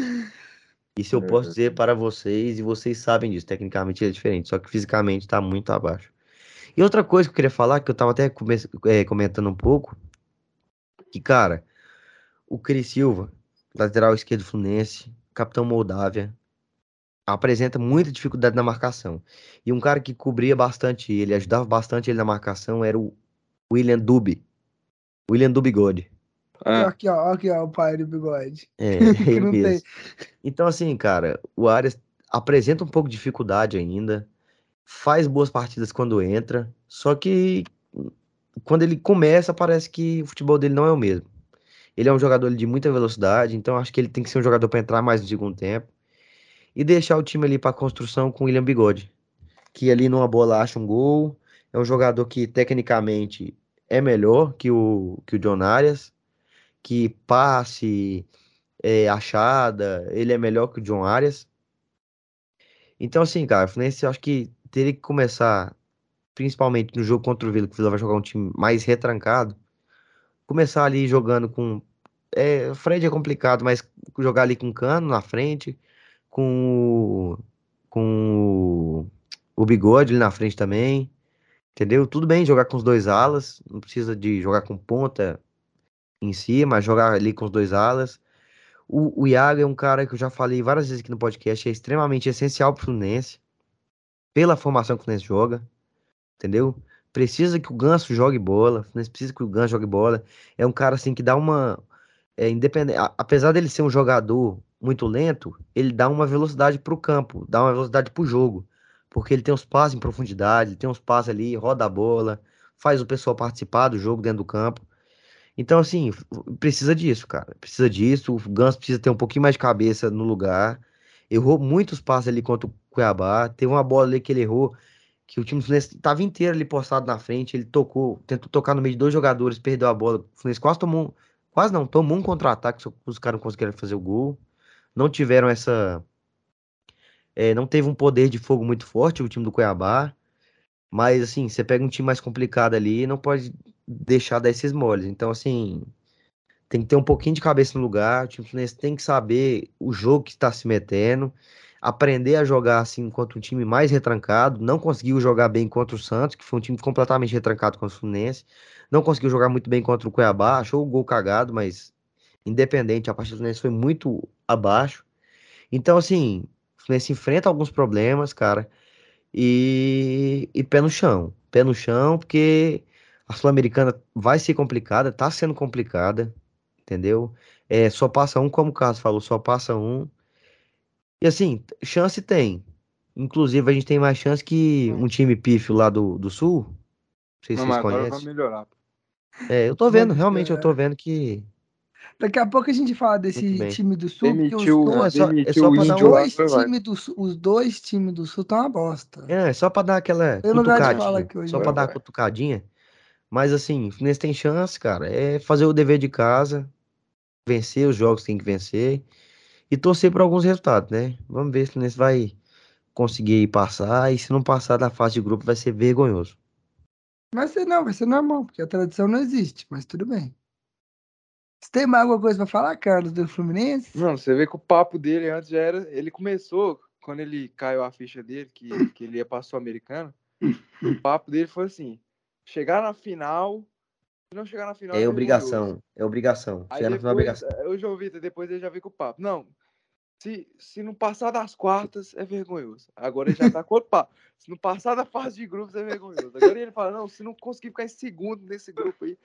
C: Isso eu posso dizer para vocês e vocês sabem disso. Tecnicamente ele é diferente, só que fisicamente tá muito abaixo. E outra coisa que eu queria falar, que eu tava até eh, comentando um pouco, que cara, o Cris Silva, lateral esquerdo do Fluminense, capitão Moldávia, apresenta muita dificuldade na marcação. E um cara que cobria bastante ele, ajudava bastante ele na marcação era o William Dubi. William Dubigode.
B: Ah,
A: Aqui, ó, aqui, ó, o pai do bigode.
C: É, ele
A: tem.
C: mesmo. Então, assim, cara, o Arias apresenta um pouco de dificuldade ainda, faz boas partidas quando entra, só que quando ele começa, parece que o futebol dele não é o mesmo. Ele é um jogador de muita velocidade, então acho que ele tem que ser um jogador para entrar mais no segundo tempo e deixar o time ali para construção com o William Bigode, que ali numa bola acha um gol, é um jogador que tecnicamente é melhor que o, que o John Arias, que passe, é, achada, ele é melhor que o John Arias. Então, assim, cara, o Fluminense eu acho que teria que começar, principalmente no jogo contra o Vila, que o Vila vai jogar um time mais retrancado, começar ali jogando com. É, o Fred é complicado, mas jogar ali com o Cano na frente, com o, com o, o Bigode ali na frente também, entendeu? Tudo bem jogar com os dois alas, não precisa de jogar com ponta em si, jogar ali com os dois alas. O, o Iago é um cara que eu já falei várias vezes aqui no podcast, é extremamente essencial pro Fluminense, pela formação que o Fluminense joga. entendeu? Precisa que o Ganso jogue bola, precisa que o Ganso jogue bola. É um cara assim que dá uma é, independente, apesar dele ser um jogador muito lento, ele dá uma velocidade para o campo, dá uma velocidade para o jogo, porque ele tem uns passos em profundidade, tem uns passos ali, roda a bola, faz o pessoal participar do jogo dentro do campo. Então, assim, precisa disso, cara. Precisa disso. O Ganso precisa ter um pouquinho mais de cabeça no lugar. Errou muitos passes ali contra o Cuiabá. Teve uma bola ali que ele errou, que o time Fluminense estava inteiro ali postado na frente. Ele tocou, tentou tocar no meio de dois jogadores, perdeu a bola. O Fluminense quase tomou, quase não, tomou um contra-ataque, os caras não conseguiram fazer o gol. Não tiveram essa. É, não teve um poder de fogo muito forte o time do Cuiabá. Mas, assim, você pega um time mais complicado ali não pode deixar dar esses moles. Então, assim, tem que ter um pouquinho de cabeça no lugar. O time Fluminense tem que saber o jogo que está se metendo, aprender a jogar assim contra um time mais retrancado. Não conseguiu jogar bem contra o Santos, que foi um time completamente retrancado contra o Fluminense. Não conseguiu jogar muito bem contra o Cuiabá, achou o gol cagado, mas independente, a partida do Fluminense foi muito abaixo. Então, assim, o Fluminense enfrenta alguns problemas, cara e, e pé no chão. Pé no chão, porque a Sul-Americana vai ser complicada, tá sendo complicada, entendeu? É, só passa um, como o Carlos falou, só passa um. E assim, chance tem. Inclusive, a gente tem mais chance que um time pífio lá do, do Sul. Não sei se
B: Não,
C: vocês conhecem.
B: vai melhorar.
C: É, eu tô vendo, realmente, eu tô vendo que.
A: Daqui a pouco a gente fala desse time do Sul, porque os
B: Demitiu,
C: Não, é só- é
B: demitiu
C: só dar
B: índio
C: um-
A: dois, time do Sul, os dois times do Sul estão uma bosta.
C: É, só pra dar aquela
A: fala
C: cutucadinha.
A: aqui hoje,
C: Só pra dar
B: vai.
C: a cutucadinha. Mas assim, o Fluminense tem chance, cara. É fazer o dever de casa, vencer os jogos que tem que vencer e torcer por alguns resultados, né? Vamos ver se o Fluminense vai conseguir passar. E se não passar da fase de grupo, vai ser vergonhoso.
A: Vai ser não, vai ser normal, porque a tradição não existe, mas tudo bem. Você tem mais alguma coisa pra falar, Carlos, do Fluminense?
B: Não, você vê que o papo dele antes já era. Ele começou, quando ele caiu a ficha dele, que, que ele ia pra Sul-Americana, o papo dele foi assim: chegar na final. Se não chegar na final.
C: É obrigação. É obrigação.
B: Aí
C: Chegar no final é
B: depois,
C: obrigação.
B: o João Vitor, depois ele já veio com o papo. Não, se, se não passar das quartas, é vergonhoso. Agora ele já tá com papo. Se não passar da fase de grupos, é vergonhoso. Agora ele fala, não, se não conseguir ficar em segundo nesse grupo aí,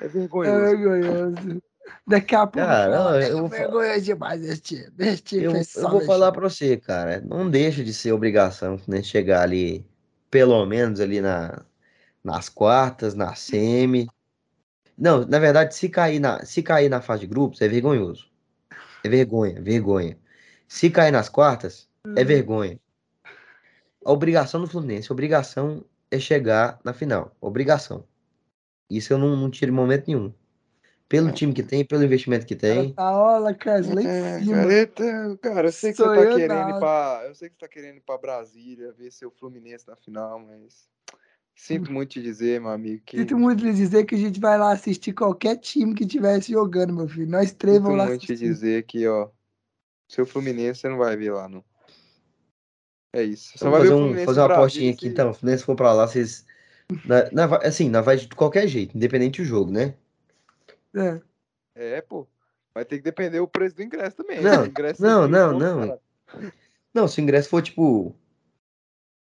B: é
A: É
B: vergonhoso.
A: vergonhoso. Daqui a pouco
C: Cara,
A: fala,
C: eu
A: é
C: vou fa-
A: vergonhoso demais esse time. Esse time
C: Eu, eu vou falar pra você, cara. Não deixa de ser obrigação, né? Chegar ali, pelo menos ali na, nas quartas, na semi. Não, na verdade, se cair na, se cair na fase de grupos, é vergonhoso. É vergonha, vergonha. Se cair nas quartas, é vergonha. A obrigação do Fluminense, a obrigação é chegar na final. Obrigação. Isso eu não, não tiro em momento nenhum. Pelo time que tem, pelo investimento que tem.
A: tá olha, em
B: É,
A: cima.
B: cara, cara, eu sei que você tá
A: Sonhando
B: querendo ir pra. Eu sei que você tá querendo ir pra Brasília, ver seu Fluminense na final, mas. Sinto muito te dizer, meu amigo, que.
A: Sinto muito lhe dizer que a gente vai lá assistir qualquer time que estivesse jogando, meu filho. Nós três
B: Sinto
A: vamos lá
B: muito te
A: assistir.
B: dizer que, ó. Seu Fluminense você não vai ver lá, não. É isso. Só vai ver
C: fazer,
B: o
C: um, fazer uma apostinha aqui,
B: se-
C: então. Se o Fluminense for pra lá, vocês. Na, na- vai- assim, nós vai de qualquer jeito, independente do jogo, né?
A: É.
B: É, pô. Vai ter que depender o preço do ingresso também.
C: Não,
B: Se o ingresso
C: não,
B: é
C: não, não. Não, se o ingresso for tipo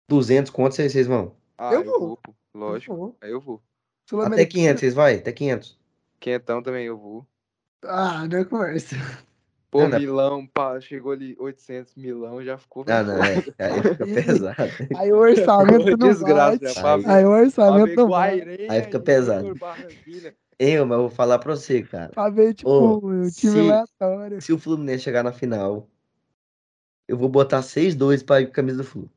C: 200 contos, vocês vocês vão.
B: Ah,
A: Eu
B: eu,
A: vou.
B: vou, pô. Lógico.
A: Pô,
B: Aí eu vou.
C: Até
A: Sul-Americana.
C: 500, vocês vai? Até 500.
B: Quentão também eu vou.
A: Ah, não é conversa.
B: Pô,
C: Não, não.
B: Milão, pá, chegou ali 800 Milão, já ficou.
C: Ah, não, é. Aí fica pesado.
A: Aí o orçamento não
B: Desgraça,
A: bate.
B: é
C: Aí-
A: Aí o orçamento não bate.
C: Aí fica pesado. Eu, mas eu vou falar pra você, cara.
A: Pra ver, tipo,
C: Ô,
A: o time
C: se-
A: aleatório.
C: Se o Fluminense chegar na final, eu vou botar 6-2 pra ir com a camisa do Flu.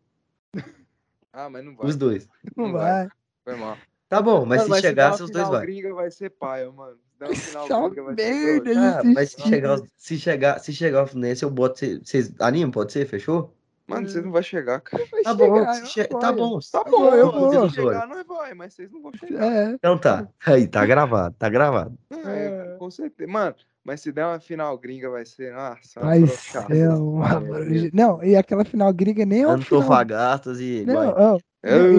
B: Ah, mas não vai.
C: Os dois.
A: Não
B: não
A: vai.
B: vai. Foi mal.
C: Tá bom, mas
B: Mano,
C: se
B: der
C: chegar,
B: uma
C: seus dois vai.
B: gringa vai ser paia, mano. Uma gringa vai ser
A: merda.
C: Ah, mas se chegar, se chegar, se chegar o Fluminense, eu boto. cê- Vocês animam? Pode ser? Fechou?
B: Mano, vocês não vão chegar, cara.
A: Vai
C: Tá bom,
A: chegar, eu
C: che- tá bom.
B: Tá bom,
A: eu vou.
B: Se chegar, nós vai, mas vocês não vão chegar.
A: É.
C: Então tá. Aí, tá gravado, tá gravado.
B: É,
A: É.
B: com certeza. Mano, mas se der uma final gringa, vai ser. Nossa,
A: Vai ser uma
B: É,
A: broja- Não, e aquela final gringa nem é uma final.
C: Antofagasta e.
A: Não,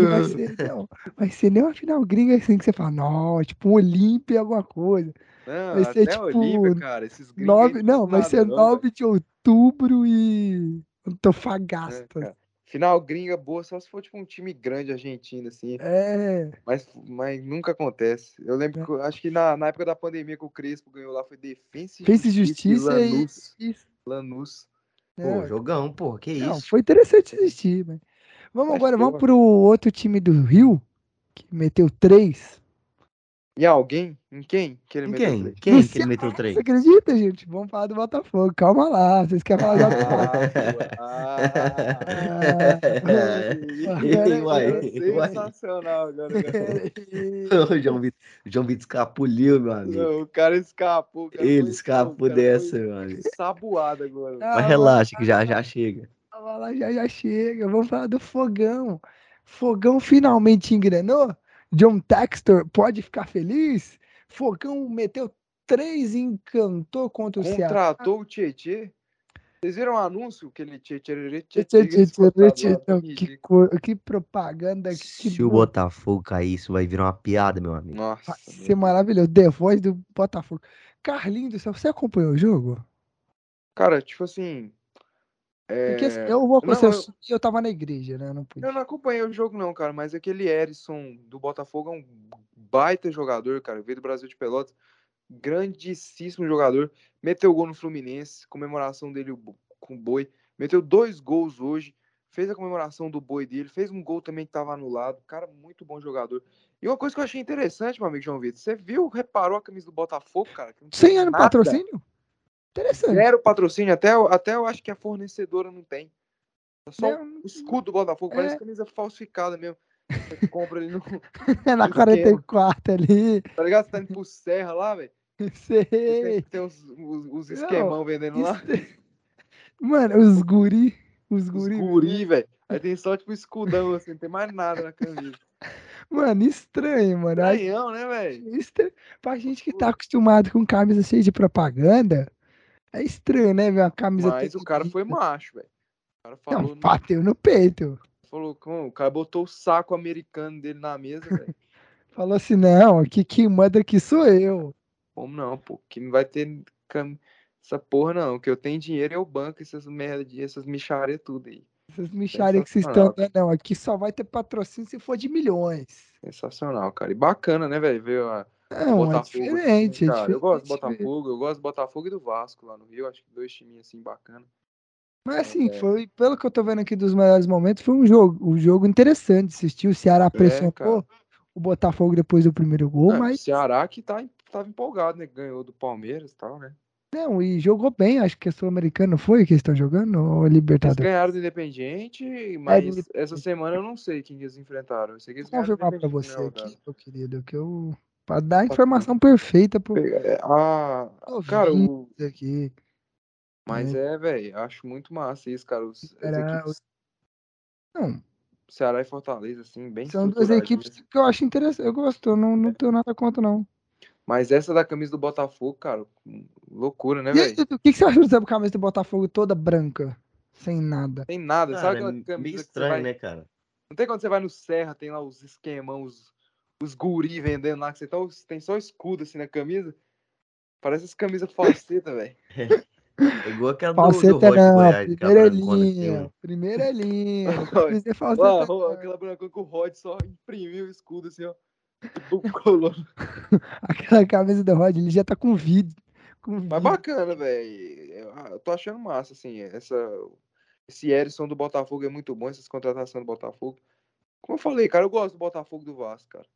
A: vai ser, não, vai ser nem uma final gringa assim que você fala, não, tipo um Olímpia, alguma coisa.
B: Não,
A: Vai ser,
B: até
A: tipo,
B: Olímpia, cara. Esses gringos.
A: Nove, não, vai ser
B: não,
A: 9 de outubro e.
B: É,
A: Antofagasta.
B: cara. Final gringa boa, só se for tipo um time grande argentino, assim.
A: É.
B: Mas, mas nunca acontece. Eu lembro que acho que na, na época da pandemia que o Crespo ganhou lá foi Defensa
A: Fez justiça e.
B: Lanús.
A: Isso.
B: Lanús.
C: Pô,
A: É,
C: jogão, pô, que isso.
A: Não, foi interessante assistir, mas... Vamos
B: Mas,
A: agora, vamos
B: pô.
A: pro outro time do Rio, que meteu três.
B: Em alguém? Em quem? Que ele
C: Em
B: meteu
C: quem?
B: três?
C: Quem que ele meteu três?
A: Você acredita, gente? Vamos falar do Botafogo. Calma lá, vocês querem falar do Botafogo.
B: Ah, boa.
C: uai.
B: Sensacional agora. cara.
C: O João Vitor, João Vitor escapuliu, meu amigo.
B: Não, o cara escapou. cara
C: Ele escapou dessa, meu amigo.
B: Sabuado agora.
A: Ah,
C: Mas relaxa, que já já chega.
A: Calma lá, já já chega. Vamos falar do Fogão. Fogão finalmente engrenou. John Textor pode ficar feliz. Fogão meteu três e encantou contra o Ceará.
B: Contratou o Tietê. Vocês viram o anúncio que ele
A: Que, propaganda. Que, que
C: Se o. Botafogo cair, isso vai virar uma piada, meu amigo.
B: Nossa.
A: Vai ser maravilhoso. The Voice do Botafogo. Carlinhos do céu, você acompanhou o jogo?
B: Cara, tipo assim. É,
A: Porque assim, eu vou você, eu...
B: eu-
A: tava na igreja, né? Eu não.
B: Eu não acompanhei o jogo, não, cara, mas aquele Erisson do Botafogo é um baita jogador, cara. Veio do Brasil de Pelotas. Grandíssimo jogador. Meteu gol no Fluminense, comemoração dele com o boi. Meteu dois gols hoje. Fez a comemoração do boi dele. Fez um gol também que tava anulado. Cara, muito bom jogador. E uma coisa que eu achei interessante, meu amigo João Vitor. Você viu, reparou a camisa do Botafogo, cara?
A: Sem ano patrocínio? Interessante.
B: Zero patrocínio. Até, até eu acho que a fornecedora não tem. É só
A: Não,
B: o escudo do Botafogo. Parece
A: É.
B: camisa falsificada mesmo. Você compra ali no.
A: É na
B: esquema.
A: 44 ali.
B: Tá ligado? Você tá indo pro Serra lá, velho.
A: Sei.
B: Tem, os, os, os esquemão vendendo lá.
A: Mano, os guri. Os
B: Os
A: guri.
B: guri, velho. Aí tem só, tipo, escudão, assim. Não tem mais nada na camisa.
A: Mano, estranho, mano.
B: Estranhão, né, velho?
A: estranho. Pra gente que tá acostumado com camisa cheia de propaganda, é estranho, né? Ver uma camisa.
B: Mas o cara foi macho, velho. O cara falou,
A: Não, bateu no peito.
B: falou com, o cara botou o saco americano dele na mesa, velho.
A: Falou assim: não, aqui quem manda aqui sou eu.
B: Como não, pô? Que não vai ter cam... essa porra, não. Que eu tenho dinheiro e eu banco essas merda de essas micharia tudo aí.
A: Essas micharia que vocês estão dando, não. Aqui só vai ter patrocínio se for de milhões.
B: Sensacional, cara. E bacana, né, velho? Ver a
A: Não, é diferente,
B: assim,
A: é
B: cara. Eu gosto do
A: diferente.
B: Botafogo, eu gosto do Botafogo e do Vasco lá no Rio. Acho que dois timinhos assim bacana.
A: Mas assim,
B: É.
A: foi, pelo que eu tô vendo aqui dos melhores momentos, foi um jogo, um jogo interessante assistir. O Ceará pressionou
B: É,
A: o Botafogo depois do primeiro gol,
B: É, o
A: mas
B: Ceará que tá, tava empolgado, né? Ganhou do Palmeiras e tal, né?
A: não, e jogou bem, acho que é Sul-Americano, não foi que eles estão jogando? Ou é
B: Eles
A: Libertadores?
B: ganharam do Independiente, mas essa semana eu não sei quem eles enfrentaram. Eu sei que eles
A: Vou confirmar pra você aqui, meu querido, que eu. Pra dar a informação perfeita pro
B: É, Ah, cara, o...
A: aqui.
B: mas é, velho, acho muito massa isso, cara. Os, equipes
A: Não,
B: Ceará e Fortaleza, assim, bem
A: são duas equipes que eu acho interessante. Eu gosto, eu não, não tenho nada contra, não.
B: Mas essa da camisa do Botafogo, cara, loucura, né, velho?
A: o que, que você acha da camisa do Botafogo toda branca? Sem nada.
B: Tem nada,
C: Cara,
B: sabe
C: é
B: aquela
C: meio
B: camisa que você
C: estranho,
B: vai...
C: né, cara?
B: Não tem quando você vai no Serra, tem lá os esquemão, os, os guri vendendo lá, que você tá, tem só escudo assim na camisa. Parece as camisas falseta, velho.
C: É igual aquela do, do
A: não,
C: Goiás,
A: primeira
C: brancona
A: linha. Primeira linha.
B: Olha,
A: precisa falseta
B: aquela branca que o Rod só imprimiu o escudo assim, ó. Colou.
A: Aquela camisa do Rod, ele já tá com vídeo. Com
B: Mas bacana, velho. Eu, tô achando massa, assim, essa, esse Erisson do Botafogo é muito bom, essas contratações do Botafogo. Como eu falei, cara, eu gosto do Botafogo do Vasco, cara.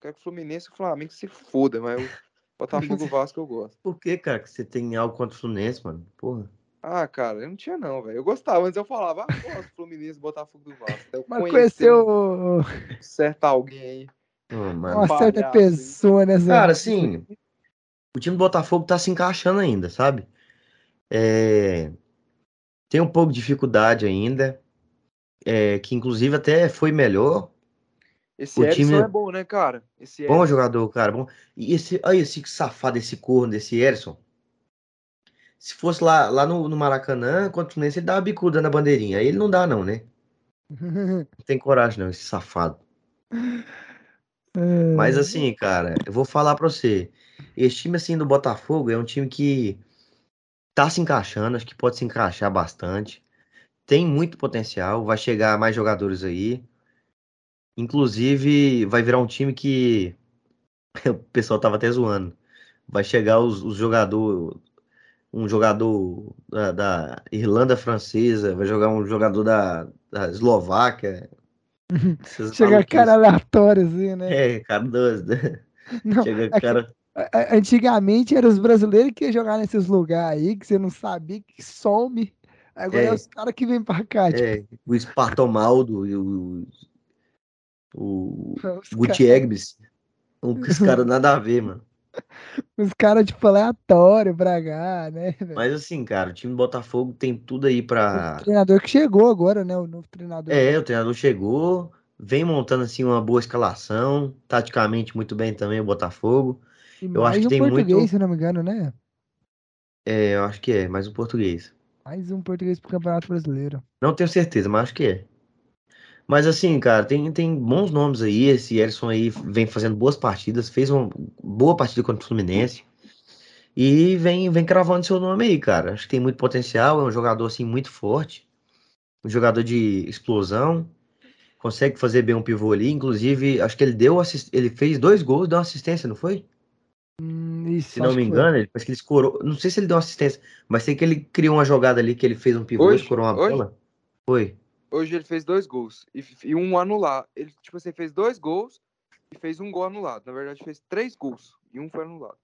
B: Quero que o Fluminense e o Flamengo se foda, mas o Botafogo e o Vasco eu gosto.
C: Por que, cara, que você tem algo contra o Fluminense, mano? Porra.
B: Ah, cara, eu não tinha não, velho. Eu gostava, antes eu falava, ah, eu gosto do Fluminense, Botafogo e do Vasco. Eu
A: Mas
B: conheci
A: conheceu o-
B: certo alguém aí.
A: Uma certa
B: palhaço,
A: pessoa nessa.
C: Cara, assim, o time do Botafogo tá se encaixando ainda, sabe? É, Tem um pouco de dificuldade ainda, é, que inclusive até foi melhor.
B: Esse
C: O time-
B: é bom, né, cara? Esse
C: Bom jogador, cara. Bom. E esse, olha esse safado, esse corno desse Erison. Se fosse lá, lá no, no Maracanã, contra o Fluminense, ele dá uma bicuda na bandeirinha. Aí ele não dá, não, né? Não tem coragem, não, esse safado.
A: É,
C: Mas assim, cara, eu vou falar pra você. Esse time assim do Botafogo é um time que tá se encaixando, acho que pode se encaixar bastante. tem muito potencial, vai chegar mais jogadores aí. Inclusive, vai virar um time que o pessoal tava até zoando. Vai chegar os, os jogadores, um jogador da, da, Irlanda Francesa, vai jogar um jogador da, da Eslováquia.
A: Chega cara aleatório, assim, né?
C: É, cara dois.
A: Não, Chega é cara. Antigamente eram os brasileiros que iam jogar nesses lugares aí, que você não sabia que some. Agora é, é os caras que vêm pra cá.
C: É, tipo... o Espartomaldo e o. O Gutierrez. Os caras nada a ver, mano.
A: Os caras, tipo, aleatório pra cá, né?
C: Mas assim, cara, o time do Botafogo tem tudo aí pra.
A: O treinador que chegou agora, né? O novo treinador.
C: É, o treinador chegou, vem montando assim uma boa escalação, taticamente muito bem também o Botafogo.
A: E eu acho que um tem português, muito. se não me engano, né?
C: É, eu acho que é, mais um português.
A: Mais um português pro Campeonato Brasileiro.
C: Não tenho certeza, mas acho que é. Mas assim, cara, tem, tem bons nomes aí. Esse Erson aí vem fazendo boas partidas, fez uma boa partida contra o Fluminense. E vem, vem cravando seu nome aí, cara. Acho que tem muito potencial, é um jogador assim muito forte. Um jogador de explosão. Consegue fazer bem um pivô ali. Inclusive, acho que ele deu assist... ele fez dois gols, deu uma assistência, não foi?
A: Hum, isso,
C: se não me engano, ele, parece que ele escorou. Não sei se ele deu uma assistência, mas sei que ele criou uma jogada ali que ele fez um pivô, hoje, escorou uma hoje? bola. Foi
B: hoje ele fez dois gols e, e um anular. Ele, tipo assim, fez dois gols e fez um gol anulado. Na verdade, fez três gols e um foi anulado.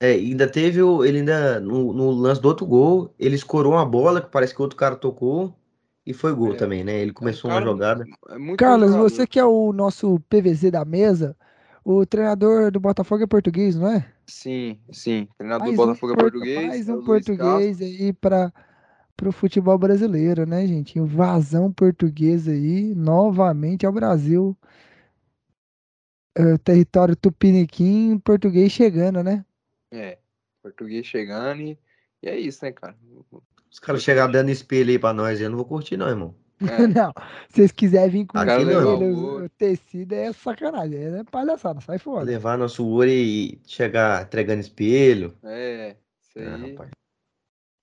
C: É, ainda teve o. Ele ainda. No, no lance do outro gol, ele escorou uma bola que parece que outro cara tocou. E foi gol é, também, né? Ele começou é um uma jogada.
A: É Carlos, você que é o nosso PVZ da mesa, o treinador do Botafogo é português, não é?
B: Sim, sim. O treinador mais do Botafogo um é português.
A: Mais é um português aí para para o futebol brasileiro, né, gente? O vazão português aí, novamente ao Brasil. É, território tupiniquim, português chegando, né?
B: É, português chegando e, e é isso, né, cara?
C: Os caras chegarem dando espelho aí pra nós, eu não vou curtir, não, irmão.
A: É. não, se vocês quiserem vir com o, o tecido é sacanagem, é palhaçada, sai fora.
C: Levar nosso ouro e chegar entregando espelho.
B: É, isso ah, aí. Ah,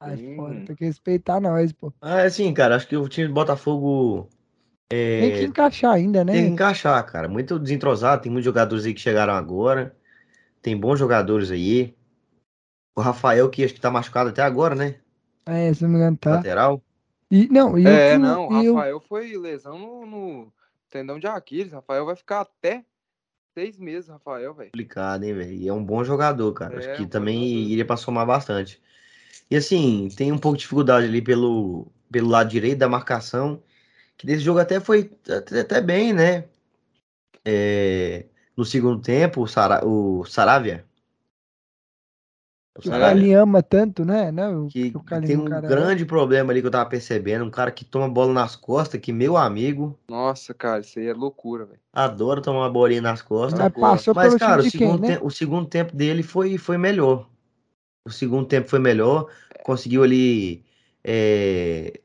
A: Ai, hum. foda, tem que respeitar nós, pô.
C: Ah, é assim, cara, acho que o time do Botafogo. É...
A: Tem que encaixar ainda, né?
C: Tem que encaixar, cara. Muito desentrosado, tem muitos jogadores aí que chegaram agora. Tem bons jogadores aí. O Rafael, que acho que tá machucado até agora, né?
A: É, se não me engano, tá.
C: Lateral.
A: E, não, e
B: é, o, não, o Rafael foi lesão no, no, tendão de Aquiles. Rafael vai ficar até seis meses, Rafael, velho.
C: Complicado, hein, velho? E é um bom jogador, cara. É, acho que também jogador. iria pra somar bastante. E assim, tem um pouco de dificuldade ali pelo, pelo lado direito da marcação, que desse jogo até foi até, até bem, né? É, no segundo tempo, o, Sara, o Saravia.
A: O Saravia. ama tanto, né?
C: Não, que, que tem um cara... grande problema ali que eu tava percebendo. Um cara que toma bola nas costas, que meu amigo.
B: Nossa, cara, isso aí é loucura, velho.
C: Adoro tomar uma bolinha nas costas.
A: Mas, passou
C: Mas cara, o segundo, quem, né? o segundo tempo dele foi, foi melhor. O segundo tempo foi melhor, conseguiu ali é,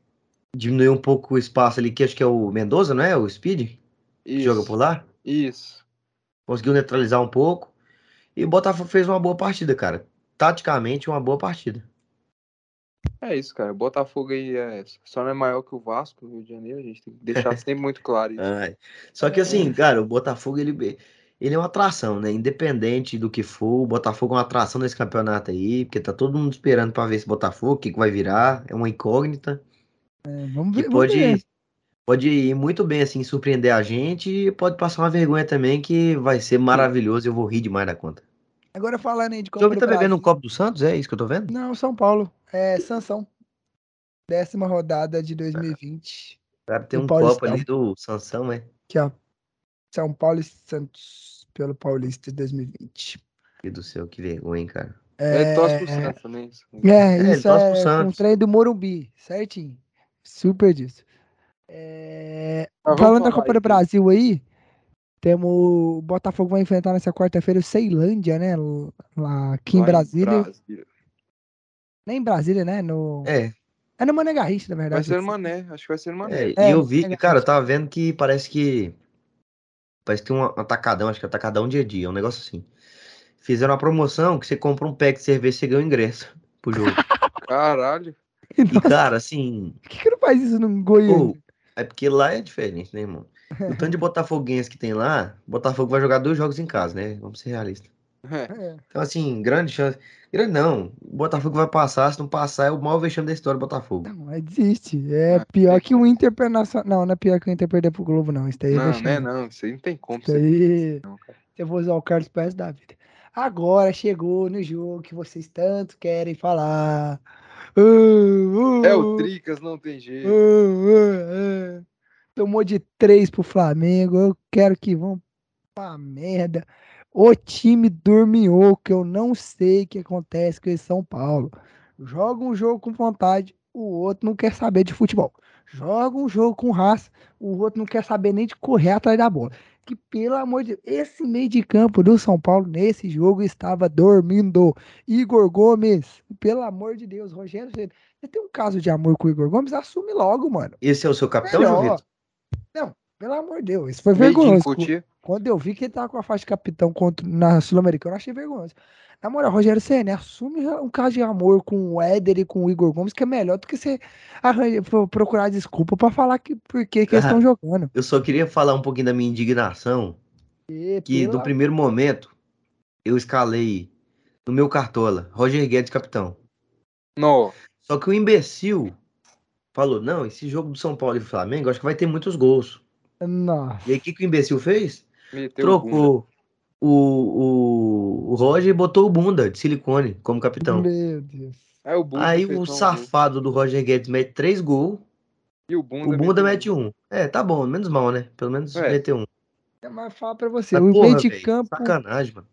C: diminuir um pouco o espaço ali, que acho que é o Mendoza, não é? O Speed? Que joga por lá?
B: Isso.
C: Conseguiu neutralizar um pouco. E o Botafogo fez uma boa partida, cara. Taticamente, uma boa partida.
B: É isso, cara. O Botafogo aí é... só não é maior que o Vasco, no Rio de Janeiro. A gente tem que deixar sempre muito claro isso.
C: Só que assim, cara, o Botafogo, ele ele é uma atração, né? Independente do que for, o Botafogo é uma atração nesse campeonato aí, porque tá todo mundo esperando para ver esse Botafogo, o que, que vai virar, é uma incógnita.
A: É, vamos ver.
C: Que pode, ver. pode ir muito bem, assim, surpreender a gente e pode passar uma vergonha também que vai ser maravilhoso eu vou rir demais da conta.
A: Agora falando aí de
C: Copa Você tá bebendo um copo do Santos? É isso que eu tô vendo?
A: Não, São Paulo. É Sansão. Décima rodada de 2020.
C: Cara, tem um copo ali do Sansão, é?
A: Aqui, ó. São Paulo e Santos pelo Paulista de 2020.
C: E do céu, que vergonha, cara.
B: É, é torce pro Santos também.
A: É, é isso é, é um trem do Morumbi, certinho. Super disso. É... Falando da Copa do Brasil aí, temos o Botafogo vai enfrentar nessa quarta-feira o Ceilândia, né? Lá aqui em Brasília. Em Brasília. Nem em Brasília, né? No...
C: É.
A: É no Mané Garrincha, na verdade.
B: Vai ser no Mané, acho que vai ser no Mané.
C: É, e eu vi, cara, eu tava vendo que parece que Parece que tem um atacadão, acho que é atacadão dia a dia, um negócio assim. Fizeram uma promoção que você compra um pack de cerveja e você ganha o ingresso pro jogo.
B: Caralho.
C: E,
A: Então,
C: cara, assim,
A: por que, que não faz isso no Goiânia?
C: pô, é porque lá é diferente, né, irmão? O tanto de botafoguense que tem lá, Botafogo vai jogar dois jogos em casa, né? Vamos ser realistas.
B: É.
A: É.
C: Então, assim, grande chance. Grande não. O Botafogo vai passar. Se não passar, é o maior vexame da história do Botafogo.
A: Não, mas desiste. É
B: Ah,
A: pior que o Inter Internacional. Não, não é pior que o Inter perder pro Globo, não. Isso daí é
B: Não, né? Não, isso aí não tem como.
A: Isso
B: Você...
A: aí.
B: Não.
A: Eu vou usar o Carlos Pérez da vida. Agora chegou no jogo que vocês tanto querem falar. Ah,
B: É
A: ah,
B: o Tricas, não tem jeito.
A: ah. Tomou de três pro Flamengo. Eu quero que vão pra merda. O time dormiu, que eu não sei o que acontece com esse São Paulo. Joga um jogo com vontade, o outro não quer saber de futebol. Joga um jogo com raça, o outro não quer saber nem de correr atrás da bola. Que pelo amor de Deus, esse meio de campo do São Paulo nesse jogo estava dormindo. Igor Gomes, pelo amor de Deus, Rogério, você tem um caso de amor com o Igor Gomes, assume logo, mano.
C: Esse é o seu capitão,
A: Melhor. Não, pelo amor de Deus, isso foi vergonhoso. Quando eu vi que ele tava com a faixa de capitão contra, na Sul-Americana, eu achei vergonhoso. Na moral, Rogério Senna, assume um caso de amor com o Éder e com o Igor Gomes, que é melhor do que você arranja- pro- procurar desculpa pra falar que por que eles estão jogando.
C: Eu só queria falar um pouquinho da minha indignação.
A: E,
C: Que
A: pela-
C: do primeiro momento, eu escalei no meu cartola, Roger Guedes, capitão.
B: Não.
C: Só que o imbecil falou: não, esse jogo do São Paulo e Flamengo, acho que vai ter muitos gols.
A: Nossa.
C: E aí, o que, que o imbecil fez?
B: Meteu.
C: Trocou o, o, o Roger e botou o Bunda de silicone como capitão.
A: Meu Deus.
B: Aí o Bunda
C: Aí o
B: gol.
C: safado do Roger Guedes mete três gols,
B: E o Bunda,
C: o Bunda
B: meteu
C: mete um. É, tá bom, menos mal, né? Pelo menos
B: É.
C: meteu um.
A: Mas fala pra você,
C: Mas,
A: o
C: porra,
A: meio de
C: velho,
A: campo,
C: Sacanagem, mano.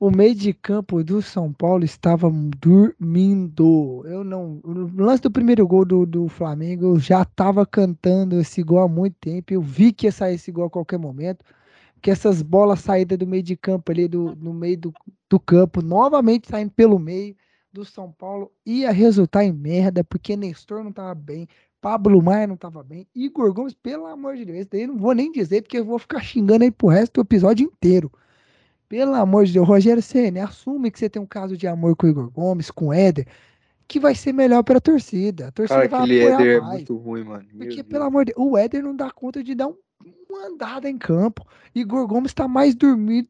A: o meio de campo do São Paulo estava dormindo. Eu não, no lance do primeiro gol do, do Flamengo, eu já tava cantando esse gol há muito tempo. Eu vi que ia sair esse gol a qualquer momento. Que essas bolas saídas do meio de campo ali, do, no meio do, do campo, novamente saindo pelo meio do São Paulo, ia resultar em merda, porque Nestor não tava bem, Pablo Maia não tava bem, Igor Gomes, pelo amor de Deus, esse daí não vou nem dizer, porque eu vou ficar xingando aí pro resto do episódio inteiro. Pelo amor de Deus, Rogério Ceni, assume que você tem um caso de amor com o Igor Gomes, com o Éder, que vai ser melhor pra torcida. A torcida
B: Cara,
A: vai
B: aquele
A: apoiar
B: Éder é
A: mais.
B: muito ruim, mano. Meu
A: Porque,
B: Deus.
A: pelo amor de Deus, o Éder não dá conta de dar um, uma andada em campo. Igor Gomes tá mais dormido,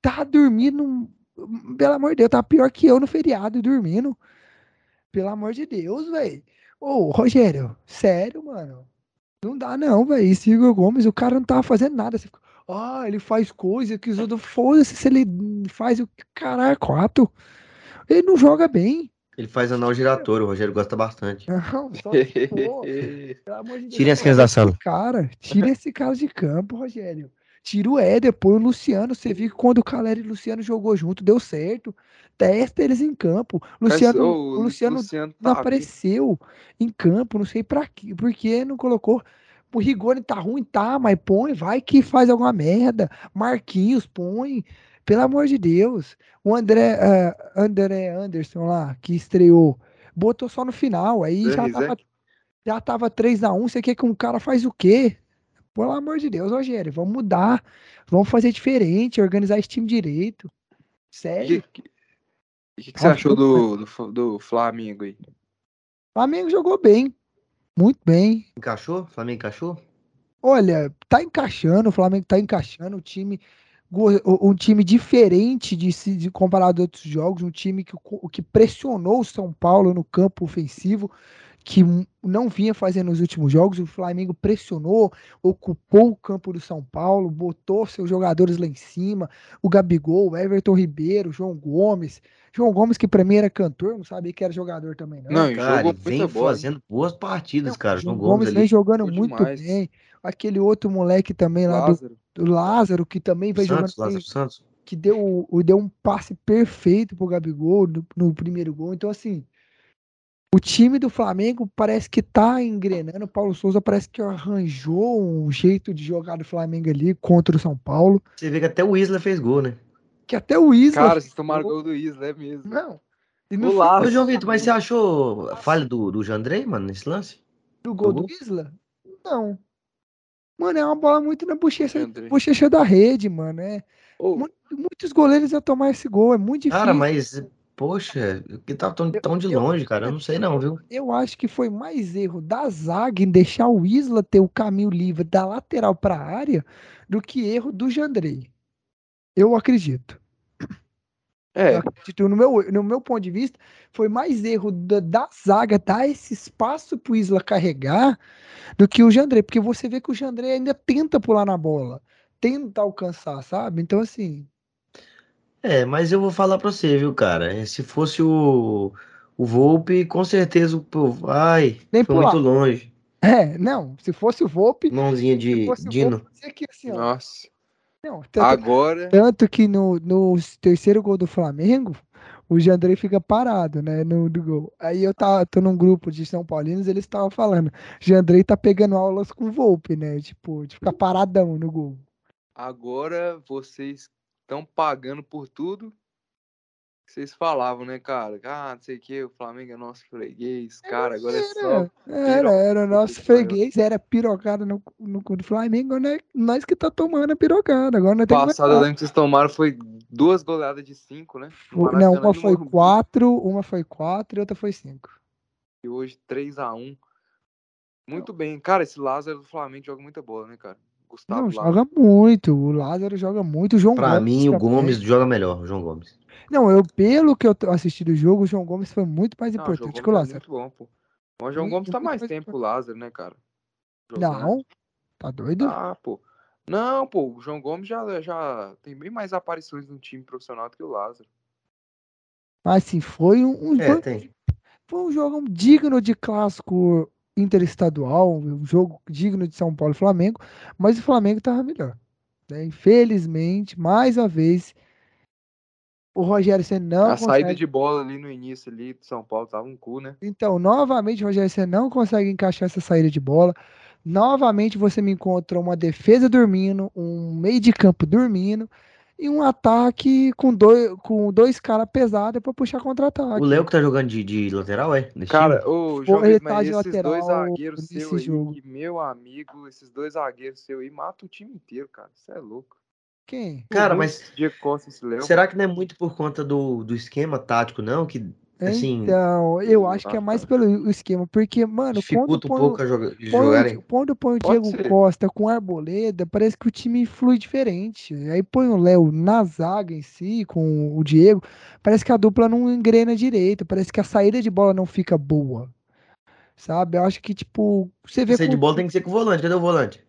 A: tá dormindo, pelo amor de Deus, tá pior que eu no feriado dormindo. Pelo amor de Deus, velho. Ô, Rogério, sério, mano. Não dá não, velho. Esse Igor Gomes, o cara não tava fazendo nada. Você fica, ah, ele faz coisa que os outros. Foda-se se ele faz o caralho, quatro. Ele não joga bem.
C: Ele faz anal giratório, o Rogério gosta bastante.
A: Não, só se for. Pelo amor de Deus.
C: Tirem as crianças da sala.
A: Cara, tira esse cara de campo, Rogério. Tira o Éder, põe o Luciano. Você viu que quando o Caleri e o Luciano jogou junto, deu certo. Testa eles em campo. Luciano,
B: Mas, ô,
A: o Luciano
B: Luciano
A: não
B: tá
A: apareceu em campo, não sei pra quê, por que não colocou. O Rigoni tá ruim, tá, mas põe, vai que faz alguma merda. Marquinhos, põe. Pelo amor de Deus. O André, ah, André Anderson lá, que estreou, botou só no final. Aí já tava, já tava 3x1. Você quer que um cara faz o quê? Pelo amor de Deus, Rogério, vamos mudar. Vamos fazer diferente, organizar esse time direito.
B: E
A: Sério.
B: que, e que, que você achou do, do, do Flamengo aí?
A: O Flamengo jogou bem. Muito bem.
C: Encaixou? Flamengo encaixou?
A: Olha, tá encaixando, o Flamengo tá encaixando, o time o- um time diferente de se de comparado a outros jogos, um time que, que pressionou o São Paulo no campo ofensivo, que não vinha fazendo nos últimos jogos. O Flamengo pressionou, ocupou o campo do São Paulo, botou seus jogadores lá em cima, o Gabigol, o Everton Ribeiro, o João Gomes. João Gomes, que pra mim era cantor, não sabia que era jogador também, não.
B: Não, e
C: Cara,
B: jogou
C: ele vem
B: hein?
C: fazendo boas partidas,
A: Não,
C: cara.
A: o
C: João
A: João
C: Gomes
A: Gomes vem jogando muito
B: demais.
A: bem. Aquele outro moleque também lá do,
B: Lázaro.
A: do Lázaro, que também jogando
C: Santos, Lázaro Santos.
A: que deu, o- deu um passe perfeito pro Gabigol no, no primeiro gol. Então, assim, o time do Flamengo parece que tá engrenando. O Paulo Souza parece que arranjou um jeito de jogar do Flamengo ali contra o São Paulo.
C: Você vê que até o Isla fez gol, né?
A: Que até o Isla.
B: Cara, vocês tomaram
A: gol.
B: gol do Isla, é mesmo.
A: Não. E
B: O Lázaro.
C: Ô, João Vitor, mas você achou a falha do, do Jandrei, mano, nesse lance?
A: do gol do
C: gol?
A: Isla? Não. Mano, é uma bola muito na bochecha,
B: André.
A: bochecha da rede, mano. É, mu- muitos goleiros iam tomar esse gol. É muito difícil.
C: Cara, mas Poxa, que tá tão, tão de longe, cara. Eu não sei não, viu?
A: Eu acho que foi mais erro da zaga em deixar o Isla ter o caminho livre da lateral para a área do que erro do Jandrei. Eu acredito.
B: É,
A: acredito, no meu, no meu ponto de vista, foi mais erro da, da zaga dar esse espaço pro Isla carregar do que o Jandrei, porque você vê que o Jandrei ainda tenta pular na bola, tenta alcançar, sabe? Então, assim,
C: É, mas eu vou falar pra você, viu, cara? É, Se fosse o, o Volpe, com certeza o povo. Ai,
A: Nem
C: foi
A: pular.
C: muito longe.
A: é, não, se fosse o Volpe,
C: Mãozinha de Dino.
A: Volpe, assim, ó.
B: nossa.
A: Não, tanto,
B: Agora,
A: tanto que no, no terceiro gol do Flamengo, o Jandrei fica parado, né, no do gol. Aí eu tá, tô num grupo de São Paulinos, eles estavam falando, Jandrei tá pegando aulas com o Volpe, né, tipo, de ficar paradão no gol.
B: agora vocês estão pagando por tudo vocês falavam, né, cara? Ah, não sei o que, o Flamengo é nosso freguês. Cara, agora é só.
A: Era, era, era o nosso freguês, era pirocada no, no cu do Flamengo, né? Nós que tá tomando a pirocada. Agora nós temos que
B: que vocês tomaram foi duas goleadas de cinco, né?
A: Não, uma foi
B: Morumbi.
A: quatro, uma foi quatro e outra foi cinco.
B: E hoje 3x1. Muito bem. Cara, esse Lázaro do Flamengo joga muita bola, né, cara? Gustavo
A: Não,
B: Lázaro.
A: joga muito. O Lázaro joga muito. O João
C: Pra
A: Gomes
C: mim, o
A: também.
C: Gomes joga melhor, o João Gomes.
A: Não, eu, pelo que eu assisti do jogo, o João Gomes foi muito mais
B: Não,
A: importante que o
B: é
A: Lázaro.
B: muito bom, pô. Mas o João
A: Muito,
B: Gomes tá mais
A: mais
B: tempo que o Lázaro, né, cara? Jogando.
A: Não, tá doido?
B: Ah, pô. Não, pô, o João Gomes já, já tem bem mais aparições no time profissional do que o Lázaro.
A: Mas assim, foi um, um
C: É,
A: jogo,
C: tem.
A: foi um jogo digno de clássico interestadual, um jogo digno de São Paulo e Flamengo, mas o Flamengo tava melhor. né? Infelizmente, mais uma vez, o Rogério Ceni não
B: a saída
A: consegue.
B: de bola ali no início ali de São Paulo tava um cu, né?
A: Então, novamente, o Rogério Ceni não consegue encaixar essa saída de bola. Novamente, você me encontra uma defesa dormindo, um meio de campo dormindo e um ataque com dois, com dois caras pesados para puxar contra-ataque.
C: O Léo que tá jogando de, de lateral, é? Nesse
B: Cara,
A: Foi
B: João Vitor,
A: tá
B: esses
A: lateral
B: dois zagueiros seus aí,
A: jogo.
B: meu amigo, esses dois zagueiros seus aí matam o time inteiro, cara. Isso é louco.
A: Quem?
C: Cara,
B: O
C: mas
B: Diego Costa esse Léo.
C: será que não é muito por conta do, do esquema tático, não? Que, assim,
A: Então, eu acho que é mais pelo esquema, porque, mano, quando
C: dificulta um
A: põe,
C: pouco joga, de
A: põe quando põe o Diego
B: ser.
A: Costa com Arboleda, parece que o time flui diferente. Aí põe o Léo na zaga em si, com o Diego, parece que a dupla não engrena direito, parece que a saída de bola não fica boa. Sabe? Eu acho que, tipo, você vê
C: Esse aí de
A: com-
C: bola tem que ser com o volante. Cadê o volante?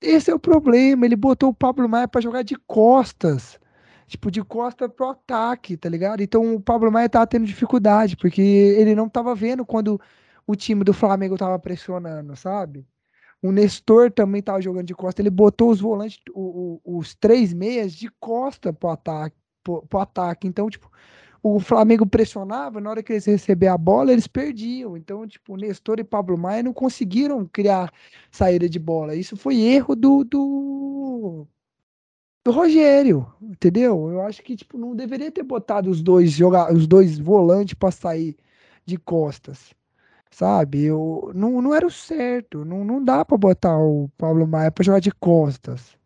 A: Esse é o problema. Ele botou o Pablo Maia pra jogar de costas. Tipo, de costa pro ataque, tá ligado? Então o Pablo Maia tava tendo dificuldade, porque ele não tava vendo quando o time do Flamengo tava pressionando, sabe? O Nestor também tava jogando de costa. Ele botou os volantes, o- o- os três meias de costa pro ataque, pro, pro ataque. Então, tipo, o Flamengo pressionava, na hora que eles recebiam a bola, eles perdiam. Então, tipo, Nestor e Pablo Maia não conseguiram criar saída de bola. Isso foi erro do, do, do Rogério, entendeu? Eu acho que tipo não deveria ter botado os dois jogar, os dois volantes para sair de costas, sabe? Eu, não, não era o certo. Não, não dá para botar o Pablo Maia para jogar de costas.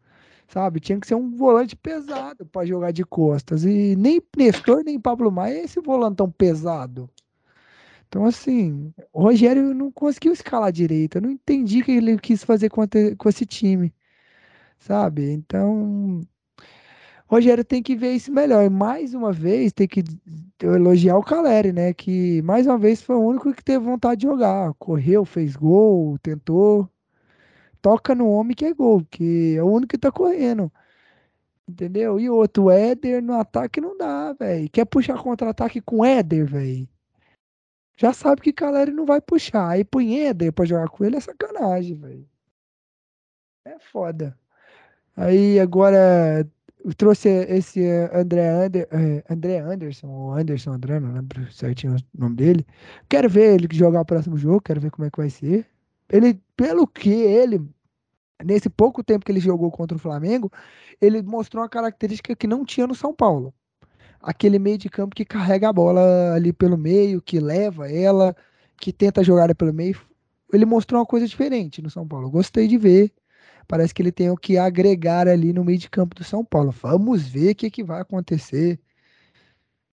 A: Sabe, tinha que ser um volante pesado para jogar de costas. E nem Nestor, nem Pablo Maia é esse volantão pesado. Então, assim, o Rogério não conseguiu escalar direito. Eu não entendi o que ele quis fazer com, com esse time. Sabe? Então, o Rogério tem que ver isso melhor. E mais uma vez, tem que elogiar o Caleri, né? Que mais uma vez foi o único que teve vontade de jogar. Correu, fez gol, tentou. Toca no homem que é gol, que é o único que tá correndo. Entendeu? E outro, o Éder no ataque não dá, velho. Quer puxar contra-ataque com o Éder, velho. Já sabe que Caleri não vai puxar. Aí põe Éder pra jogar com ele é sacanagem, velho. É foda. Aí agora trouxe esse eh, André, Ander, eh, André Anderson, ou Anderson André, não lembro certinho o nome dele. Quero ver ele jogar o próximo jogo, quero ver como é que vai ser. Ele, pelo que ele, nesse pouco tempo que ele jogou contra o Flamengo, ele mostrou uma característica que não tinha no São Paulo. Aquele meio de campo que carrega a bola ali pelo meio, que leva ela, que tenta a jogada pelo meio. Ele mostrou uma coisa diferente no São Paulo. Gostei de ver. Parece que ele tem o que agregar ali no meio de campo do São Paulo. Vamos ver o que, que vai acontecer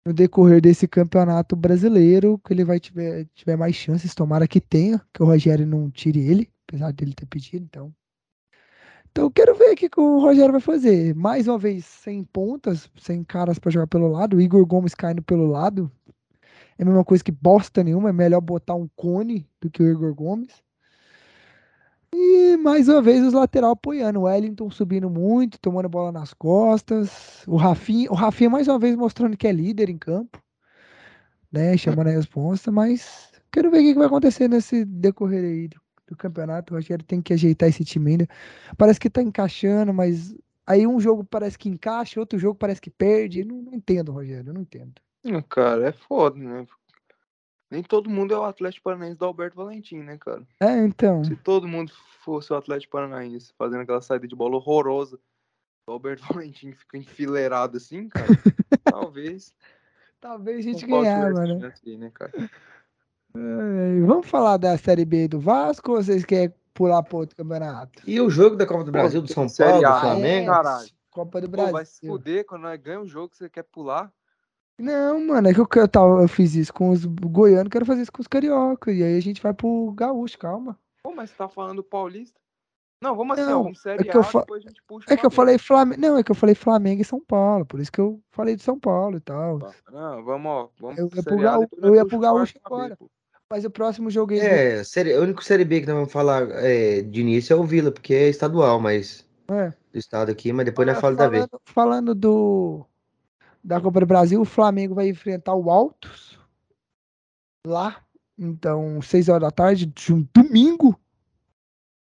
A: no decorrer desse campeonato brasileiro, que ele vai tiver, tiver mais chances, tomara que tenha, que o Rogério não tire ele, apesar dele ter pedido, então. Então quero ver o que o Rogério vai fazer. Mais uma vez, sem pontas, sem caras para jogar pelo lado, o Igor Gomes caindo pelo lado. É a mesma coisa que bosta nenhuma, é melhor botar um cone do que o Igor Gomes. E mais uma vez os lateral apoiando. O Wellington subindo muito, tomando bola nas costas. O Rafinha, o Rafinha mais uma vez mostrando que é líder em campo, né? Chamando a resposta, mas quero ver o que vai acontecer nesse decorrer aí do, do campeonato. O Rogério tem que ajeitar esse time ainda. Parece que tá encaixando, mas aí um jogo parece que encaixa, outro jogo parece que perde. Não, não entendo, Rogério, não entendo.
B: Cara, é foda, né? Nem todo mundo é o Atlético Paranaense do Alberto Valentim, né, cara?
A: É, então.
B: Se todo mundo fosse o Atlético Paranaense fazendo aquela saída de bola horrorosa, o Alberto Valentim fica enfileirado assim, cara, talvez.
A: Talvez a gente ganhava, né?
B: aí, né, cara?
A: É, vamos falar da Série B do Vasco ou vocês querem pular para outro campeonato?
C: E o jogo da Copa do Brasil, do
B: tem
C: São Paulo, do Flamengo?
B: caralho.
A: Copa do
B: Pô,
A: Brasil.
B: vai se fuder quando nós ganhamos o jogo, você quer pular?
A: Não, mano, é que eu, eu, eu fiz isso com os goianos, quero fazer isso com os carioca. E aí a gente vai pro gaúcho, calma.
B: Pô, mas você tá falando paulista? Não, vamos assim, ó, vamos Série
A: é que eu
B: A,
A: fa-
B: depois a gente puxa
A: É que eu falei Flamengo. Não, é que eu falei Flamengo e São Paulo. Por isso que eu falei de São Paulo e tal.
B: Não, vamos, ó, vamos
A: Eu
B: pro Série
A: Gaú- eu
B: nós
A: ia pro Gaúcho agora. Mas o próximo jogo aí.
C: É, série, o único Série B que nós vamos falar é, de início é o Vila, porque é estadual, mas
A: É.
C: do estado aqui, mas depois nós
A: Olha,
C: falamos da B.
A: falando, falando do da Copa do Brasil, o Flamengo vai enfrentar o Altos lá. Então, 6 horas da tarde, de um domingo.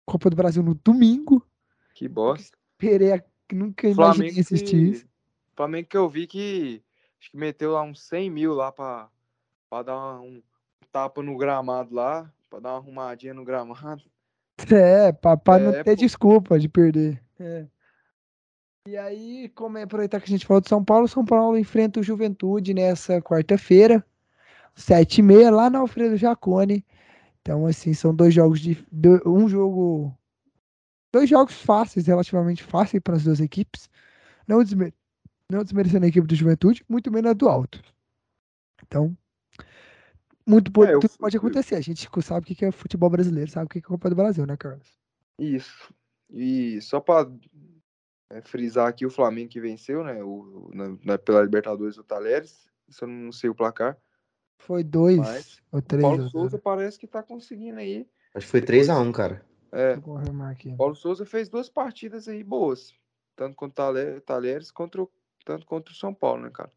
A: Copa do Brasil no domingo.
B: Que bosta.
A: Pereira, nunca imaginei
B: Flamengo
A: assistir isso.
B: que, Flamengo que eu vi que acho que meteu lá uns 100 mil lá pra, pra dar uma- um tapa no gramado lá, pra dar uma arrumadinha no gramado.
A: É, pra, pra não
B: É,
A: ter
B: pô.
A: desculpa de perder. É. E aí, como é aproveitar que a gente falou de São Paulo, São Paulo enfrenta o Juventude nessa quarta-feira, sete e meia, lá na Alfredo Jacone. Então, assim, são dois jogos de. Um jogo. Dois jogos fáceis, relativamente fáceis para as duas equipes. Não, desme, não desmerecendo a equipe do Juventude, muito menos a do Alto. Então, muito po-
B: É, eu
A: pode acontecer. A gente sabe o que é futebol brasileiro, sabe o que é Copa do Brasil, né, Carlos?
B: Isso. E só pra é, frisar aqui o Flamengo que venceu, né? O, na, na- pela Libertadores o Talheres. Isso eu não sei o placar.
A: Foi dois
B: Mas
A: ou
B: O
A: três.
B: Paulo
A: a
B: Souza parece que tá conseguindo aí.
C: Acho que foi 3x1, cara.
B: É,
A: Vou confirmar aqui.
B: o Paulo Souza fez duas partidas aí boas. Tanto contra o Talhe- Talheres, contra o, tanto contra o São Paulo, né, cara?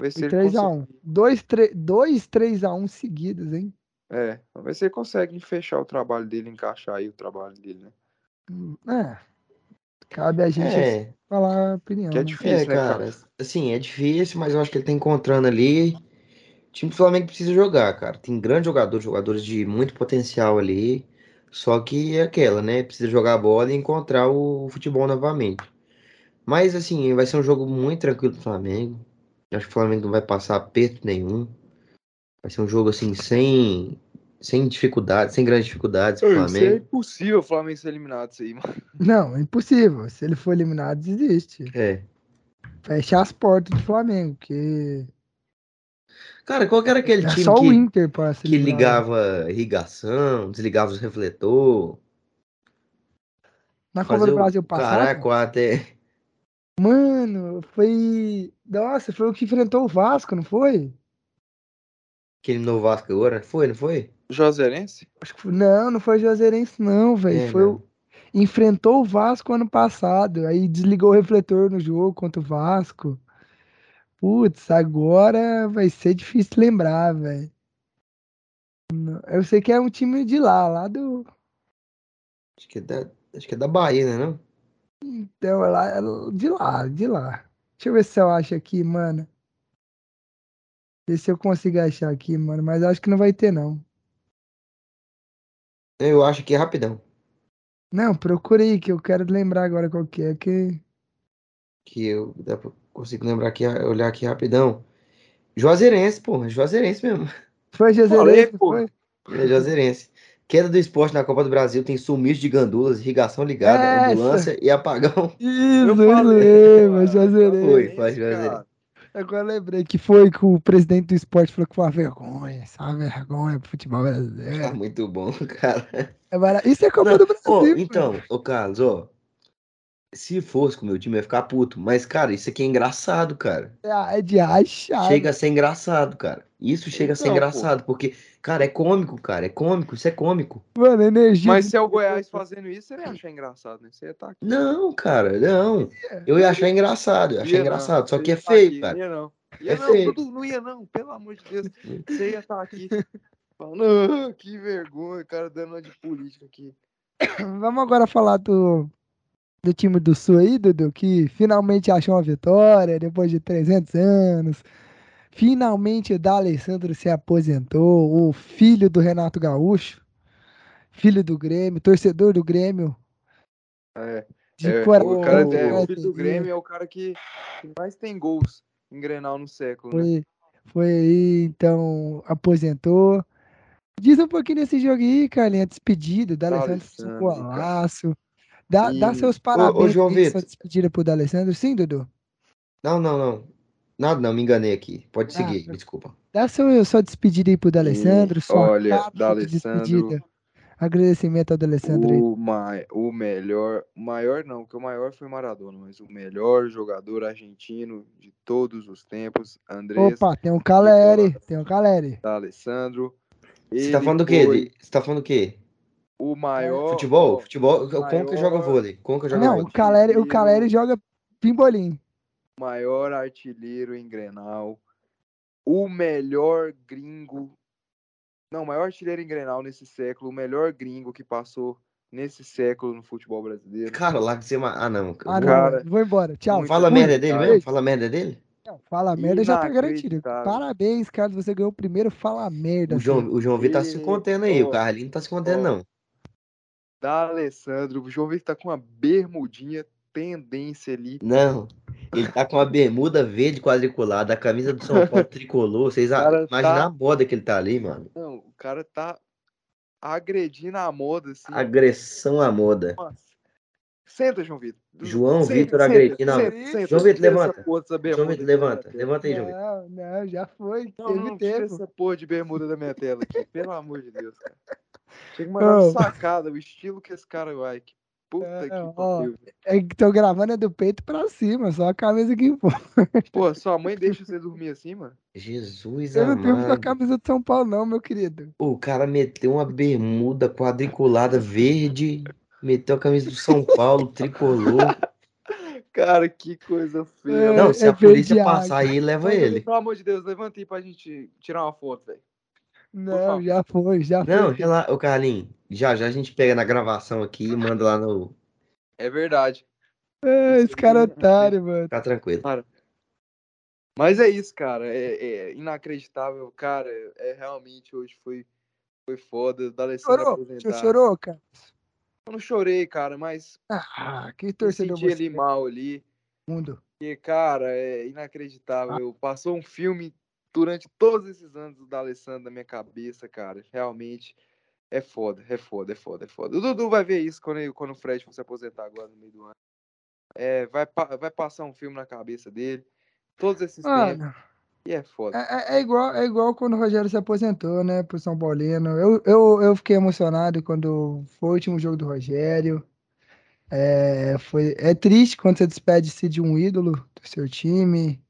B: Vamos ver se
A: E
B: ele
A: 3x1.
B: consegue-
A: Dois, tre- dois 3x1 seguidos, hein?
B: É, vamos ver se ele consegue fechar o trabalho dele, encaixar aí o trabalho dele, né?
A: Hum, É. Cabe a gente
C: É,
A: falar a opinião.
B: Que é
A: né?
B: difícil,
C: é,
B: né,
C: cara.
B: cara?
C: Assim, é difícil, mas eu acho que ele tá encontrando ali. O time do Flamengo precisa jogar, cara. Tem grandes jogadores, jogadores de muito potencial ali. Só que é aquela, né? Precisa jogar a bola e encontrar o futebol novamente. Mas, assim, vai ser um jogo muito tranquilo pro Flamengo. Acho que o Flamengo não vai passar aperto nenhum. Vai ser um jogo, assim, sem, sem dificuldades, sem grandes dificuldades pro
B: Isso é
C: Flamengo.
B: impossível o Flamengo ser eliminado isso aí, mano.
A: Não, é impossível. Se ele for eliminado, desiste.
C: É.
A: Fecha as portas do Flamengo, porque
C: Cara, qual que era aquele
A: é
C: time
A: só
C: que...
A: o Inter pra
C: que ligava irrigação, desligava os refletor,
A: Na Copa do
C: o
A: Brasil passado,
C: caraco até.
A: mano, foi. Nossa, foi o que enfrentou o Vasco, não foi?
C: Aquele no Vasco agora, foi, não foi?
B: Joserense?
A: Acho que foi- Não, não foi Juazeirense, não, velho.
C: É,
A: foi
C: não.
A: o. Enfrentou o Vasco ano passado. Aí desligou o refletor no jogo contra o Vasco. Putz, agora vai ser difícil lembrar, velho. Eu sei que é um time de lá, lá do.
C: Acho que é da, acho que é da Bahia, né, não?
A: Então, é lá, é de lá, de lá. Deixa eu ver se eu acho aqui, mano. Ver se eu consigo achar aqui, mano. Mas acho que não vai ter, não.
C: Eu acho que é rapidão.
A: Não, procura aí, que eu quero lembrar agora qual que é. Que...
C: Que eu consigo lembrar aqui, olhar aqui rapidão. Juazeirense, porra, Juazeirense mesmo.
A: Foi Juazeirense,
B: pô.
A: foi?
C: É Juazeirense. Queda do esporte na Copa do Brasil tem sumiço de gandulas, irrigação ligada,
A: Essa.
C: ambulância e apagão.
A: Isso,
B: Eu falei, cara,
A: Juazeirense.
C: Foi, foi Juazeirense.
A: Agora lembrei que foi que o presidente do esporte falou que foi uma vergonha, isso é uma vergonha pro futebol brasileiro.
C: Tá muito bom, cara.
A: É Isso é Copa
C: Não,
A: do Brasil. pô.
C: então, ô Carlos, ó. Se fosse com o meu time, eu ia ficar puto. Mas, cara, isso aqui é engraçado, cara.
A: É de achar.
C: Chega a ser engraçado, cara. Isso chega a ser
B: Então, pô.
C: engraçado, porque, cara, é cômico, cara. É cômico, isso é cômico.
A: Mano, energia.
B: Mas se é o Goiás fazendo isso, você ia achar engraçado, né? Você ia estar aqui.
C: Não, cara, não. Eu ia achar engraçado, eu ia achar
B: Ia não,
C: engraçado. Só
B: você
C: que é
B: tá
C: feio,
B: aqui,
C: cara.
B: Ia não. Ia
C: É
B: não,
C: feio.
B: Dudu, não ia não, pelo amor de Deus. Você ia estar aqui falando, "Ah, que vergonha, cara dando uma de política aqui.
A: Vamos agora falar do, do time do Sul aí, Dudu, que finalmente achou uma vitória depois de 300 anos. Finalmente o D'Alessandro se aposentou, o filho do Renato Gaúcho, filho do Grêmio, torcedor do Grêmio.
B: É,
A: De
B: é, o cara é, o filho do Grêmio é o cara que, que mais tem gols em Grenal no século, né?
A: Foi, foi aí, então, aposentou. Diz um pouquinho desse jogo aí, Carlinhos, a despedida, D'Alessandro um
B: D'Alessandro,
A: golaço. Dá, dá
B: E-
A: seus
C: ô,
A: parabéns
C: João
A: aí, sua
C: Vitor.
A: despedida pro D'Alessandro. Sim, Dudu?
C: Não, não, não. Nada, não, me enganei aqui. Pode
A: Ah,
C: seguir,
A: tá.
C: desculpa.
A: Dá seu, sua despedida aí pro D'Alessandro, sua
B: olha, D'Alessandro,
A: despedida. Agradecimento ao D'Alessandro.
B: O, mai, o melhor, o maior não, que o maior foi Maradona, mas o melhor jogador argentino de todos os tempos, Andrés
A: Opa, tem um Caleri, tem um Caleri.
B: Alessandro.
C: Você tá falando do quê? Você tá falando do quê?
B: O maior.
C: Futebol? Futebol? Como que
B: maior-
C: joga vôlei? Que joga
A: Não,
C: vôlei?
A: o Caleri, o
B: artilheiro.
A: Caleri joga pimbolim.
B: maior artilheiro em Grenal, o melhor gringo, não, o maior artilheiro em Grenal nesse século, o melhor gringo que passou nesse século no futebol brasileiro.
C: Cara, lá que você. Ah, não.
A: Ah, não,
B: Cara,
A: vou embora. Tchau.
B: muito
C: Fala merda dele
B: cara.
C: mesmo? Fala a merda dele?
A: Não, fala merda já tá garantido. Parabéns, Carlos. Você ganhou o primeiro Fala Merda.
C: O João,
A: seu.
C: o João Vitor tá se contendo aí. O
B: ó,
C: Carlinhos não tá se contendo,
B: ó.
C: não.
B: Da Alessandro, o João Vitor tá com uma bermudinha tendência ali.
C: Não. Ele tá com a bermuda verde quadriculada, a camisa do São Paulo tricolor. Vocês imaginam
B: tá-
C: a moda que ele tá ali, mano.
B: Não, o cara tá agredindo a moda assim.
C: Agressão à moda.
B: Nossa. Senta, João Vitor.
C: João
B: Senta,
C: Vitor
B: senta,
C: agredindo a-
B: senta, senta,
C: João Vitor, levanta.
B: porra dessa
C: João
B: bermuda
C: Vitor, levanta. Levanta aí, João Vitor.
A: Não, não, já foi.
B: Não,
A: teve
B: não, tira
A: tempo.
B: essa porra de bermuda da minha tela aqui, pelo amor de Deus, cara. Tinha que mandar uma sacada, o estilo que esse cara vai. Que puta
A: É,
B: que
A: ó.
B: pariu.
A: É que tô gravando é do peito pra cima, só a camisa que importa.
B: Pô, sua mãe deixa você dormir assim, mano?
C: Jesus
A: Eu não tenho com a
C: amado.
A: camisa de São Paulo, não, meu querido.
C: O cara meteu uma bermuda quadriculada verde, meteu a camisa do São Paulo tricolor.
B: Cara, que coisa feia.
A: É,
C: Não, se
A: é
C: a polícia passar aí, leva
B: Mas,
C: ele.
B: Pelo amor de Deus, levanta aí pra gente tirar uma foto, velho.
A: Não, já foi, já foi.
C: Não, relaxa, ô Carlinhos. Já já a gente pega na gravação aqui e manda lá no.
B: É verdade.
A: É, esse cara é otário, mano.
C: Fica tranquilo.
B: Mas é isso, cara. É, é inacreditável, cara. É realmente hoje foi, foi foda. Da Alessandro
A: Chorou? Você
B: aposentar.
A: chorou, cara?
B: Eu não chorei, cara, mas
A: Ah, que torcedor
B: senti
A: você
B: ali mal ali.
A: mundo.
B: Porque, cara, é inacreditável. Passou um filme durante todos esses anos do D'Alessandro na minha cabeça, cara. Realmente é foda, é foda, é foda, é foda. O Dudu vai ver isso quando, ele- quando o Fred for se aposentar agora no meio do ano. É, vai, vai passar um filme na cabeça dele. Todos esses tempos.
A: Mano,
B: E é foda.
A: é, é- é igual, é igual quando o Rogério se aposentou, né, pro São Paulino. Eu, eu, eu fiquei emocionado quando foi o último jogo do Rogério. É, foi, é triste quando você despede-se de um ídolo do seu time.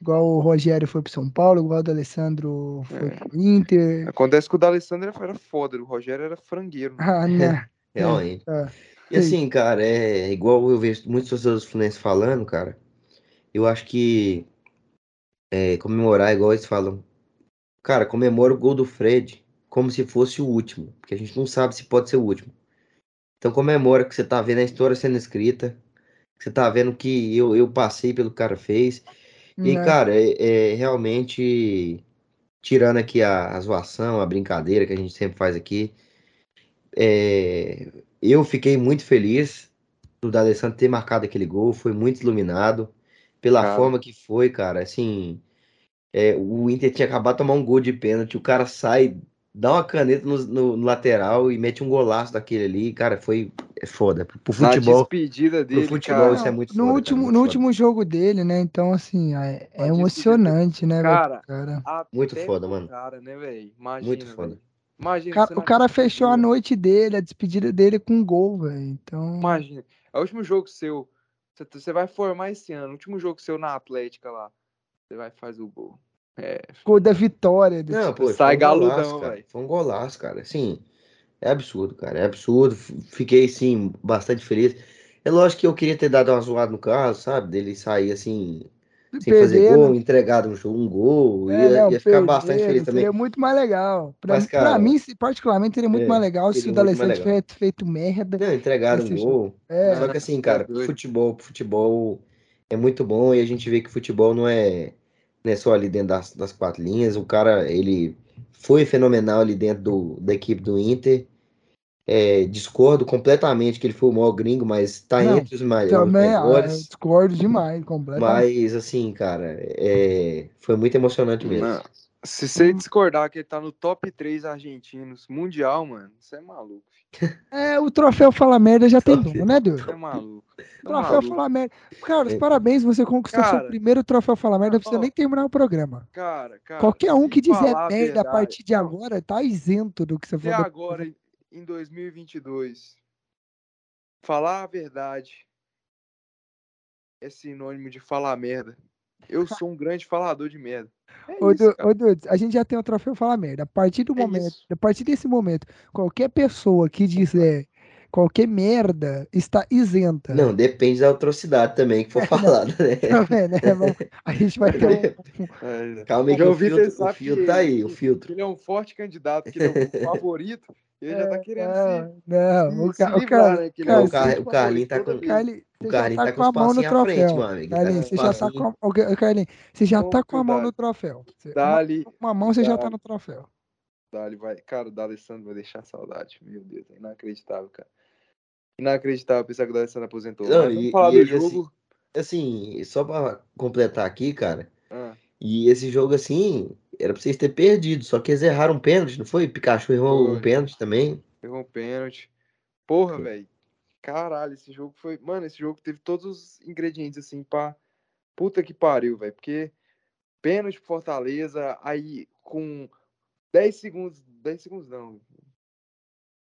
A: Igual o Rogério foi pro São Paulo, igual o D'Alessandro foi
B: É.
A: pro Inter.
B: Acontece que o D'Alessandro era, era foda, o Rogério era frangueiro. né?
A: Ah, né?
C: Realmente.
A: É.
C: E assim, cara, é igual eu vejo muitos torcedores do Fluminense falando, cara. Eu acho que é, comemorar, igual eles falam. Cara, comemora o gol do Fred como se fosse o último. Porque a gente não sabe se pode ser o último. Então comemora que você tá vendo a história sendo escrita. Que você tá vendo que eu, eu passei pelo que o cara fez. E,
A: Né?
C: cara, é, é realmente tirando aqui a, a zoação, a brincadeira que a gente sempre faz aqui. é, eu fiquei muito feliz do D'Alessandro ter marcado aquele gol, foi muito iluminado pela
B: Cara.
C: forma que foi, cara. Assim, é, o Inter tinha acabado de tomar um gol de pênalti, o cara sai, dá uma caneta no, no- no lateral e mete um golaço daquele ali, cara. Foi é foda. Pro futebol,
B: despedida dele,
C: futebol
B: cara,
C: isso é muito
A: no
C: foda,
A: último,
C: cara, muito
A: no
C: foda.
A: último jogo dele, né? Então, assim, é, é emocionante, né, velho?
B: Cara,
A: Cara,
C: Muito foda,
B: pro
C: mano.
B: Cara, né, velho?
C: Muito foda.
B: velho. Imagina,
A: o cara, o fechou a noite dele, a despedida dele com um gol, velho. Então,
B: Imagina. É o último jogo seu. Você, você vai formar esse ano. O último jogo seu na Atlética lá. Você vai fazer o gol. É.
A: gol da vitória. Do
C: Não,
A: time.
C: pô,
B: Sai
C: foi um
B: galudão,
C: cara.
B: velho.
C: Foi um golaço, cara. Assim, é absurdo, cara. É absurdo. Fiquei, sim, bastante feliz. É lógico que eu queria ter dado uma zoada no caso, sabe? Dele sair assim, sem fazer gol, entregado um, jogo, um gol.
A: É,
C: ia,
A: não,
C: ia ficar bastante feliz também.
A: Seria muito mais legal. Pra,
C: Mas,
A: mim- pra
C: cara,
A: mim, particularmente, seria muito
C: é,
A: mais legal se o D'Alessandro tivesse feito merda.
C: Não, entregaram um gol.
A: É,
C: Só que assim, cara, futebol, futebol é muito bom e a gente vê que o futebol não é, não é só ali dentro das, das quatro linhas. O cara, ele foi fenomenal ali dentro do, da equipe do Inter. É, discordo completamente que ele foi o maior gringo, mas tá
A: Não,
C: entre os mai-
A: também ah,
C: melhores.
A: discordo demais, completamente.
C: Mas, assim, cara, é, foi muito emocionante mesmo.
B: Não. Se você discordar que ele tá no top 3 argentinos mundial, mano, você é maluco.
A: É, o troféu Fala Merda já tem dono, né, Deus?
B: Você é maluco.
A: O
B: é
A: troféu
B: maluco.
A: Fala Merda. Cara,
C: É.
A: parabéns, você conquistou seu
B: Cara,
A: primeiro troféu Fala Merda, não precisa
B: ó,
A: nem terminar o programa.
B: Cara, cara.
A: Qualquer um que dizer merda a partir de agora tá isento do que você
B: Até
A: falou.
B: agora, em- em 2022, falar a verdade é sinônimo de falar merda. Eu sou um grande falador de merda. É
A: Ô,
B: isso,
A: Du- ô, Dudes, a gente já tem o troféu Fala Merda. A partir do
B: É
A: momento,
B: isso.
A: a partir desse momento, qualquer pessoa que dizer qualquer merda está isenta.
C: Não, depende da atrocidade também que for falada, né?
A: Tá né? A gente vai ter um,
B: É,
C: Calma aí que
B: João
C: o filtro, o filtro
B: que-
C: tá aí, o filtro.
B: Ele é um forte candidato, que ele é o favorito. E ele já tá querendo se,
A: Não, não, o,
B: se
A: ca- o,
B: livrar,
A: Car-
B: né?
A: Cara,
B: é
C: o Car- o Carlinho tá
B: favorito
C: com- O Carlinho
A: tá
C: tá
A: com
C: com
A: a mão no
C: frente,
A: troféu.
C: meu amigo. Tá com
A: você já tá com a... Ô, Carlinhos, você já tá com a mão no troféu. Você-
B: Dali,
A: uma mão você já tá no troféu.
B: Dali vai. Cara, o D'Alessandro vai deixar saudade. Meu Deus, é inacreditável, cara. Inacreditável pensar que o D'Alessandro aposentou.
C: Não,
B: Mas vamos
C: e-
B: falar
C: e
B: do
C: ele,
B: jogo.
C: Assim, só pra completar aqui, cara,
B: Ah,
C: e esse jogo, assim, era pra vocês terem perdido, só que eles erraram um pênalti, não foi? Pikachu errou um
B: Foi.
C: pênalti também.
B: errou um pênalti. Porra, velho. Caralho, esse jogo foi. Mano, esse jogo teve todos os ingredientes, assim, pra. Puta que pariu, velho. Porque pênalti pro Fortaleza, aí com 10 segundos. 10 segundos não.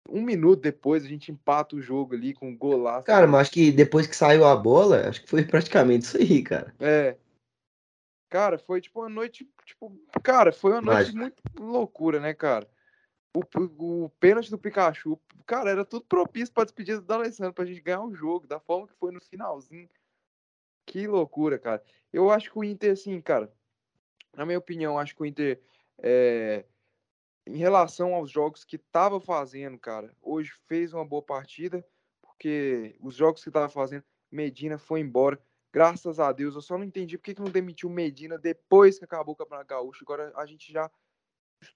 B: Um minuto depois a gente empata o jogo ali com um golaço.
C: Cara, mas acho que depois que saiu a bola, acho que foi praticamente isso aí, cara.
B: É. Cara, foi tipo uma noite, tipo, cara, foi uma noite muito loucura, né, cara? O, o pênalti do Pikachu, cara, era tudo propício pra despedida do Alessandro, pra gente ganhar o jogo, da forma que foi no finalzinho. Que loucura, cara. Eu acho que o Inter, assim, cara, na minha opinião, acho que o Inter, é, em relação aos jogos que tava fazendo, cara, hoje fez uma boa partida, porque os jogos que tava fazendo, Medina foi embora. Graças a Deus, eu só não entendi por que que não demitiu o Medina depois que acabou o Campeonato Gaúcho. Agora a gente já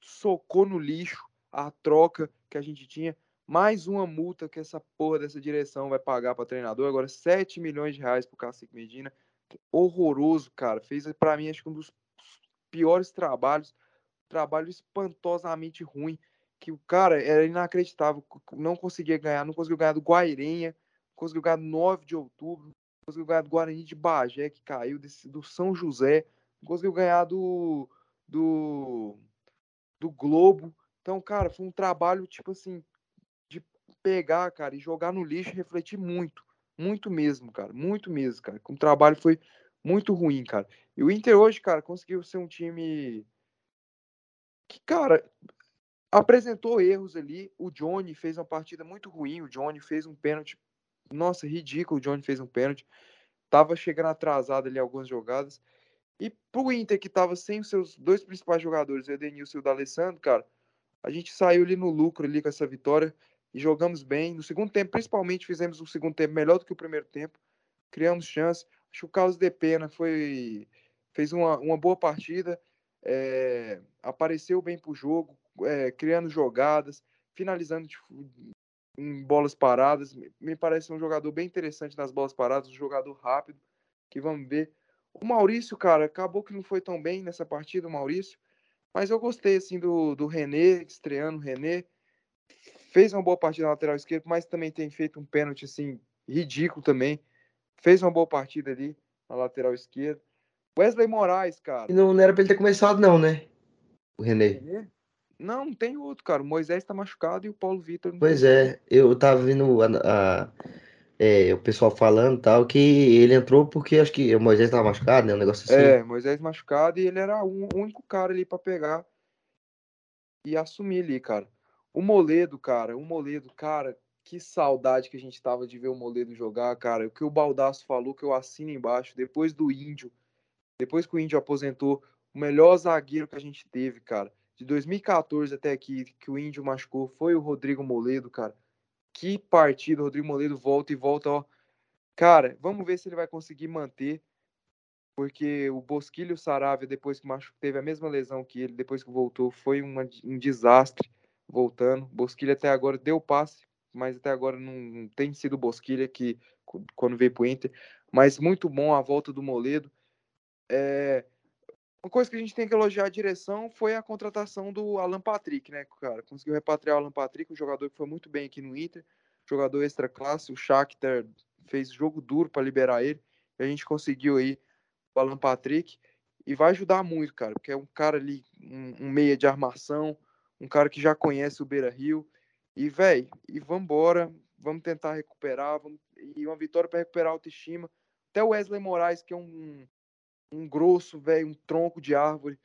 B: socou no lixo a troca que a gente tinha. Mais uma multa que essa porra dessa direção vai pagar para treinador. Agora 7 milhões de reais pro Cacique Medina. Horroroso, cara. Fez para mim acho que um dos piores trabalhos. Trabalho espantosamente ruim. Que o cara era inacreditável. Não conseguia ganhar. Não conseguiu ganhar do Guairenha. Conseguiu ganhar do 9 de outubro. Conseguiu ganhar do Guarani de Bagé, que caiu. Desse, do São José. Conseguiu ganhar do. Do. Do Globo. Então, cara, foi um trabalho, tipo assim, de pegar, cara, e jogar no lixo e refletir muito. Muito mesmo, cara. Muito mesmo, cara. O trabalho foi muito ruim, cara. E o Inter hoje, cara, conseguiu ser um time que, cara, apresentou erros ali. O Johnny fez uma partida muito ruim. O Johnny fez um pênalti. Nossa, ridículo. O Johnny fez um pênalti. Tava chegando atrasado ali algumas jogadas. E pro Inter, que tava sem os seus dois principais jogadores, o Edenilson e o D'Alessandro, cara, a gente saiu ali no lucro ali com essa vitória e jogamos bem. No segundo tempo, principalmente, fizemos o segundo tempo melhor do que o primeiro tempo. Criamos chance. Acho que o Carlos de Pena foi, fez uma, uma boa partida. é, apareceu bem pro jogo, é, criando jogadas, finalizando de, em bolas paradas. Me- parece um jogador bem interessante nas bolas paradas, um jogador rápido, que vamos ver. O Maurício, cara, acabou que não foi tão bem nessa partida, o Maurício. Mas eu gostei, assim, do, do René, estreando o René. fez uma boa partida na lateral esquerda, mas também tem feito um pênalti assim ridículo também. Fez uma boa partida ali na lateral esquerda. Wesley Moraes, cara.
C: Não, não era pra ele ter começado, não, né? O René.
B: Não, não tem outro, cara. O Moisés tá machucado e o Paulo Vitor
C: Pois é, eu tava vendo a, a- é, o pessoal falando tal, que ele entrou porque acho que o Moisés tava machucado, né? Um negócio assim.
B: É, Moisés machucado e ele era o único cara ali pra pegar e assumir ali, cara. O Moledo, cara, o Moledo, cara, que saudade que a gente tava de ver o Moledo jogar, cara. O que o Baldasso falou, que eu assino embaixo, depois do Índio, depois que o Índio aposentou, o melhor zagueiro que a gente teve, cara. De 2014 até aqui, que o Índio machucou, foi o Rodrigo Moledo, cara. Que partida, o Rodrigo Moledo volta e volta, ó. Cara, vamos ver se ele vai conseguir manter porque o Bosquilho Saravia, depois que machu- teve a mesma lesão que ele, depois que voltou, foi uma- um desastre voltando. Bosquilha até agora deu passe, mas até agora não, tem sido Bosquilha que quando veio pro Inter. Mas muito bom a volta do Moledo. É, Uma coisa que a gente tem que elogiar a direção foi a contratação do Alan Patrick, né, cara? Conseguiu repatriar o Alan Patrick, um jogador que foi muito bem aqui no Inter, jogador extra classe. O Shakhtar fez jogo duro para liberar ele. E a gente conseguiu aí o Alan Patrick e vai ajudar muito, cara, porque é um cara ali, um, um meia de armação, um cara que já conhece o Beira Rio. E, velho, e vambora, vamos tentar recuperar, vamos, e uma vitória para recuperar a autoestima. Até o Wesley Moraes, que é um, um grosso, velho, um tronco de árvore,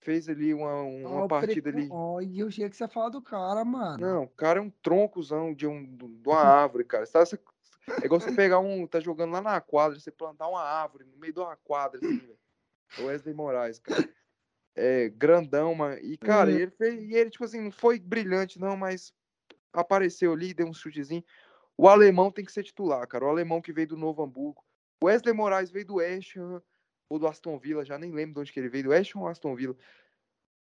B: fez ali uma, uma
A: Ó, o
B: partida
A: pre-
B: ali.
A: Ó, e eu achei que você falar do cara, mano.
B: Não, o cara é um troncozão de, um, de uma árvore, cara. Você tá- você- é igual você pegar um. Tá jogando lá na quadra, você plantar uma árvore no meio de uma quadra, assim, velho. O Wesley Moraes, cara. É grandão, mano. E, cara,
A: Uhum.
B: ele fez. E ele, tipo assim, não foi brilhante, não, mas apareceu ali, deu um chutezinho. O alemão tem que ser titular, cara. O alemão que veio do Novo Hamburgo. O Wesley Moraes veio do West Ham ou do Aston Villa, já nem lembro de onde que ele veio. Do West Ham ou Aston Villa?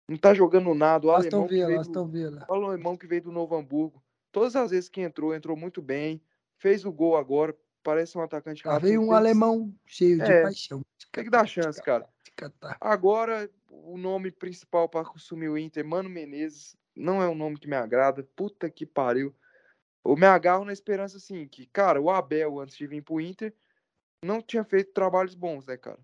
B: Não tá jogando nada. O
A: Aston Villa,
B: do-
A: Aston Villa.
B: o alemão que veio do Novo Hamburgo. Todas as vezes que entrou, entrou muito bem. Fez o gol agora. Parece um atacante
A: Lá
B: rápido.
A: veio um alemão cheio de
B: É,
A: paixão.
B: Tem que dar chance, cara.
A: Tá.
B: Agora, o nome principal para assumir o Inter, Mano Menezes, não é um nome que me agrada. Puta que pariu. Eu me agarro na esperança, assim, que, cara, o Abel, antes de vir pro Inter, não tinha feito trabalhos bons, né, cara?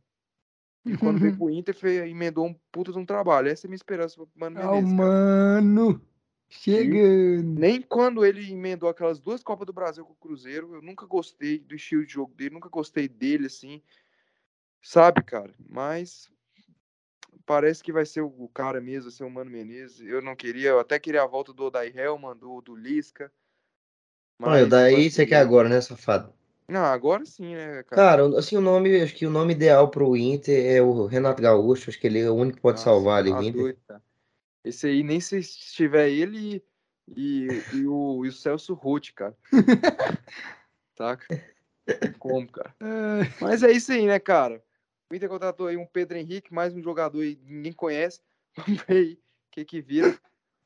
B: E quando veio pro Inter, fez, emendou um puta de um trabalho. Essa é a minha esperança pro Mano
A: Ah,
B: Menezes, cara.
A: mano. Chegando.
B: Nem quando ele emendou aquelas duas Copas do Brasil com o Cruzeiro, eu nunca gostei do estilo de jogo dele, nunca gostei dele, assim. Sabe, cara? Mas parece que vai ser o cara mesmo, vai ser o Mano Menezes. Eu não queria, eu até queria a volta do Odair Helman, do, do Lisca.
C: Olha,
B: mas
C: daí
B: vai
C: você quer agora, né, safado?
B: Não, agora sim, né, cara?
C: Cara, assim, o nome, acho que o nome ideal pro Inter é o Renato Gaúcho, acho que ele é o único que pode
B: Nossa,
C: salvar ali o
B: tá
C: Inter.
B: doido, cara. Esse aí, nem se tiver ele e, e, o, e o Celso Ruth, cara. Saca? Como, cara?
A: É,
B: Mas é isso aí, né, cara? O Inter contratou aí um Pedro Henrique, mais um jogador aí que ninguém conhece. Vamos ver aí o que que vira.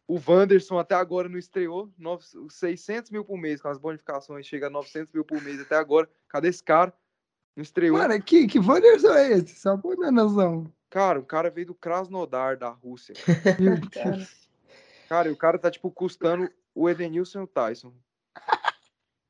B: O Wanderson até agora não estreou. nove- 600 mil por mês, com as bonificações, chega a 900 mil por mês até agora. Cadê esse cara? Não estreou.
A: Mano, que, que Wanderson é esse? Só por dar noção.
B: Cara, o cara veio do Krasnodar, da Rússia.
A: Meu Deus.
B: Cara, e o cara tá, tipo, custando o Edenilson e o Tyson.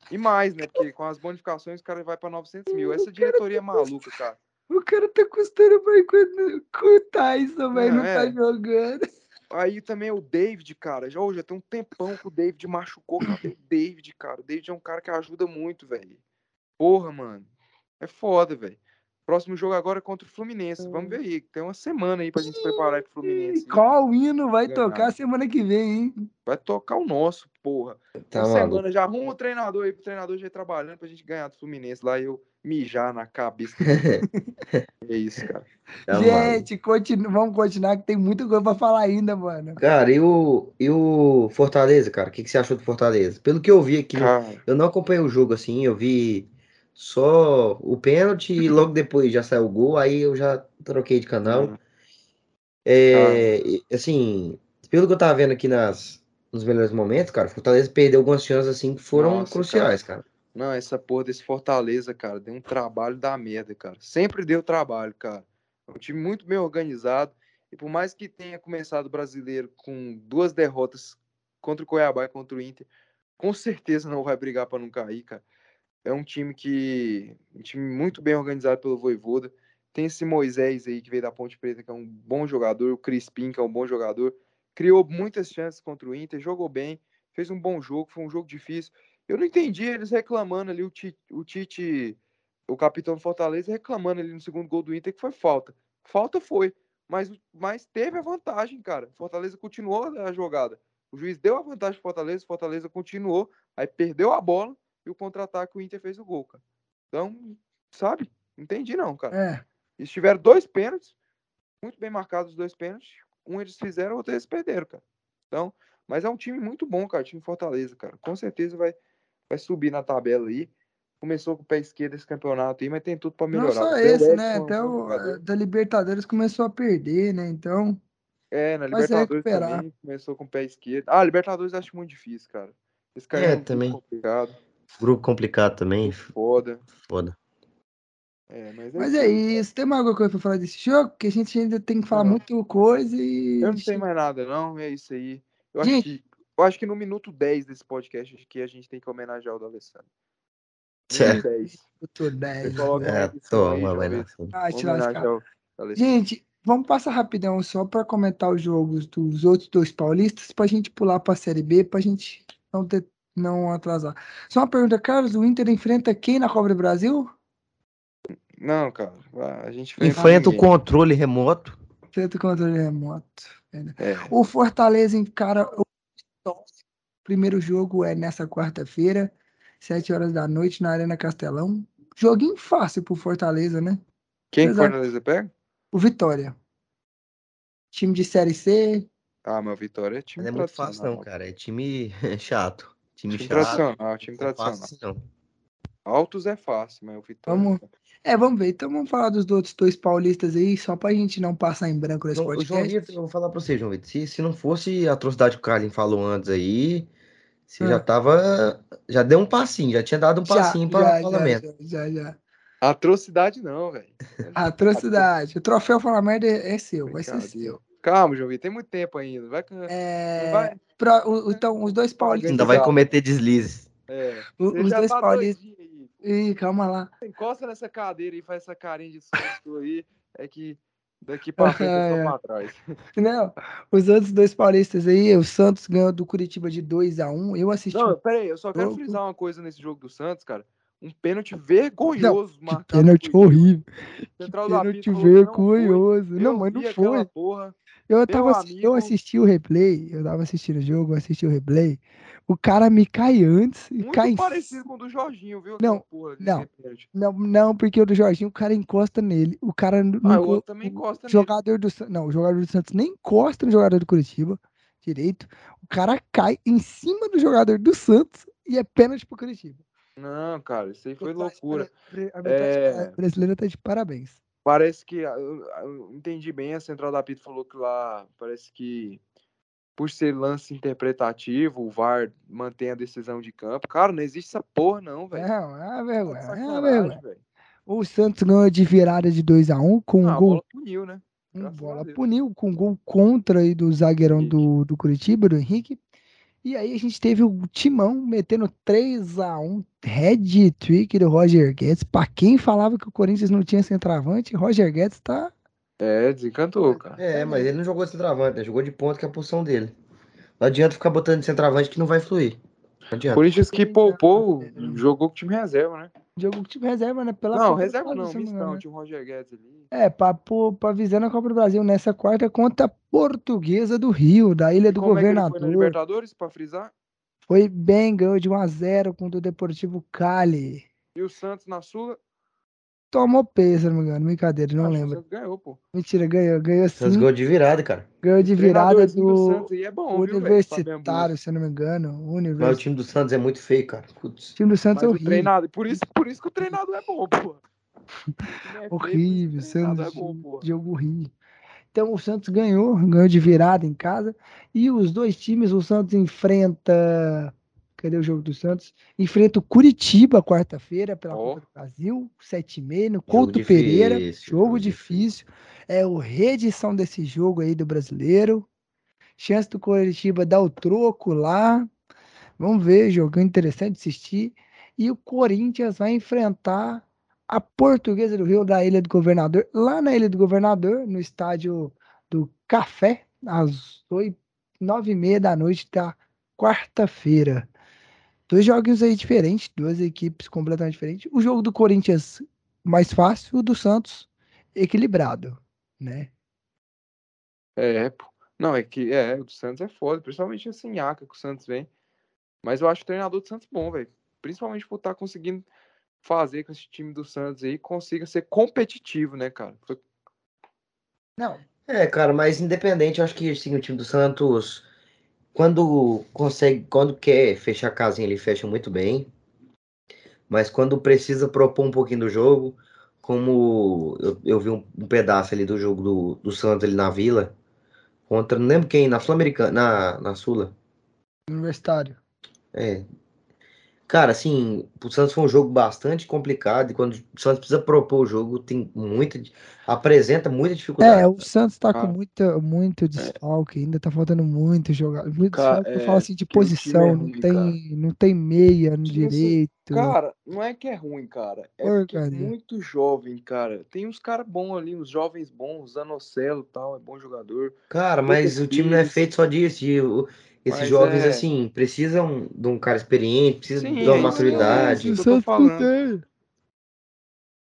B: E mais, né? Porque com as bonificações o cara vai pra 900 mil. Essa diretoria é maluca, cara.
A: O cara tá custando mais com, com o Tyson, velho. Não
B: Não,
A: tá
B: é.
A: jogando.
B: Aí também o David, cara. Já, já tem um tempão que o David machucou. Cadê o David, cara? O David é um cara que ajuda muito, velho. Porra, mano. É foda, velho. Próximo jogo agora é contra o Fluminense. Vamos ver aí. Tem uma semana aí pra gente se preparar pro Fluminense.
A: Qual hino vai
B: Ganhar.
A: tocar semana que vem, hein?
B: Vai tocar o nosso, porra.
C: Tá
B: uma semana já arruma o treinador aí pro treinador já ir trabalhando pra gente ganhar do Fluminense lá e eu mijar na cabeça. é isso, cara.
C: Maluco.
A: Gente, continu- vamos continuar que tem muita coisa pra falar ainda, mano.
C: Cara, e o, e o Fortaleza, cara? O que, que você achou do Fortaleza? Pelo que eu vi aqui,
B: Cara,
C: eu não acompanhei o jogo assim, eu vi só o pênalti e logo depois já saiu o gol, aí eu já troquei de canal. É, e, assim, pelo que eu tava vendo aqui nas, nos melhores momentos, cara, o Fortaleza perdeu algumas chances assim que foram
B: Nossa,
C: cruciais, cara.
B: Não, essa porra desse Fortaleza, cara, deu um trabalho da merda, cara. Sempre deu trabalho, cara. É um time muito bem organizado. E por mais que tenha começado o brasileiro com duas derrotas contra o Cuiabá e contra o Inter, com certeza não vai brigar para não cair, cara. É um time que. Um time muito bem organizado pelo Voivoda. Tem esse Moisés aí que veio da Ponte Preta, que é um bom jogador, o Crispim, que é um bom jogador. Criou muitas chances contra o Inter, jogou bem, fez um bom jogo, foi um jogo difícil. Eu não entendi eles reclamando ali, o Tite, o, Tite, o capitão do Fortaleza, reclamando ali no segundo gol do Inter, que foi falta. Falta foi, mas, mas teve a vantagem, cara. Fortaleza continuou a jogada. O juiz deu a vantagem pro Fortaleza, Fortaleza continuou, aí perdeu a bola e o contra-ataque o Inter fez o gol, cara. Então, sabe? Entendi não, cara.
A: É.
B: Eles tiveram dois pênaltis, muito bem marcados os dois pênaltis. Um eles fizeram, outro eles perderam, cara. Então, mas é um time muito bom, cara, time Fortaleza, cara. Com certeza vai, vai subir na tabela aí. Começou com o pé esquerdo esse campeonato aí, mas tem tudo para melhorar.
A: Não só esse, né? Até
B: bom
A: o
B: jogador.
A: da Libertadores começou a perder, né? Então,
B: É, na Libertadores também começou com o pé esquerdo. Ah, Libertadores eu acho muito difícil, cara. Esse cara
C: É,
B: é, um grupo
C: também.
B: complicado,
C: Grupo complicado também.
B: foda.
C: Foda.
B: É, mas é
A: mas
B: isso
A: é isso. Tem mais alguma coisa pra falar desse jogo? Que a gente ainda tem que falar
B: Não.
A: muito coisa e.
B: Eu não sei mais nada, não. É isso aí. Eu acho
A: Gente.
B: que, eu acho que no minuto 10 desse podcast aqui a gente tem que homenagear o D'Alessandro.
C: Certo.
B: Minuto 10.
A: Doutor 10.
B: Você coloca
A: né?
B: uma
C: É, toma, vai.
A: Ah, te lascar.
B: O.
A: Gente, vamos passar rapidão só para comentar os jogos dos outros dois paulistas, para a gente pular para a Série B, para a gente não ter, não atrasar. Só uma pergunta, Carlos, o Inter enfrenta quem na Copa do Brasil?
B: Não, cara. a gente
C: Enfrenta o
B: ninguém.
C: controle remoto.
A: Enfrenta o controle remoto.
B: É.
A: O Fortaleza encara o primeiro jogo é nessa quarta-feira, sete horas da noite, na Arena Castelão. Joguinho fácil pro Fortaleza, né?
B: Quem que
A: Exato.
B: Fortaleza pega?
A: O Vitória. Time de Série C.
B: Ah, mas o Vitória é time
C: Não é muito
B: tradicional.
C: fácil, não, cara. É time chato. Time,
B: Time
C: chato.
B: tradicional, time
C: Não é
B: tradicional.
C: fácil não.
B: Altos é fácil, mas o Vitória.
A: Vamos- É, vamos ver. Então vamos falar dos outros dois paulistas aí, só pra gente não passar em branco nesse
C: o João
A: podcast.
C: Vitor, eu vou falar pra você, João Vitor. Se, se não fosse a atrocidade que o Carlin falou antes aí, você
A: Ah.
C: já tava. Já deu um passinho, já tinha dado um
A: Já,
C: passinho para
A: já,
C: o parlamento.
A: já, já, já.
B: Atrocidade não, velho.
A: Atrocidade. O troféu Fala Merda é é seu, vai ser seu.
B: Calma, João Vitor, tem muito tempo ainda. Vai,
A: É,
B: vai.
A: pra- o- então, os dois paulistas.
C: Ainda vai cometer deslizes.
B: É.
A: o- os dois
B: tá
A: paulistas. Ih, calma lá.
B: Encosta nessa cadeira e faz essa carinha de susto aí. É que daqui pra frente eu
A: É.
B: pra trás.
A: Não, os outros dois paulistas aí, o Santos ganhou do Curitiba de 2 a 1 Eu assisti.
B: Não, pera aí, eu só quero frisar uma coisa nesse jogo do Santos, cara. Um pênalti vergonhoso marcado.
A: Pênalti horrível.
B: Central
A: Pênalti
B: que não foi.
A: vergonhoso. Não,
B: Eu
A: mas não foi.
B: Porra.
A: Eu tava, assi- eu
B: amigo-
A: assisti o replay, eu tava assistindo o jogo, assisti o replay. O cara me cai antes e
B: Muito
A: cai em
B: parecido com o do Jorginho, viu?
A: Não, não. Não, não, porque o do Jorginho, o cara encosta nele. O cara não.
B: Ah, o
A: enco-
B: outro também encosta
A: o
B: nele.
A: jogador do San- Não, o jogador do Santos nem encosta no jogador do Curitiba direito. O cara cai em cima do jogador do Santos e é pênalti pro Curitiba.
B: Não, cara, isso aí foi loucura.
A: a
B: É.
A: brasileira tá de parabéns.
B: Parece que. ah, Eu, eu entendi bem, a Central da Apito falou que lá parece que. Por ser lance interpretativo, o VAR mantém a decisão de campo. Cara, não existe essa porra, não, velho.
A: Não, é uma
B: Tá
A: vergonha. É vergonha. O Santos ganhou de virada de 2x1 com um
B: Ah, a
A: gol
B: bola puniu, né?
A: Um
B: Graças a
A: bola puniu com gol contra aí do zagueirão
B: Henrique.
A: do, do Curitiba, do Henrique. E aí a gente teve o Timão metendo 3x1 head trick do Roger Guedes. Pra quem falava que o Corinthians não tinha centroavante, Roger Guedes tá.
B: É, desencantou, cara.
C: É, mas ele não jogou de centroavante, né? Jogou de ponta, que é a posição dele. Não adianta ficar botando de centroavante que não vai fluir. Não adianta.
B: Corinthians que poupou,
A: É.
B: jogou com o time reserva, né?
A: Jogo com time reserva, né? Pela
B: não, reserva não,
A: eu não
B: mistão,
A: né?
B: tinha o Roger Guedes ali.
A: É, pra, pô- pra visando a Copa do Brasil nessa quarta contra a Portuguesa do Rio, da Ilha
B: E
A: do
B: como é que ele foi na
A: Governador.
B: Libertadores, pra frisar?
A: Foi bem, ganhou de 1x0 contra o Deportivo Cali.
B: E o Santos na Sula?
A: Tomou peso, se eu não me engano. Brincadeira, não
B: Acho que o
A: lembro.
B: Ganhou, pô.
A: Mentira, ganhou. Ganhou
C: Santos
A: sim.
C: ganhou de virada, cara.
A: Ganhou de virada
B: Treinadorzinho do
A: do
B: Santos aí é bom, viu,
A: Universitário,
B: Bustos.
A: se eu não me engano.
C: Mas o time do Santos é muito feio, cara. Putz.
A: O time do Santos
B: Mas
A: é horrível.
B: treinador, por isso, por isso que o treinador é bom, pô. É
A: Horrível. Santos,
B: é bom, pô.
A: jogo horrível. Então o Santos ganhou, ganhou de virada em casa. E os dois times, o Santos enfrenta. Cadê o jogo do Santos? Enfrenta o Curitiba quarta-feira pela
B: Ó.
A: Copa do Brasil, 7h30, no
C: Jogo
A: Couto Pereira.
C: difícil,
A: Jogo
C: jogo
A: difícil. É o reedição desse jogo aí do brasileiro. Chance do Coritiba dar o troco lá. Vamos ver, jogo interessante de assistir. E o Corinthians vai enfrentar a Portuguesa do Rio da Ilha do Governador, lá na Ilha do Governador, no estádio do Café, às oito, nove e meia da noite da quarta-feira. Dois jogos aí diferentes, duas equipes completamente diferentes. O jogo do Corinthians mais fácil, o do Santos equilibrado, né?
B: É, pô. Não, é que é, o do Santos é foda, principalmente assim, Aca que o Santos vem. Mas eu acho o treinador do Santos bom, velho. Principalmente por estar tá conseguindo fazer com esse time do Santos aí consiga ser competitivo, né, cara? Foi...
C: Não. É, cara, mas independente, eu acho que assim, o time do Santos quando consegue, quando quer fechar a casinha, ele fecha muito bem. Mas quando precisa propor um pouquinho do jogo, como eu, eu vi um, um, pedaço ali do jogo do, do Santos ali na Vila, contra, não lembro quem, na Sul-Americana, na, na Sula.
A: Universitário.
C: É, Cara, assim, o Santos foi um jogo bastante complicado e quando o Santos precisa propor o jogo, tem muita. apresenta muita dificuldade.
A: É, o Santos tá com muita, muito desfalque, ainda tá faltando muito jogar. Muito cara, desfalque, é, eu falo assim, de posição, é ruim, não, tem, não tem meia no tipo direito.
B: cara, não é que é ruim, cara. É é muito jovem, cara. Tem uns caras bons ali, uns jovens bons, Zanocelo e tal, é bom jogador.
C: Cara, mas o time não é feito só disso. De, esses Mas jovens, é... assim, precisam de um cara experiente, precisam Sim, de uma maturidade.
B: É isso que eu tô falando.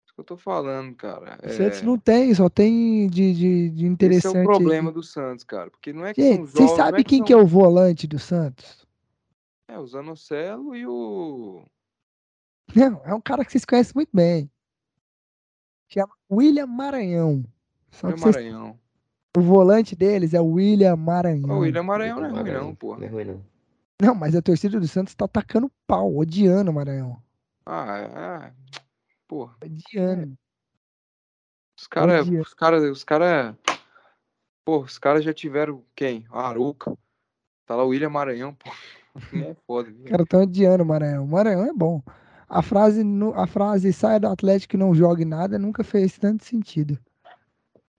B: Isso que eu tô falando, cara.
A: O é... Santos não tem, só tem de, de, de interessante. Esse é
B: o problema do Santos, cara. Porque não é que
A: Gente, Vocês sabem é que quem são... que é o volante do Santos?
B: É, o Zanocelo e o.
A: Não, é um cara que vocês conhecem muito bem. Chama William Maranhão.
B: Só William Maranhão.
A: O volante deles é o William Maranhão.
B: O William Maranhão não é ruim, não, pô. Não é ruim, não.
A: Não, mas a torcida do Santos tá atacando pau, odiando o Maranhão.
B: Ah, é. é. Porra.
A: Odiando.
B: Os caras. Os caras. Os caras. Pô, os caras já tiveram quem? A Aruca. Tá lá o William Maranhão, pô. É foda. Os
A: caras tão odiando o Maranhão. O Maranhão é bom. A frase, a frase saia do Atlético e não jogue nada nunca fez tanto sentido.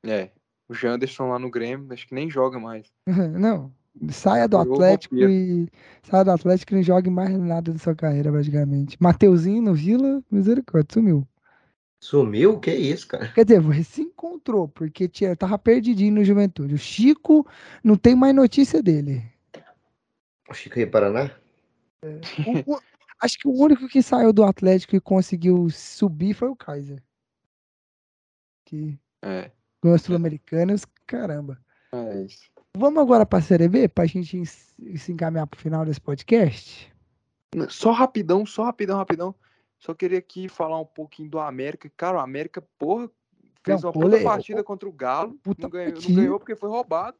B: É, o Janderson lá no Grêmio, acho que nem joga mais.
A: Não, saia do Atlético e saia do Atlético e não jogue mais nada da sua carreira, praticamente. Mateuzinho no Vila, misericórdia, sumiu.
C: Sumiu? Que isso, cara?
A: Quer dizer, você se encontrou, porque tinha, tava perdidinho no Juventude. O Chico não tem mais notícia dele.
C: O Chico aí, Paraná?
A: É, o, o, acho que o único que saiu do Atlético e conseguiu subir foi o Kaiser. Que...
B: É
A: ganhou Sul-Americanas, caramba.
B: É isso.
A: Vamos agora para a Série B, para a gente se encaminhar para o final desse podcast?
B: Só rapidão, só rapidão, rapidão. Só queria aqui falar um pouquinho do América. Cara, o América, porra, fez não, uma puta partida contra o Galo. Não ganhou, não ganhou, porque foi roubado.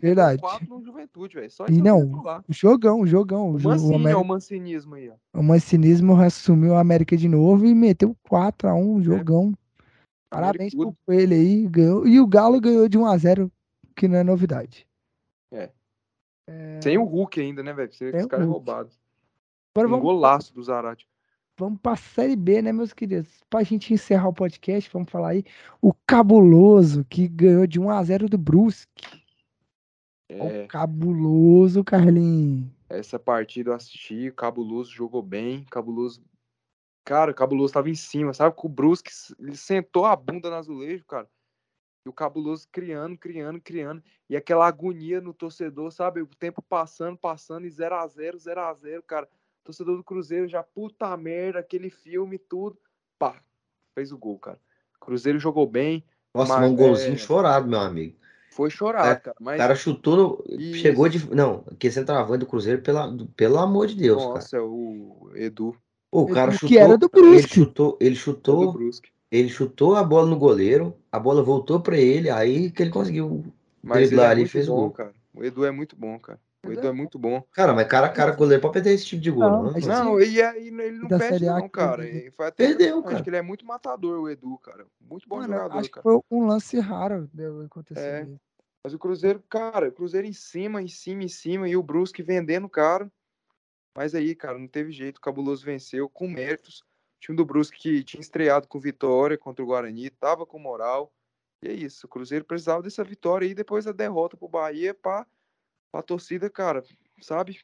A: Verdade.
B: Quatro no Juventude, velho.
A: e não, jogão, jogão.
B: O Mancini, o América... é o mancinismo aí, ó.
A: O mancinismo assumiu a América de novo e meteu 4x1, jogão. Parabéns pro ele aí. Ganhou. E o Galo ganhou de 1x0, que não é novidade.
B: É. é... Sem o Hulk ainda, né, velho? Você os caras roubados. Agora um vamos... golaço do Zarate.
A: Vamos pra Série B, né, meus queridos? Pra gente encerrar o podcast, vamos falar aí. O Cabuloso, que ganhou de 1x0 do Brusque. É. O cabuloso, Carlinhos.
B: Essa partida eu assisti, o Cabuloso jogou bem, Cabuloso Cara, o Cabuloso tava em cima, sabe? Com o Brusque, ele sentou a bunda no azulejo, cara. E o Cabuloso criando, criando, criando. E aquela agonia no torcedor, sabe? O tempo passando, passando e 0x0, 0x0, cara. torcedor do Cruzeiro já, puta merda, aquele filme, tudo. Pá, fez o gol, cara. Cruzeiro jogou bem.
C: Nossa, mas, um golzinho é... chorado, meu amigo.
B: Foi chorado, é, cara. Mas...
C: O cara chutou, no... chegou de. Não, que centroavante do Cruzeiro, pela... pelo amor de Deus,
B: Nossa,
C: cara.
B: Nossa, o Edu.
C: O cara chutou,
A: que era do Brusque.
C: Ele chutou, ele chutou, ele chutou a bola no goleiro, a bola voltou para ele, aí que ele conseguiu
B: mas driblar é ali e fez bom, gol. Cara. O Edu é muito bom, cara. O Edu é muito bom.
C: Cara, mas cara a cara o goleiro pode perder esse tipo de gol,
B: não. Não, não e, aí ele não perde não, cara. Foi até,
C: Perdeu, cara.
B: Acho que ele é muito matador, o Edu, cara. Muito bom Mano, jogador,
A: acho
B: cara.
A: Que foi um lance raro deu acontecer. É.
B: Mas o Cruzeiro, cara, o Cruzeiro em cima, em cima, em cima, e o Brusque vendendo cara. Mas aí, cara, não teve jeito. O Cabuloso venceu com méritos. O time do Brusque que tinha estreado com vitória contra o Guarani, tava com moral. E é isso. O Cruzeiro precisava dessa vitória e depois a derrota pro Bahia para pra torcida, cara, sabe?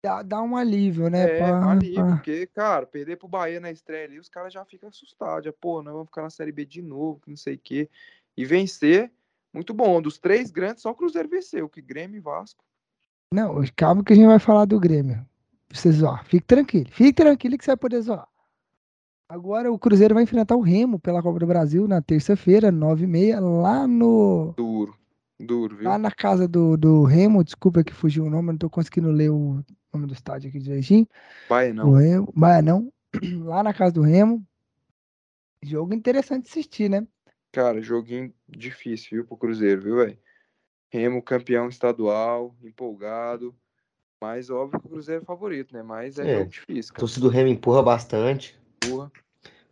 A: Dá, dá um alívio, né?
B: É,
A: pra-
B: um alívio, porque, cara, perder pro Bahia na estreia ali, os caras já ficam assustados. Já, pô, nós vamos ficar na Série B de novo, não sei o quê. E vencer, muito bom. Dos três grandes, só o Cruzeiro venceu, que Grêmio e Vasco.
A: Não, calma que a gente vai falar do Grêmio. Pra você zoar. Fique tranquilo. Fique tranquilo que você vai poder zoar. Agora o Cruzeiro vai enfrentar o Remo pela Copa do Brasil na terça-feira, 9h30, lá no.
B: Duro, duro, viu?
A: Lá na casa do, do Remo. Desculpa que fugiu o nome, não tô conseguindo ler o nome do estádio aqui direitinho.
B: Bahia
A: O
B: não.
A: Remo. Bahia não. Lá na casa do Remo. Jogo interessante de assistir, né?
B: Cara, joguinho difícil, viu, pro Cruzeiro, viu, velho? Remo campeão estadual, empolgado. Mas óbvio que o Cruzeiro é favorito, né? Mas é,
C: É.
B: jogo difícil,
C: A
B: cara.
C: torcida do Remo empurra bastante.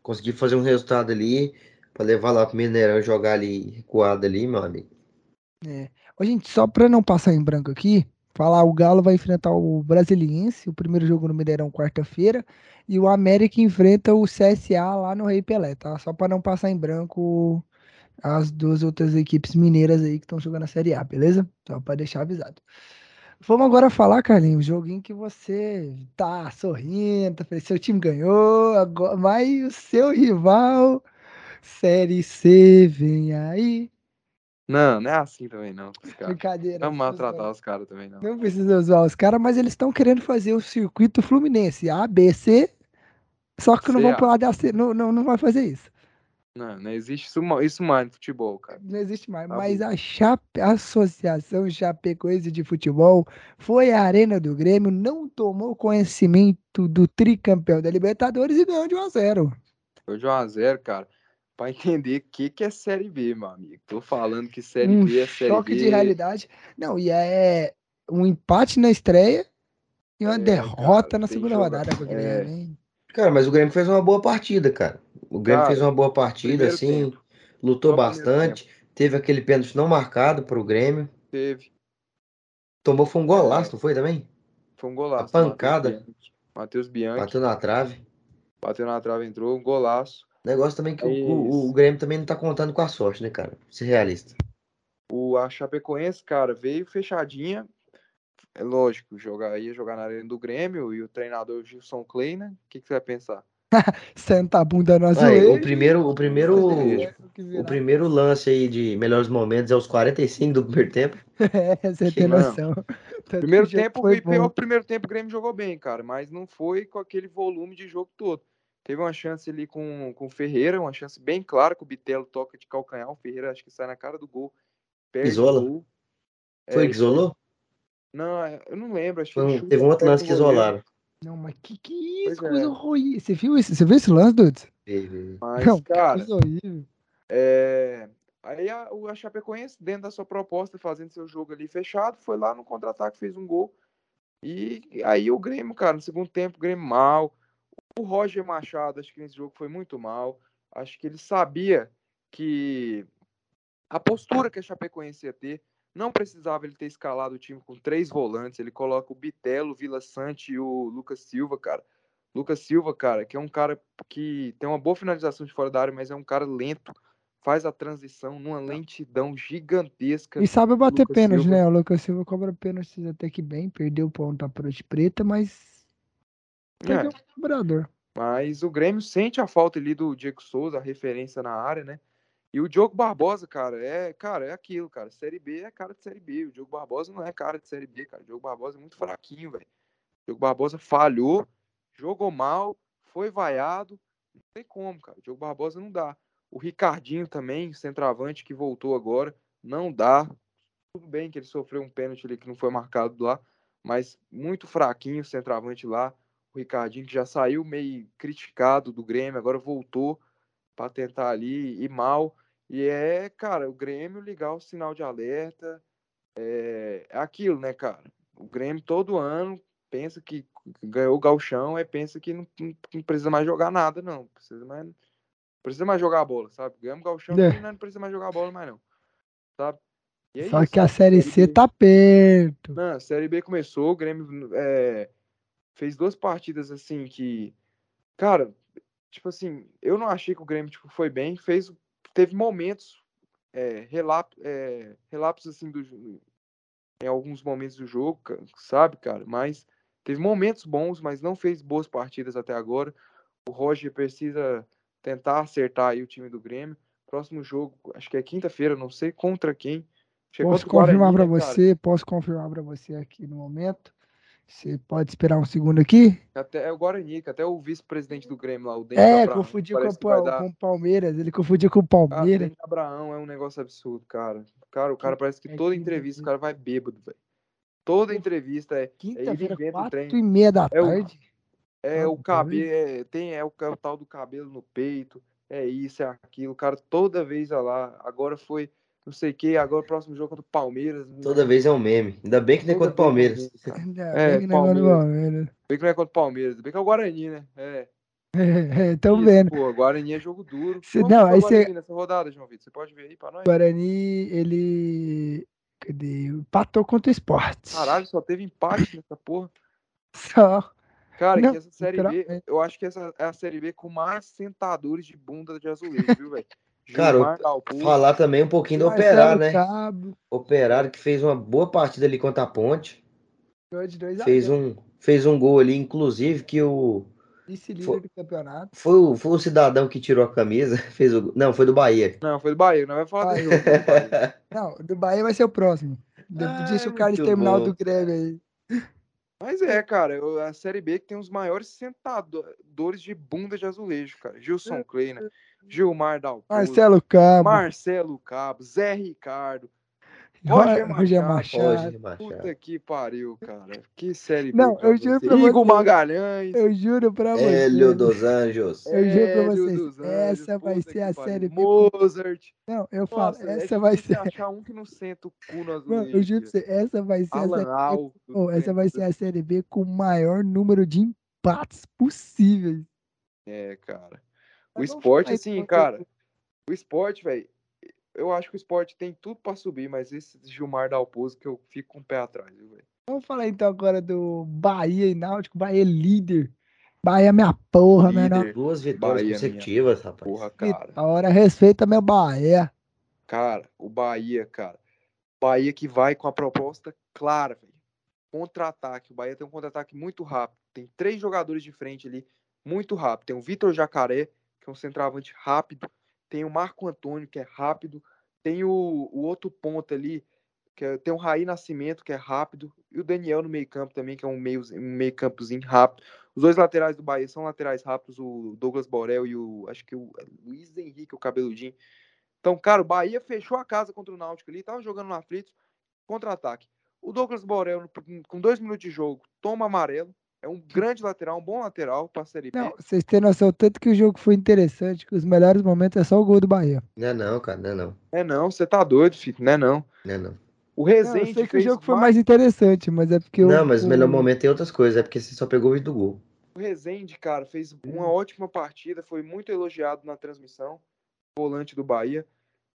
C: Consegui fazer um resultado ali pra levar lá pro Mineirão e jogar ali recuado ali, meu amigo.
A: Ô, gente, só pra não passar em branco aqui, falar, o Galo vai enfrentar o Brasiliense, o primeiro jogo no Mineirão, quarta-feira, e o América enfrenta o CSA lá no Rei Pelé, tá? Só pra não passar em branco as duas outras equipes mineiras aí que estão jogando a Série A, beleza? Só pra deixar avisado. Vamos agora falar, Carlinhos, o joguinho que você tá sorrindo, tá seu time ganhou, agora, mas o seu rival, Série C, vem aí.
B: Não, não é assim também, não.
A: Brincadeira.
B: Não maltratar os caras também, não.
A: Não precisa zoar os caras, mas eles estão querendo fazer o circuito Fluminense, A, B, C, só que não vão pular da C, não, não, não vai fazer isso.
B: Não, não existe isso, isso mais no futebol, cara.
A: Não existe mais.
B: Tá
A: mas
B: bom.
A: a, Chape, a Associação Chapecoense de Futebol foi à Arena do Grêmio, não tomou conhecimento do tricampeão da Libertadores e ganhou de 1 a 0.
B: Foi de 1 a 0 cara. Pra entender o que, que é Série B, meu amigo. Tô falando que Série
A: Um
B: B é Série
A: choque
B: B.
A: de realidade. Não, e é um empate na estreia e uma
B: É,
A: derrota
B: cara,
A: na segunda rodada com o
B: É.
A: Grêmio, hein?
C: Cara, mas o Grêmio fez uma boa partida, cara. O Grêmio
B: Cara,
C: fez uma boa partida, assim,
B: tempo.
C: lutou
B: Só
C: bastante. Teve aquele pênalti não marcado pro Grêmio.
B: Teve.
C: Tomou, foi um golaço, não foi também?
B: Foi um golaço.
C: A pancada.
B: Matheus Bianchi.
C: Bateu na trave.
B: Bateu na trave, entrou. Um golaço.
C: Negócio também que o, o- o Grêmio também não tá contando com a sorte, né, cara? Ser realista.
B: O a Chapecoense, cara, veio fechadinha. É lógico, jogar, ia jogar na arena do Grêmio e o treinador Gilson Clay, né? O que, que você vai pensar?
A: Senta a bunda no
C: Aí,
A: azulejo.
C: o primeiro, o primeiro, o primeiro lance aí de melhores momentos é os 45 do primeiro tempo.
A: É, você
C: Que
A: tem noção.
B: Primeiro tempo,
A: foi
B: pior
A: bom.
B: que o primeiro tempo o Grêmio jogou bem, cara, mas não foi com aquele volume de jogo todo. Teve uma chance ali com, com o Ferreira, uma chance bem clara que o Bitelo toca de calcanhar. O Ferreira acho que sai na cara do gol. Perde
C: Isola?
B: o gol.
C: Foi
B: É,
C: que isolou?
B: Não, é, eu não lembro. Acho que
C: teve um outro lance que isolaram.
A: Não, mas que que isso?
B: Pois
A: Coisa
B: é.
A: ruim. Você viu isso? Você viu esse lance, Dudes?
B: Mas,
A: Não,
B: cara,
A: coisa horrível.
B: É, aí a, a Chapecoense, dentro da sua proposta, fazendo seu jogo ali fechado, foi lá no contra-ataque, fez um gol. E aí o Grêmio, cara, no segundo tempo, o Grêmio mal. O Roger Machado, acho que nesse jogo foi muito mal. Acho que ele sabia que a postura que a Chapecoense ia ter, não precisava ele ter escalado o time com três volantes. Ele coloca o Bitelo, o Vila Sante e o Lucas Silva, cara. Lucas Silva, cara, que é um cara que tem uma boa finalização de fora da área, mas é um cara lento, faz a transição numa lentidão gigantesca.
A: E sabe bater
B: Lucas
A: pênalti,
B: Silva.
A: né? O Lucas Silva cobra pênalti até que bem, perdeu o ponto pra de preta, mas
B: É,
A: o cobrador.
B: mas o Grêmio sente a falta ali do Diego Souza, a referência na área, né? E o Diogo Barbosa, cara, é, cara, é aquilo, cara. Série B é cara de Série B. O Diogo Barbosa não é cara de Série B, cara. O Diogo Barbosa é muito fraquinho, velho. O Diogo Barbosa falhou, jogou mal, foi vaiado. Não tem como, cara. O Diogo Barbosa não dá. O Ricardinho também, centroavante que voltou agora, não dá. Tudo bem que ele sofreu um pênalti ali que não foi marcado lá, mas muito fraquinho o centroavante lá. O Ricardinho que já saiu meio criticado do Grêmio, agora voltou para tentar ali ir mal. E é, cara, o Grêmio ligar o sinal de alerta. É, é aquilo, né, cara? O Grêmio todo ano pensa que ganhou o galchão, é pensa que não, não- precisa mais jogar nada, não. Precisa mais, não precisa mais jogar a bola, sabe? Ganhamos o galchão
A: É.
B: e não precisa mais jogar a bola mais, não. Sabe? É
A: Só
B: isso,
A: que a? Série C tá perto.
B: não, a Série B começou, o Grêmio é, fez duas partidas assim que, cara, tipo assim, eu não achei que o Grêmio tipo, foi bem, fez, teve momentos, é, relap, é, relapsos assim do, em alguns momentos do jogo, sabe, cara? Mas teve momentos bons, mas não fez boas partidas até agora. O Roger precisa tentar acertar aí o time do Grêmio. Próximo jogo, acho que é quinta-feira, não sei contra quem.
A: É posso confirmar para né, você, posso confirmar para você aqui no momento. Você pode esperar um segundo aqui?
B: Até é o Guarani, que até o vice-presidente do Grêmio lá, o
A: Dente É, Abraão, confundiu com, dar... o Palmeiras. Ele confundiu com o Palmeiras.
B: Ah, Abraão é um negócio absurdo, cara. Cara, o cara parece que é toda entrevista o cara vai bêbado, velho. Toda entrevista é. é
A: Quinta-feira, é quatro e meia da tarde.
B: É o, é o cabelo, é, tem, é o, é o tal do cabelo no peito, é isso, é aquilo. O cara toda vez olha lá. Agora foi não sei o que, agora o próximo jogo contra o Palmeiras.
C: Toda vez é um meme. Ainda bem que não é contra o Palmeiras.
B: É, bem Palmeiras. Palmeiras. Bem que não é contra o Palmeiras. Bem que é o Guarani, né? É.
A: É, tão Isso, vendo.
B: Pô, Guarani é jogo duro.
A: Cê, não, aí você.
B: nessa rodada, João Vitor? Você pode ver aí pra nós?
A: Guarani, ele. Cadê? Empatou contra o esporte.
B: Caralho, só teve empate nessa porra.
A: Só.
B: Cara, não, que essa série B, eu acho que essa é a série B com mais sentadores de bunda de azulejo, viu, velho?
C: Cara, falar também um pouquinho do Operário, né? Cabo. Operário que fez uma boa partida ali contra a Ponte. Fez um, fez um gol ali, inclusive, que o.
A: Vice-líder do campeonato.
C: Foi o, foi o cidadão que tirou a camisa. Fez o, não, foi do Bahia.
B: Não, foi do Bahia. Não vai falar do jogo.
A: Não, do Bahia vai ser o próximo. Deixa o Carlos terminar o do Grêmio aí.
B: Mas é, cara, a Série B que tem os maiores sentadores de bunda de azulejo, cara. Gilson Kleiner, Gilmar Dalpozo,
A: Marcelo Cabo,
B: Marcelo Cabo, Zé Ricardo,
A: Roger, Machado.
B: Roger Machado. Puta que pariu, cara. Que série
A: Não, eu juro pra
B: Igor Magalhães.
A: Eu juro pra você.
C: Hélio dos Anjos.
A: Eu juro pra vocês. Essa vai ser a série
B: B. Mozart.
A: Não, eu falo, essa é vai ser.
B: achar um que não senta o cu
A: nas Mano, eu juro pra você, essa vai ser
B: Alan
A: a série B. Oh, essa vai ser a série B com o maior número de empates possíveis.
B: É, cara. O esporte, assim, cara. O esporte, velho, eu acho que o esporte tem tudo para subir, mas esse Gilmar Dalpozo que eu fico com o pé atrás, viu, velho?
A: Vamos falar então agora do Bahia e Náutico. Bahia é líder. Bahia é minha porra, né?
C: Duas vitórias Bahia consecutivas, minha rapaz.
B: Porra, cara.
A: Agora respeita meu Bahia.
B: Cara, o Bahia, cara. Bahia que vai com a proposta clara, velho. Contra-ataque. O Bahia tem um contra-ataque muito rápido. Tem três jogadores de frente ali, muito rápido. Tem o Vitor Jacaré, que é um centroavante rápido tem o Marco Antônio, que é rápido, tem o, o outro ponto ali, que é, tem o Raí Nascimento, que é rápido, e o Daniel no meio campo também, que é um meio, um meio campozinho rápido. Os dois laterais do Bahia são laterais rápidos, o Douglas Borel e o, acho que o Luiz Henrique, o cabeludinho. Então, cara, o Bahia fechou a casa contra o Náutico ali, tava jogando no aflitos, contra-ataque. O Douglas Borel, com dois minutos de jogo, toma amarelo, é um grande lateral, um bom lateral para a Série B.
A: Não, vocês têm noção tanto que o jogo foi interessante, que os melhores momentos é só o gol do Bahia.
C: Não é não, cara, não é não.
B: É não, você tá doido, filho, não é não.
C: Não é não.
B: O Rezende. Não, eu
A: sei que o jogo foi mais interessante, mas é porque.
C: Não, mas o melhor momento tem outras coisas, é porque você só pegou o vídeo do gol.
B: O Rezende, cara, fez uma ótima partida, foi muito elogiado na transmissão. Volante do Bahia.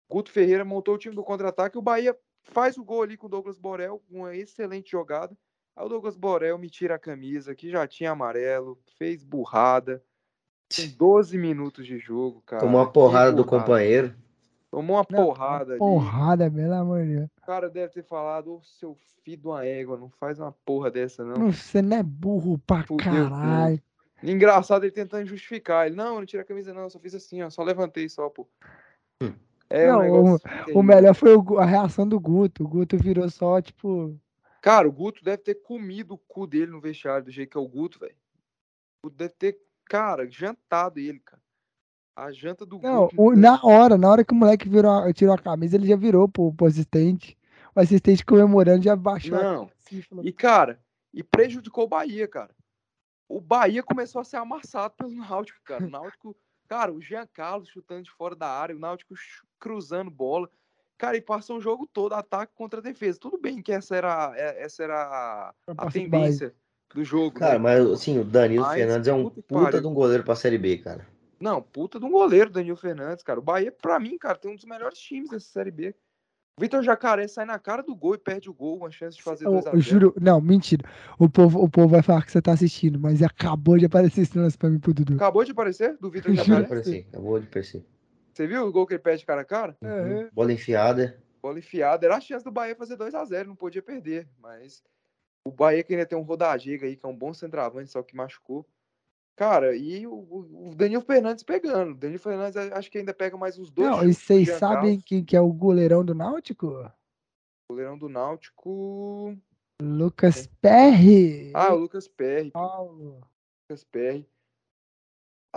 B: Guto Ferreira montou o time do contra-ataque. O Bahia faz o gol ali com o Douglas Borel, uma excelente jogada. Aí o Douglas Borel me tira a camisa, que já tinha amarelo, fez burrada. Tem 12 minutos de jogo, cara.
C: Tomou uma porrada do companheiro.
B: Tomou uma não, porrada
A: uma Porrada, pelo amor de Deus.
B: O cara deve ter falado, ô seu filho de uma égua, não faz uma porra dessa, não.
A: não você não é burro pra Fudeu, caralho.
B: Engraçado ele tentando justificar. Ele, não, não tira a camisa, não, só fiz assim, ó, só levantei só, pô.
A: Hum. É não, um o, o melhor foi a reação do Guto. O Guto virou só, tipo,
B: Cara, o Guto deve ter comido o cu dele no vestiário do jeito que é o Guto, velho. O Guto deve ter, cara, jantado ele, cara. A janta do
A: Não,
B: Guto. O,
A: na hora, na hora que o moleque virou, tirou a camisa, ele já virou pro, pro assistente. O assistente comemorando já baixou.
B: Não. Assim, falou... E, cara, e prejudicou o Bahia, cara. O Bahia começou a ser amassado pelo Náutico, cara. O Náutico, cara, o Jean Carlos chutando de fora da área, o Náutico cruzando bola. Cara, e passou o jogo todo ataque contra defesa. Tudo bem que essa era, é, essa era a, tendência do jogo.
C: Cara, né? mas assim, o Danilo mas, Fernandes é um puta de um goleiro pra Série B, cara.
B: Não, puta de um goleiro, Danilo Fernandes, cara. O Bahia, pra mim, cara, tem um dos melhores times dessa Série B. O Vitor Jacaré sai na cara do gol e perde o gol, uma chance de fazer 2
A: Eu juro, não, mentira. O povo, o povo vai falar que você tá assistindo, mas acabou de aparecer esse lance pra mim pro Dudu.
B: Acabou de aparecer? Do Vitor Jacaré?
C: Acabou de aparecer, acabou de aparecer.
B: Você viu o gol que ele pede cara a cara?
C: Uhum. Bola enfiada.
B: bola enfiada. Era a chance do Bahia fazer 2 a 0 não podia perder. Mas o Bahia queria ter um Rodagega aí, que é um bom centroavante, só que machucou. Cara, e o, o Danilo Fernandes pegando. O Danilo Fernandes acho que ainda pega mais uns dois.
A: Não, e vocês sabem quem que é o goleirão do Náutico?
B: Goleirão do Náutico.
A: Lucas Perry.
B: Ah, o Lucas Perry.
A: Paulo.
B: Lucas Perry.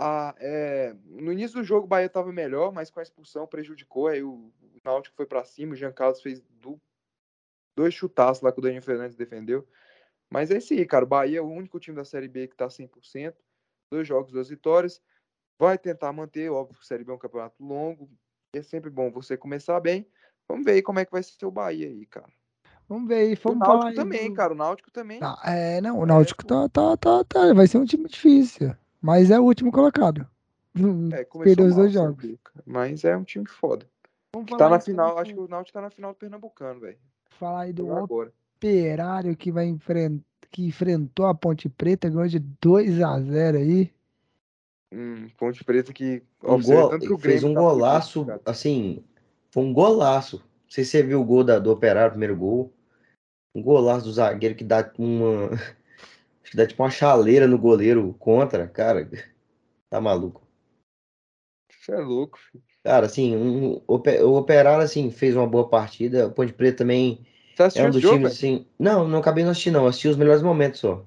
B: Ah, é, no início do jogo o Bahia estava melhor, mas com a expulsão prejudicou. Aí o, Náutico foi para cima, o Jean Carlos fez do, dois chutaços lá que o Danilo Fernandes defendeu. Mas é isso aí, cara. O Bahia é o único time da Série B que tá 100%. Dois jogos, duas vitórias. Vai tentar manter, óbvio que a Série B é um campeonato longo. É sempre bom você começar bem. Vamos ver aí como é que vai ser o Bahia aí, cara.
A: Vamos ver aí.
B: o Náutico também, do... cara. O Náutico também.
A: Não, é, não, o Náutico é, tá, tá, tá, tá. Vai ser um time difícil. Mas é o último colocado.
B: É, Perdeu os dois jogos. Mas é um time foda. Vamos tá na final, acho que o Náutico tá na final do Pernambucano, velho.
A: Falar aí do agora. Operário que vai enfrentar que enfrentou a Ponte Preta, ganhou de 2 a 0 aí.
B: Hum, Ponte Preta que
C: um gol, fez um tá golaço, assim, foi um golaço. Não sei se você viu o gol da, do Operário, primeiro gol. Um golaço do zagueiro que dá uma. Acho que dá tipo uma chaleira no goleiro contra, cara. Tá maluco.
B: Você é louco, filho.
C: Cara, assim, um, o Operário, assim, fez uma boa partida. O Ponte Preta também é um dos jogo, times, assim. Não, não acabei não assistindo, não. Assisti os melhores momentos só.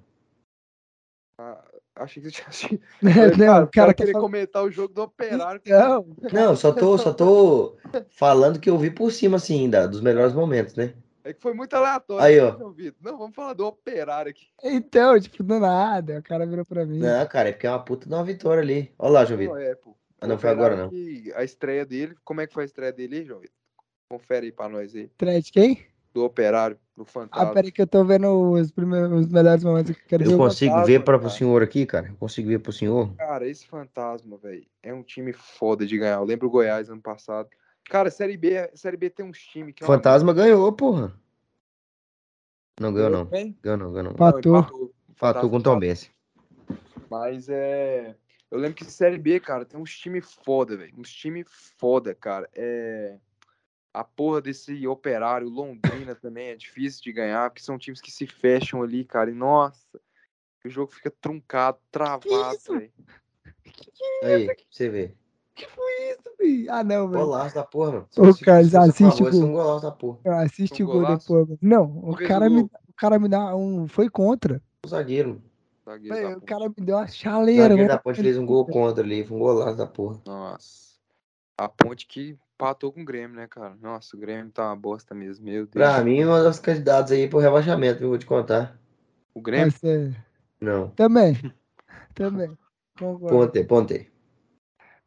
B: Ah, achei que você tinha assistido. não, cara, o cara querer falando... comentar o jogo do Operário.
C: Não, não só, tô, só tô falando que eu vi por cima, assim, da, dos melhores momentos, né?
B: É que foi muito aleatório.
C: Aí, ó.
B: Não, vamos falar do Operário aqui.
A: Então, tipo, do nada. O cara virou pra mim.
C: Não, cara, é porque é uma puta de uma vitória ali. Olha lá, João Vitor. Não, é, pô. Ah, não foi agora, não.
B: A estreia dele, como é que foi a estreia dele aí, João Vitor? Confere aí pra nós aí.
A: Estreia de quem?
B: do Operário, do Fantasma.
A: Ah, peraí que eu tô vendo os, primeiros, os melhores momentos que eu quero
C: eu ver. Eu consigo fantasma, ver para o senhor aqui, cara? Eu consigo ver pro senhor?
B: Cara, esse Fantasma, velho, é um time foda de ganhar. Eu lembro o Goiás ano passado. Cara, Série B, Série B tem uns times que...
C: É Fantasma ganhou, porra. Não ganhou, não. Ganhou, não, ganhou, não. Empatou, empatou com o Tom Benz.
B: Mas é... Eu lembro que Série B, cara, tem uns times foda, velho. Uns times foda, cara. É a porra desse operário, Londrina também é difícil de ganhar, porque são times que se fecham ali, cara. E nossa, o jogo fica truncado, travado, velho.
C: Aí, você vê.
A: Que foi isso, velho? Ah, não, velho.
C: Golaço da porra, mano.
A: Ô, Carlos, assiste o
C: gol. Um golaço da porra.
A: Assiste um o gol depois, mano. Não, o cara, me, o cara me dá um. Foi contra.
C: O zagueiro.
A: Véio, o cara me deu uma chaleira. O zagueiro
C: da ponte fez um gol contra ali. Foi um golaço da porra.
B: Nossa. A ponte que empatou com o Grêmio, né, cara? Nossa, o Grêmio tá uma bosta mesmo, meu Deus.
C: Pra mim, uma das candidatas aí pro rebaixamento, eu vou te contar.
B: O Grêmio?
C: Não.
A: Também. Também.
C: Ponte, ponte.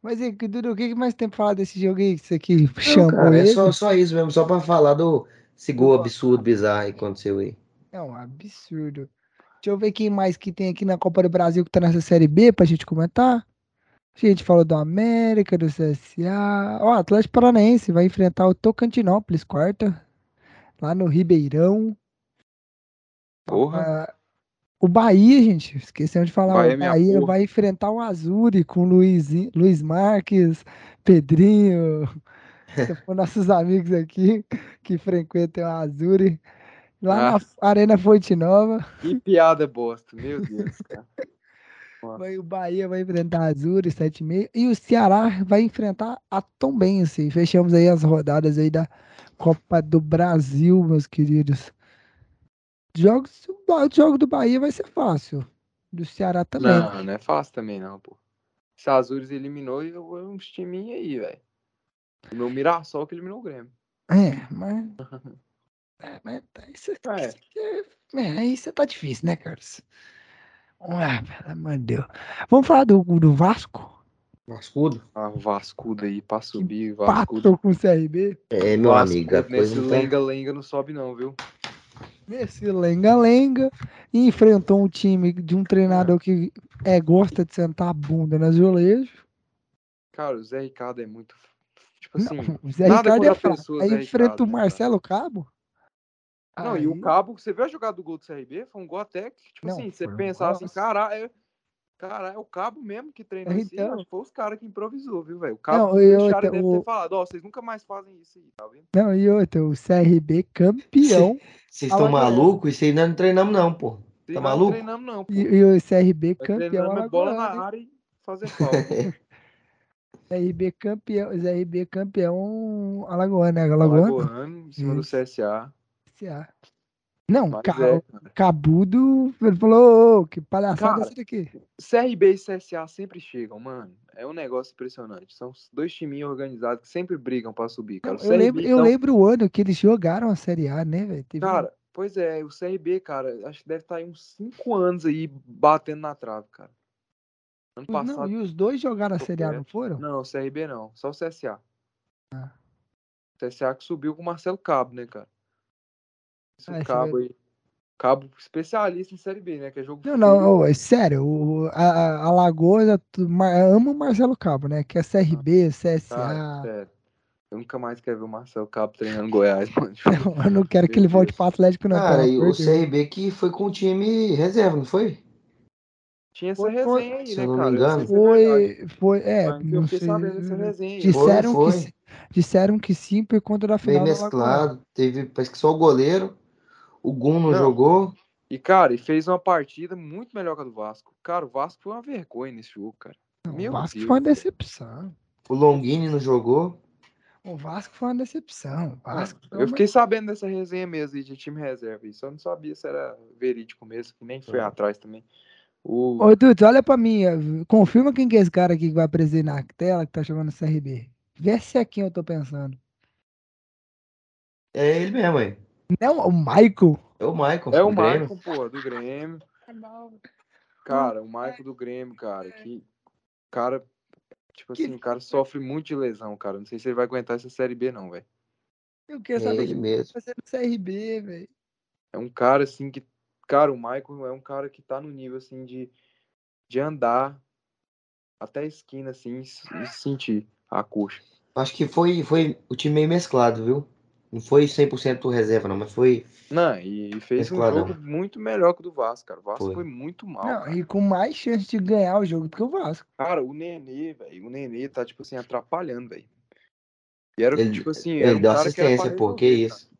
A: Mas e, Dudu, o que mais tem pra falar desse jogo aí que você aqui chamou
C: cara, É só, só isso mesmo, só pra falar do esse gol absurdo, bizarro que aconteceu aí.
A: É um absurdo. Deixa eu ver quem mais que tem aqui na Copa do Brasil que tá nessa Série B pra gente comentar. A gente falou do América, do CSA. Ó, o Atlético Paranaense vai enfrentar o Tocantinópolis quarta, lá no Ribeirão.
B: Porra.
A: O Bahia, gente, esquecemos de falar. Bahia, o Bahia vai enfrentar o Azuri com Luiz, Luiz Marques, Pedrinho. Nossos amigos aqui que frequentam o Azuri. Lá ah. na Arena Fonte Nova.
B: Que piada bosta, meu Deus, cara.
A: Vai, o Bahia vai enfrentar a Azure, 7,5. E o Ceará vai enfrentar a Tombense. Fechamos aí as rodadas aí da Copa do Brasil, meus queridos. Jogos, o jogo do Bahia vai ser fácil. Do Ceará também.
B: Não, não é fácil também, não, pô. Se a Azures eliminou, eu uns timinhos aí, velho. O meu Mirassol que eliminou o Grêmio.
A: É, mas. é, mas aí você, é. é, aí você tá difícil, né, Carlos? Ah, pelo amor de Deus. Vamos falar do, do Vasco?
C: Vascudo?
B: Ah, o Vascudo aí pra subir.
A: Vascudo. com o CRB.
C: É, meu amigo.
B: Nesse lenga-lenga não sobe, não, viu?
A: Nesse lenga-lenga. Enfrentou um time de um treinador que é, gosta de sentar a bunda nas azulejos.
B: Cara, o Zé Ricardo é muito. Tipo assim.
A: Não, o Zé Ricardo é fraco. Aí enfrenta o Marcelo Cabo.
B: Não, Aí... e o Cabo, você viu a jogada do gol do CRB? Foi um gol até que, tipo não, assim, você pensar assim, caralho. Cara, é o Cabo mesmo que treinou assim.
A: Então.
B: Acho que foi os caras que improvisou, viu, velho? O Cabo,
A: Não, e
B: vestiário
A: outra,
B: deve
A: o-
B: ter falado, ó, vocês nunca mais fazem isso aí, tá vendo?
A: Não, e outra, o CRB campeão.
C: Vocês estão malucos? Isso aí nós não treinamos, não, pô.
B: Vocês
C: Tá
B: não
C: maluco?
B: treinamos, não, pô.
A: e, e o CRB
B: Nós
A: campeão
B: treinamos é bola na área e fazer falta.
A: CRB campeão, CRB campeão alagoano, né? Alagoano?
B: Alagoano, em cima
A: Isso.
B: do CSA.
A: CA. Não,
B: Mas
A: ca-
B: é, cara.
A: Cabudo, ele falou, ô, que palhaçada
B: Cara,
A: essa daqui?
B: CRB e CSA sempre chegam, mano. É um negócio impressionante. São dois timinhos organizados que sempre brigam pra subir, cara.
A: Eu, lembro,
B: CRB,
A: eu
B: então,
A: lembro o ano que eles jogaram a Série A, né, velho? Um-
B: Cara, pois é, o CRB, cara, acho que deve estar aí uns 5 anos aí batendo na trave, cara. Ano
A: os- não,
B: passado.
A: e os dois jogaram a Série A, não foram?
B: Não, o CRB não, só o CSA.
A: Ah.
B: O CSA que subiu com o Marcelo Cabo, né, cara? Esse
A: Ah, esse
B: Cabo aí. Cabo especialista em Série B, né? Que é jogo
A: Não, não, ô, é sério, o, a, a é mar- ama o Marcelo Cabo, né? Que é CRB,
B: Cara,
A: CSA.
B: sério. Eu nunca mais quero ver o Marcelo Cabo treinando Goiás, mano.
A: Não, eu não quero que ele volte para Atlético, não.
C: Cara, e o. CRB que foi com o time reserva, não foi?
B: Tinha essa
A: Foi- foi-
B: resenha aí,
C: se
B: né,
C: não
B: cara?
C: engano.
B: é
A: Foi, foi, é,
B: mas eu
A: não
B: fiquei
A: sei.
B: sabendo dessa resenha aí.
A: Disseram
C: Foi,
A: que,
C: foi.
A: sim- disseram que sim por conta da
C: Meio
A: final Alagoas.
C: mesclado. Teve, parece que só o goleiro. O Gun não,
B: Não.
C: jogou.
B: E, cara, e fez uma partida muito melhor que a do Vasco. Cara, o Vasco foi uma vergonha nesse jogo, cara.
A: Não,
B: Meu
A: o Vasco
B: Deus.
A: foi uma decepção.
C: O Longini não jogou.
A: O Vasco foi uma decepção. O Vasco foi
B: Eu fiquei sabendo dessa resenha mesmo aí de time reserva. Isso eu não sabia se era verídico mesmo, que nem foi
C: É.
B: atrás também. O...
A: Ô, Dudu, olha pra mim. Confirma quem que é esse cara aqui que vai aparecer na tela que tá chamando CRB. Vê se é quem eu tô pensando.
C: É ele mesmo, aí.
A: Não, o Michael.
C: É o Michael.
B: É o
C: do Grêmio.
B: Maicon, pô, do Grêmio. Cara, o Maicon do Grêmio, cara, que cara, tipo
A: Que-
B: assim, o cara sofre muito de lesão, cara. Não sei se ele vai aguentar essa série B não, velho.
A: Eu queria
C: É
A: saber
C: ele
A: quem
C: mesmo.
A: vai ser no CRB, velho.
B: É um cara assim que, cara, o Maicon é um cara que tá no nível assim de de andar até a esquina assim e e sentir a coxa.
C: Acho que foi, foi o time meio mesclado, viu? Não foi 100% reserva, não, mas foi.
B: Não, e fez um
C: Mescladão.
B: jogo muito melhor que o do Vasco, cara. O Vasco
C: Foi.
B: foi, muito mal.
A: Não,
B: cara.
A: e com mais chance de ganhar o jogo do que o Vasco.
B: Cara, o Nenê, velho, o Nenê tá, tipo assim, atrapalhando, velho. E era,
C: Ele,
B: tipo assim,
C: ele
B: era um
C: deu assistência, pô. Que
B: resolver, cara.
C: isso?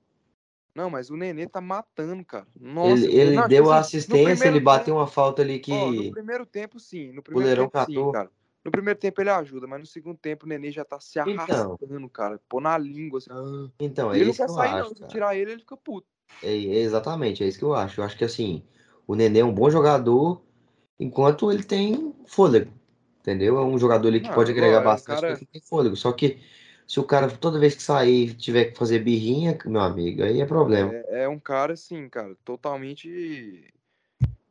B: Não, mas o Nenê tá matando, cara. Nossa,
C: Ele, ele
B: não, tipo
C: deu a
B: assim,
C: assistência, ele bateu
B: tempo-
C: uma falta ali que.
B: ó, no primeiro tempo, sim. No
C: o
B: primeiro tempo, sim,
C: catou.
B: cara. No primeiro tempo ele ajuda, mas no segundo tempo o Nenê já tá se
C: Então.
B: arrastando, cara. Pô na língua, assim. ah.
C: Então, é
B: ele não
C: isso que
B: quer
C: eu
B: sair,
C: acho.
B: não. Se tirar ele, ele fica puto.
C: É, é exatamente, é isso que eu acho. Eu acho que assim, o Nenê é um bom jogador enquanto ele tem fôlego. Entendeu? É um jogador ali que
B: Ah,
C: pode
B: agora,
C: agregar
B: é um
C: bastante
B: cara-
C: tem fôlego. Só que se o cara toda vez que sair tiver que fazer birrinha, meu amigo, aí é problema.
B: É, é um cara, assim, cara, totalmente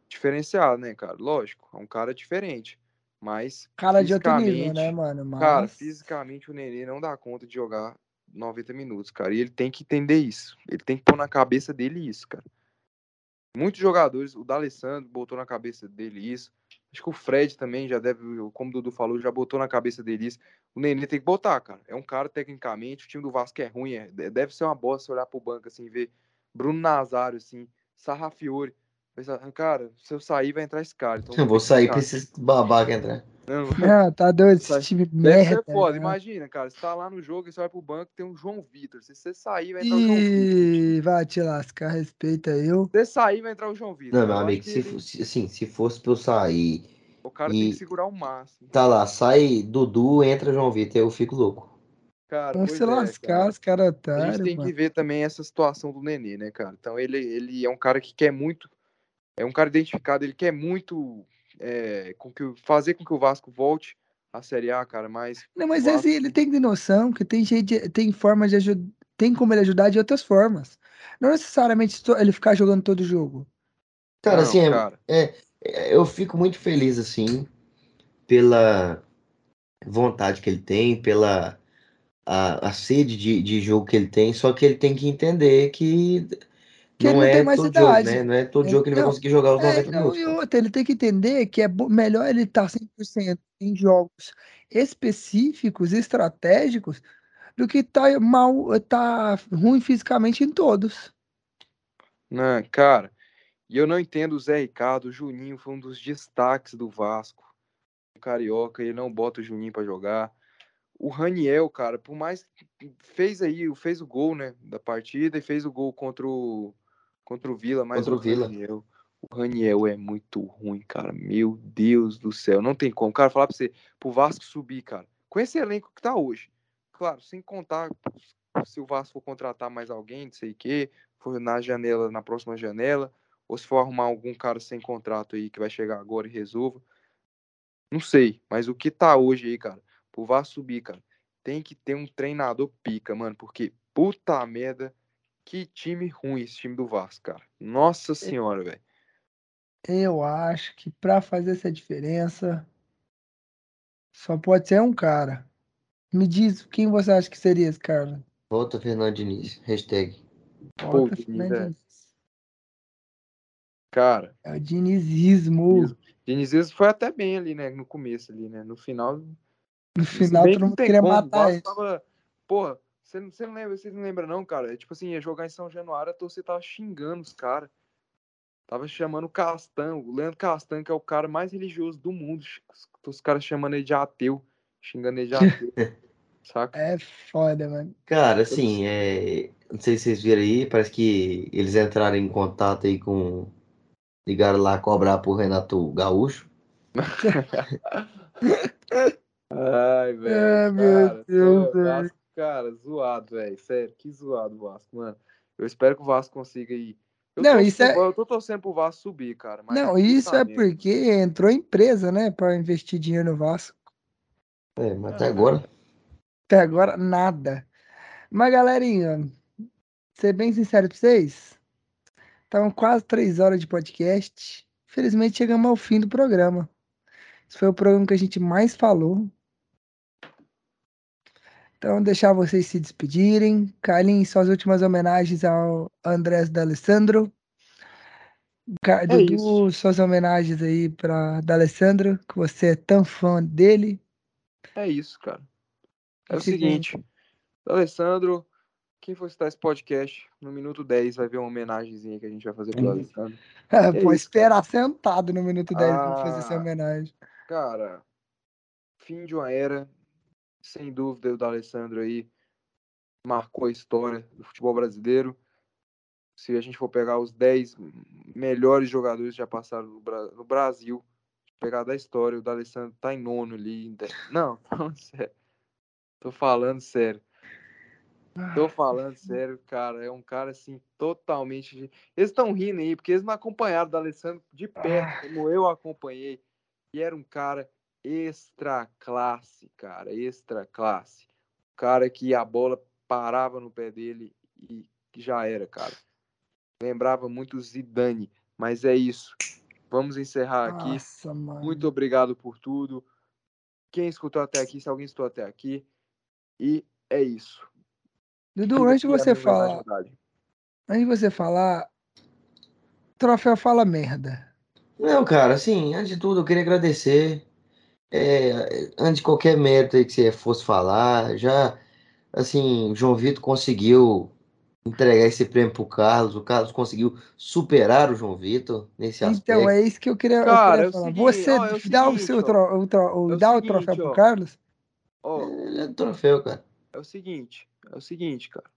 B: diferenciado, né, cara? Lógico, é um cara diferente. Mas
A: Cara de outro nível, né, mano? Mas...
B: Cara, fisicamente o Nenê não dá conta de jogar 90 minutos, cara. E ele tem que entender isso. Ele tem que pôr na cabeça dele isso, cara. Muitos jogadores, o D'Alessandro botou na cabeça dele isso. Acho que o Fred também já deve, como o Dudu falou, já botou na cabeça dele isso. O Nenê tem que botar, cara. É um cara, tecnicamente, o time do Vasco é ruim, é- deve ser uma bosta olhar pro banco, assim, ver Bruno Nazário, assim, Sarrafiore. Pensar, Cara, se eu sair, vai entrar esse cara. Então
C: Eu vou sair pra esses babaca entrar.
B: Não,
A: Não, tá doido, esse time
B: Deve
A: merda.
B: ser foda.
A: né?
B: Imagina, cara, você tá lá no jogo e você vai pro banco tem um João Vitor. Se você sair, vai entrar o João Vitor.
A: Ih, vai te lascar, respeita eu.
B: Se você sair, vai entrar o João Vitor.
C: Não, meu amigo,
B: que
C: se,
B: ele-
C: fosse, assim, se fosse pra eu sair,
B: o cara tem
C: e-
B: que segurar o máximo.
C: tá lá, sai Dudu, entra João Vitor, eu fico louco.
B: Cara, pois
A: se
B: é,
A: lascar,
B: cara.
A: os caras
B: A gente tem
A: mano.
B: que ver também essa situação do Nenê, né, cara? Então ele, ele é um cara que quer muito. É um cara identificado, ele quer muito é, com que, fazer com que o Vasco volte à Série A, cara, mas.
A: Não, mas
B: Vasco-
A: ele tem que ter noção que tem jeito, de- tem forma de ajudar, tem como ele ajudar de outras formas. Não necessariamente ele ficar jogando todo jogo.
C: Cara,
B: Não,
C: assim, é-
B: cara.
C: é, eu fico muito feliz, assim, pela vontade que ele tem, pela a, a sede de, de jogo que ele tem, só que ele tem que entender que,
A: Que ele
C: não
A: não
C: é
A: tem mais idade.
C: jogo, né? Não é todo jogo que ele vai
A: não,
C: conseguir jogar os
A: É,
C: 90
A: não,
C: minutos.
A: e
C: cara.
A: outra, ele tem que entender que é melhor ele estar 100% em jogos específicos, estratégicos, do que tá mal, tá ruim fisicamente em todos.
B: Não, cara. E eu não entendo o Zé Ricardo, o Juninho foi um dos destaques do Vasco. O Carioca, ele não bota o Juninho para jogar. O Raniel, cara, por mais que fez aí, fez o gol, né, da partida e fez o gol contra o contra o Vila, mas
C: Contra o Vila.
B: Raniel, o Raniel é muito ruim, cara. Meu Deus do céu, não tem como. Cara, falar pra você, pro Vasco subir, cara, com esse elenco que tá hoje. Claro, sem contar se o Vasco for contratar mais alguém, não sei o quê, for na janela, na próxima janela, ou se for arrumar algum cara sem contrato aí que vai chegar agora e resolva. Não sei, mas o que tá hoje aí, cara, pro Vasco subir, cara, tem que ter um treinador pica, mano, porque puta merda, que time ruim esse time do Vasco, cara. Nossa senhora, velho.
A: Eu acho que pra fazer essa diferença só pode ser um cara. Me diz quem você acha que seria esse cara?
C: Volta Fernando Diniz. Hashtag.
B: Pô,
A: Volta
B: Diniz,
A: Fernando
B: é.
A: Diniz.
B: Cara,
A: É o dinizismo.
B: Diniz- Diniz foi até bem ali, né, no começo ali, né, no final
A: No final, todo
B: que não
A: mundo queria matar ele.
B: Tava... Porra, você não, você não lembra, vocês não lembram não, cara? É, tipo assim, ia jogar em São Januário, a torcida tava xingando os caras. Tava chamando o Castan, o Leandro Castan, que é o cara mais religioso do mundo. Os, caras chamando ele de ateu, xingando ele de ateu. saca?
A: É foda, mano.
C: Cara, assim, é... não sei se vocês viram aí, parece que eles entraram em contato aí com. Ligaram lá cobrar pro Renato Gaúcho.
B: Ai, velho.
A: É, meu
B: cara,
A: Deus, velho.
B: Vasco, cara, zoado, velho. Sério, que zoado o Vasco, mano. Eu espero que o Vasco consiga ir. Eu
A: Não,
B: torço
A: isso é-
B: Eu tô torcendo pro Vasco subir, cara. mas
A: Não, isso é
B: merda.
A: porque entrou empresa, né, pra investir dinheiro no Vasco.
C: É, mas até agora.
A: Até agora, nada. Mas, galerinha, ser bem sincero pra vocês, estavam quase três horas de podcast. Felizmente chegamos ao fim do programa. Esse foi o programa que a gente mais falou. Então, deixar vocês se despedirem. Carlinhos, suas últimas homenagens ao Andrés D'Alessandro. Ca- Dudu,
B: isso.
A: suas homenagens aí para D'Alessandro, que você é tão fã dele.
B: É isso, cara. É o
A: Fiquem-
B: seguinte, Alessandro, quem for citar esse podcast, no minuto 10 vai ver uma homenagenzinha que a gente vai fazer pro
C: Hum.
B: Alessandro.
A: Pode
B: isso,
A: esperar sentado no minuto 10 pra fazer essa
B: Ah.
A: homenagem.
B: Cara, fim de uma era, sem dúvida, o D'Alessandro aí marcou a história do futebol brasileiro. Se a gente for pegar os 10 melhores jogadores que já passaram no, Bra- no Brasil, pegar da história, o D'Alessandro tá em nono ali. Não, falando sério. Tô falando sério. Tô falando sério, cara. É um cara assim, totalmente. Eles estão rindo aí, porque eles não acompanharam o D'Alessandro de perto, como eu acompanhei. E era um cara extra classe, cara. Extra classe. Um cara que a bola parava no pé dele e já era, cara. Lembrava muito o Zidane, mas é isso. Vamos encerrar aqui.
A: Nossa, mano.
B: Muito obrigado por tudo. Quem escutou até aqui, se alguém escutou até aqui. E é isso.
A: Dudu, antes de você falar, antes de você falar, troféu fala merda.
C: Não, cara, assim, antes de tudo, eu queria agradecer. É, antes de qualquer mérito aí que você fosse falar, já, assim, o João Vitor conseguiu entregar esse prêmio pro Carlos, o Carlos conseguiu superar o João Vitor nesse aspecto.
A: Então, é isso que eu queria, eu
B: Cara,
A: queria
B: é o
A: falar.
B: seguinte,
A: você
B: ó, é o
A: dá o seu tro, o tro- o-
B: É o
A: dá o
B: seguinte,
A: troféu pro
B: ó.
A: Carlos?
B: Ó,
C: É, é troféu, cara.
B: é o seguinte, é o seguinte, cara.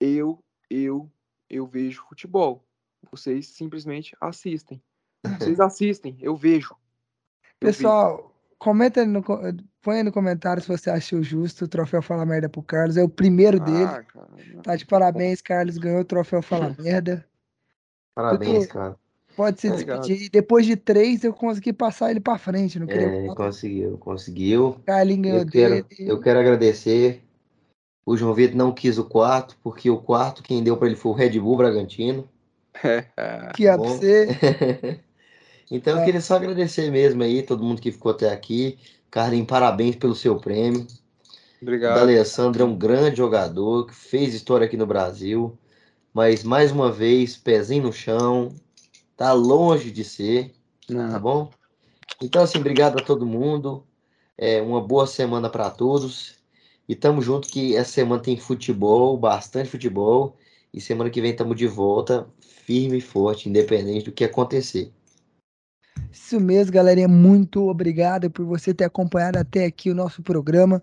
B: Eu, eu, eu vejo futebol. Vocês simplesmente assistem. Vocês assistem, eu vejo. Eu vejo.
A: Comenta no, põe aí no comentário se você achou justo o troféu Fala Merda pro Carlos. É o primeiro dele.
B: Ah, cara, não.
A: Tá de parabéns, Carlos. Ganhou o troféu Fala Merda.
C: Parabéns, cara.
A: Pode se despedir. Depois de três, eu consegui passar ele pra frente. Não queria.
C: É, conseguiu, conseguiu.
A: Carlinhos ganhou
C: Eu quero,
A: dele.
C: eu quero agradecer. O João Vitor não quis o quarto, porque o quarto quem deu pra ele foi o Red Bull Bragantino.
A: Que é pra
C: bom.
A: você.
C: Então eu
A: É.
C: queria só agradecer mesmo aí, todo mundo que ficou até aqui. Carlinhos, parabéns pelo seu prêmio. O
B: Obrigado.
C: D'Alessandro é um grande jogador que fez história aqui no Brasil, mas mais uma vez, pezinho no chão, tá longe de ser, tá
B: Não.
C: bom? Então, assim, obrigado a todo mundo. É uma boa semana para todos. E tamo junto que essa semana tem futebol, bastante futebol. E semana que vem estamos de volta, firme e forte, independente do que acontecer.
A: Isso mesmo, galerinha. Muito obrigado por você ter acompanhado até aqui o nosso programa.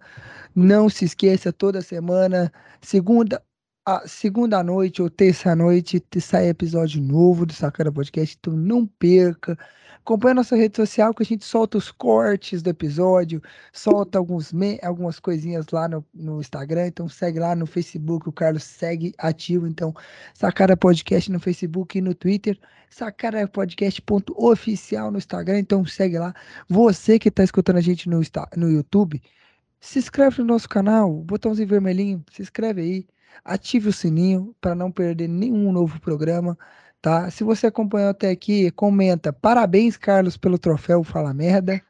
A: Não se esqueça, toda semana, segunda, a segunda noite ou terça noite, sai episódio novo do Sacana Podcast. Então não perca. Acompanhe nossa rede social que a gente solta os cortes do episódio, solta alguns algumas coisinhas lá no, no Instagram. Então segue lá no Facebook, o Carlos segue ativo. Então, Sacara Podcast no Facebook e no Twitter. Sacara Podcast.oficial no Instagram. Então segue lá. Você que está escutando a gente no, no YouTube, se inscreve no nosso canal, botãozinho vermelhinho, se inscreve aí, ative o sininho para não perder nenhum novo programa tá? Se você acompanhou até aqui, comenta. Parabéns, Carlos, pelo troféu Fala Merda.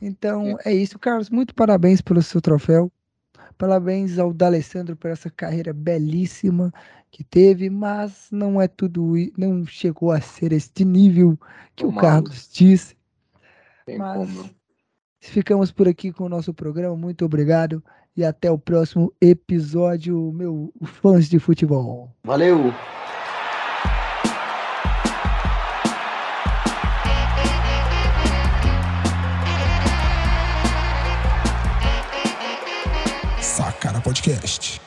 A: Então é, é isso, Carlos. Muito parabéns pelo seu troféu. Parabéns ao D'Alessandro por essa carreira belíssima que teve, mas não é tudo, não chegou a ser este nível que o Carlos disse. Tem mas como. ficamos por aqui com o nosso programa. Muito obrigado e até o próximo episódio, meu fãs de futebol.
C: Valeu! podcast.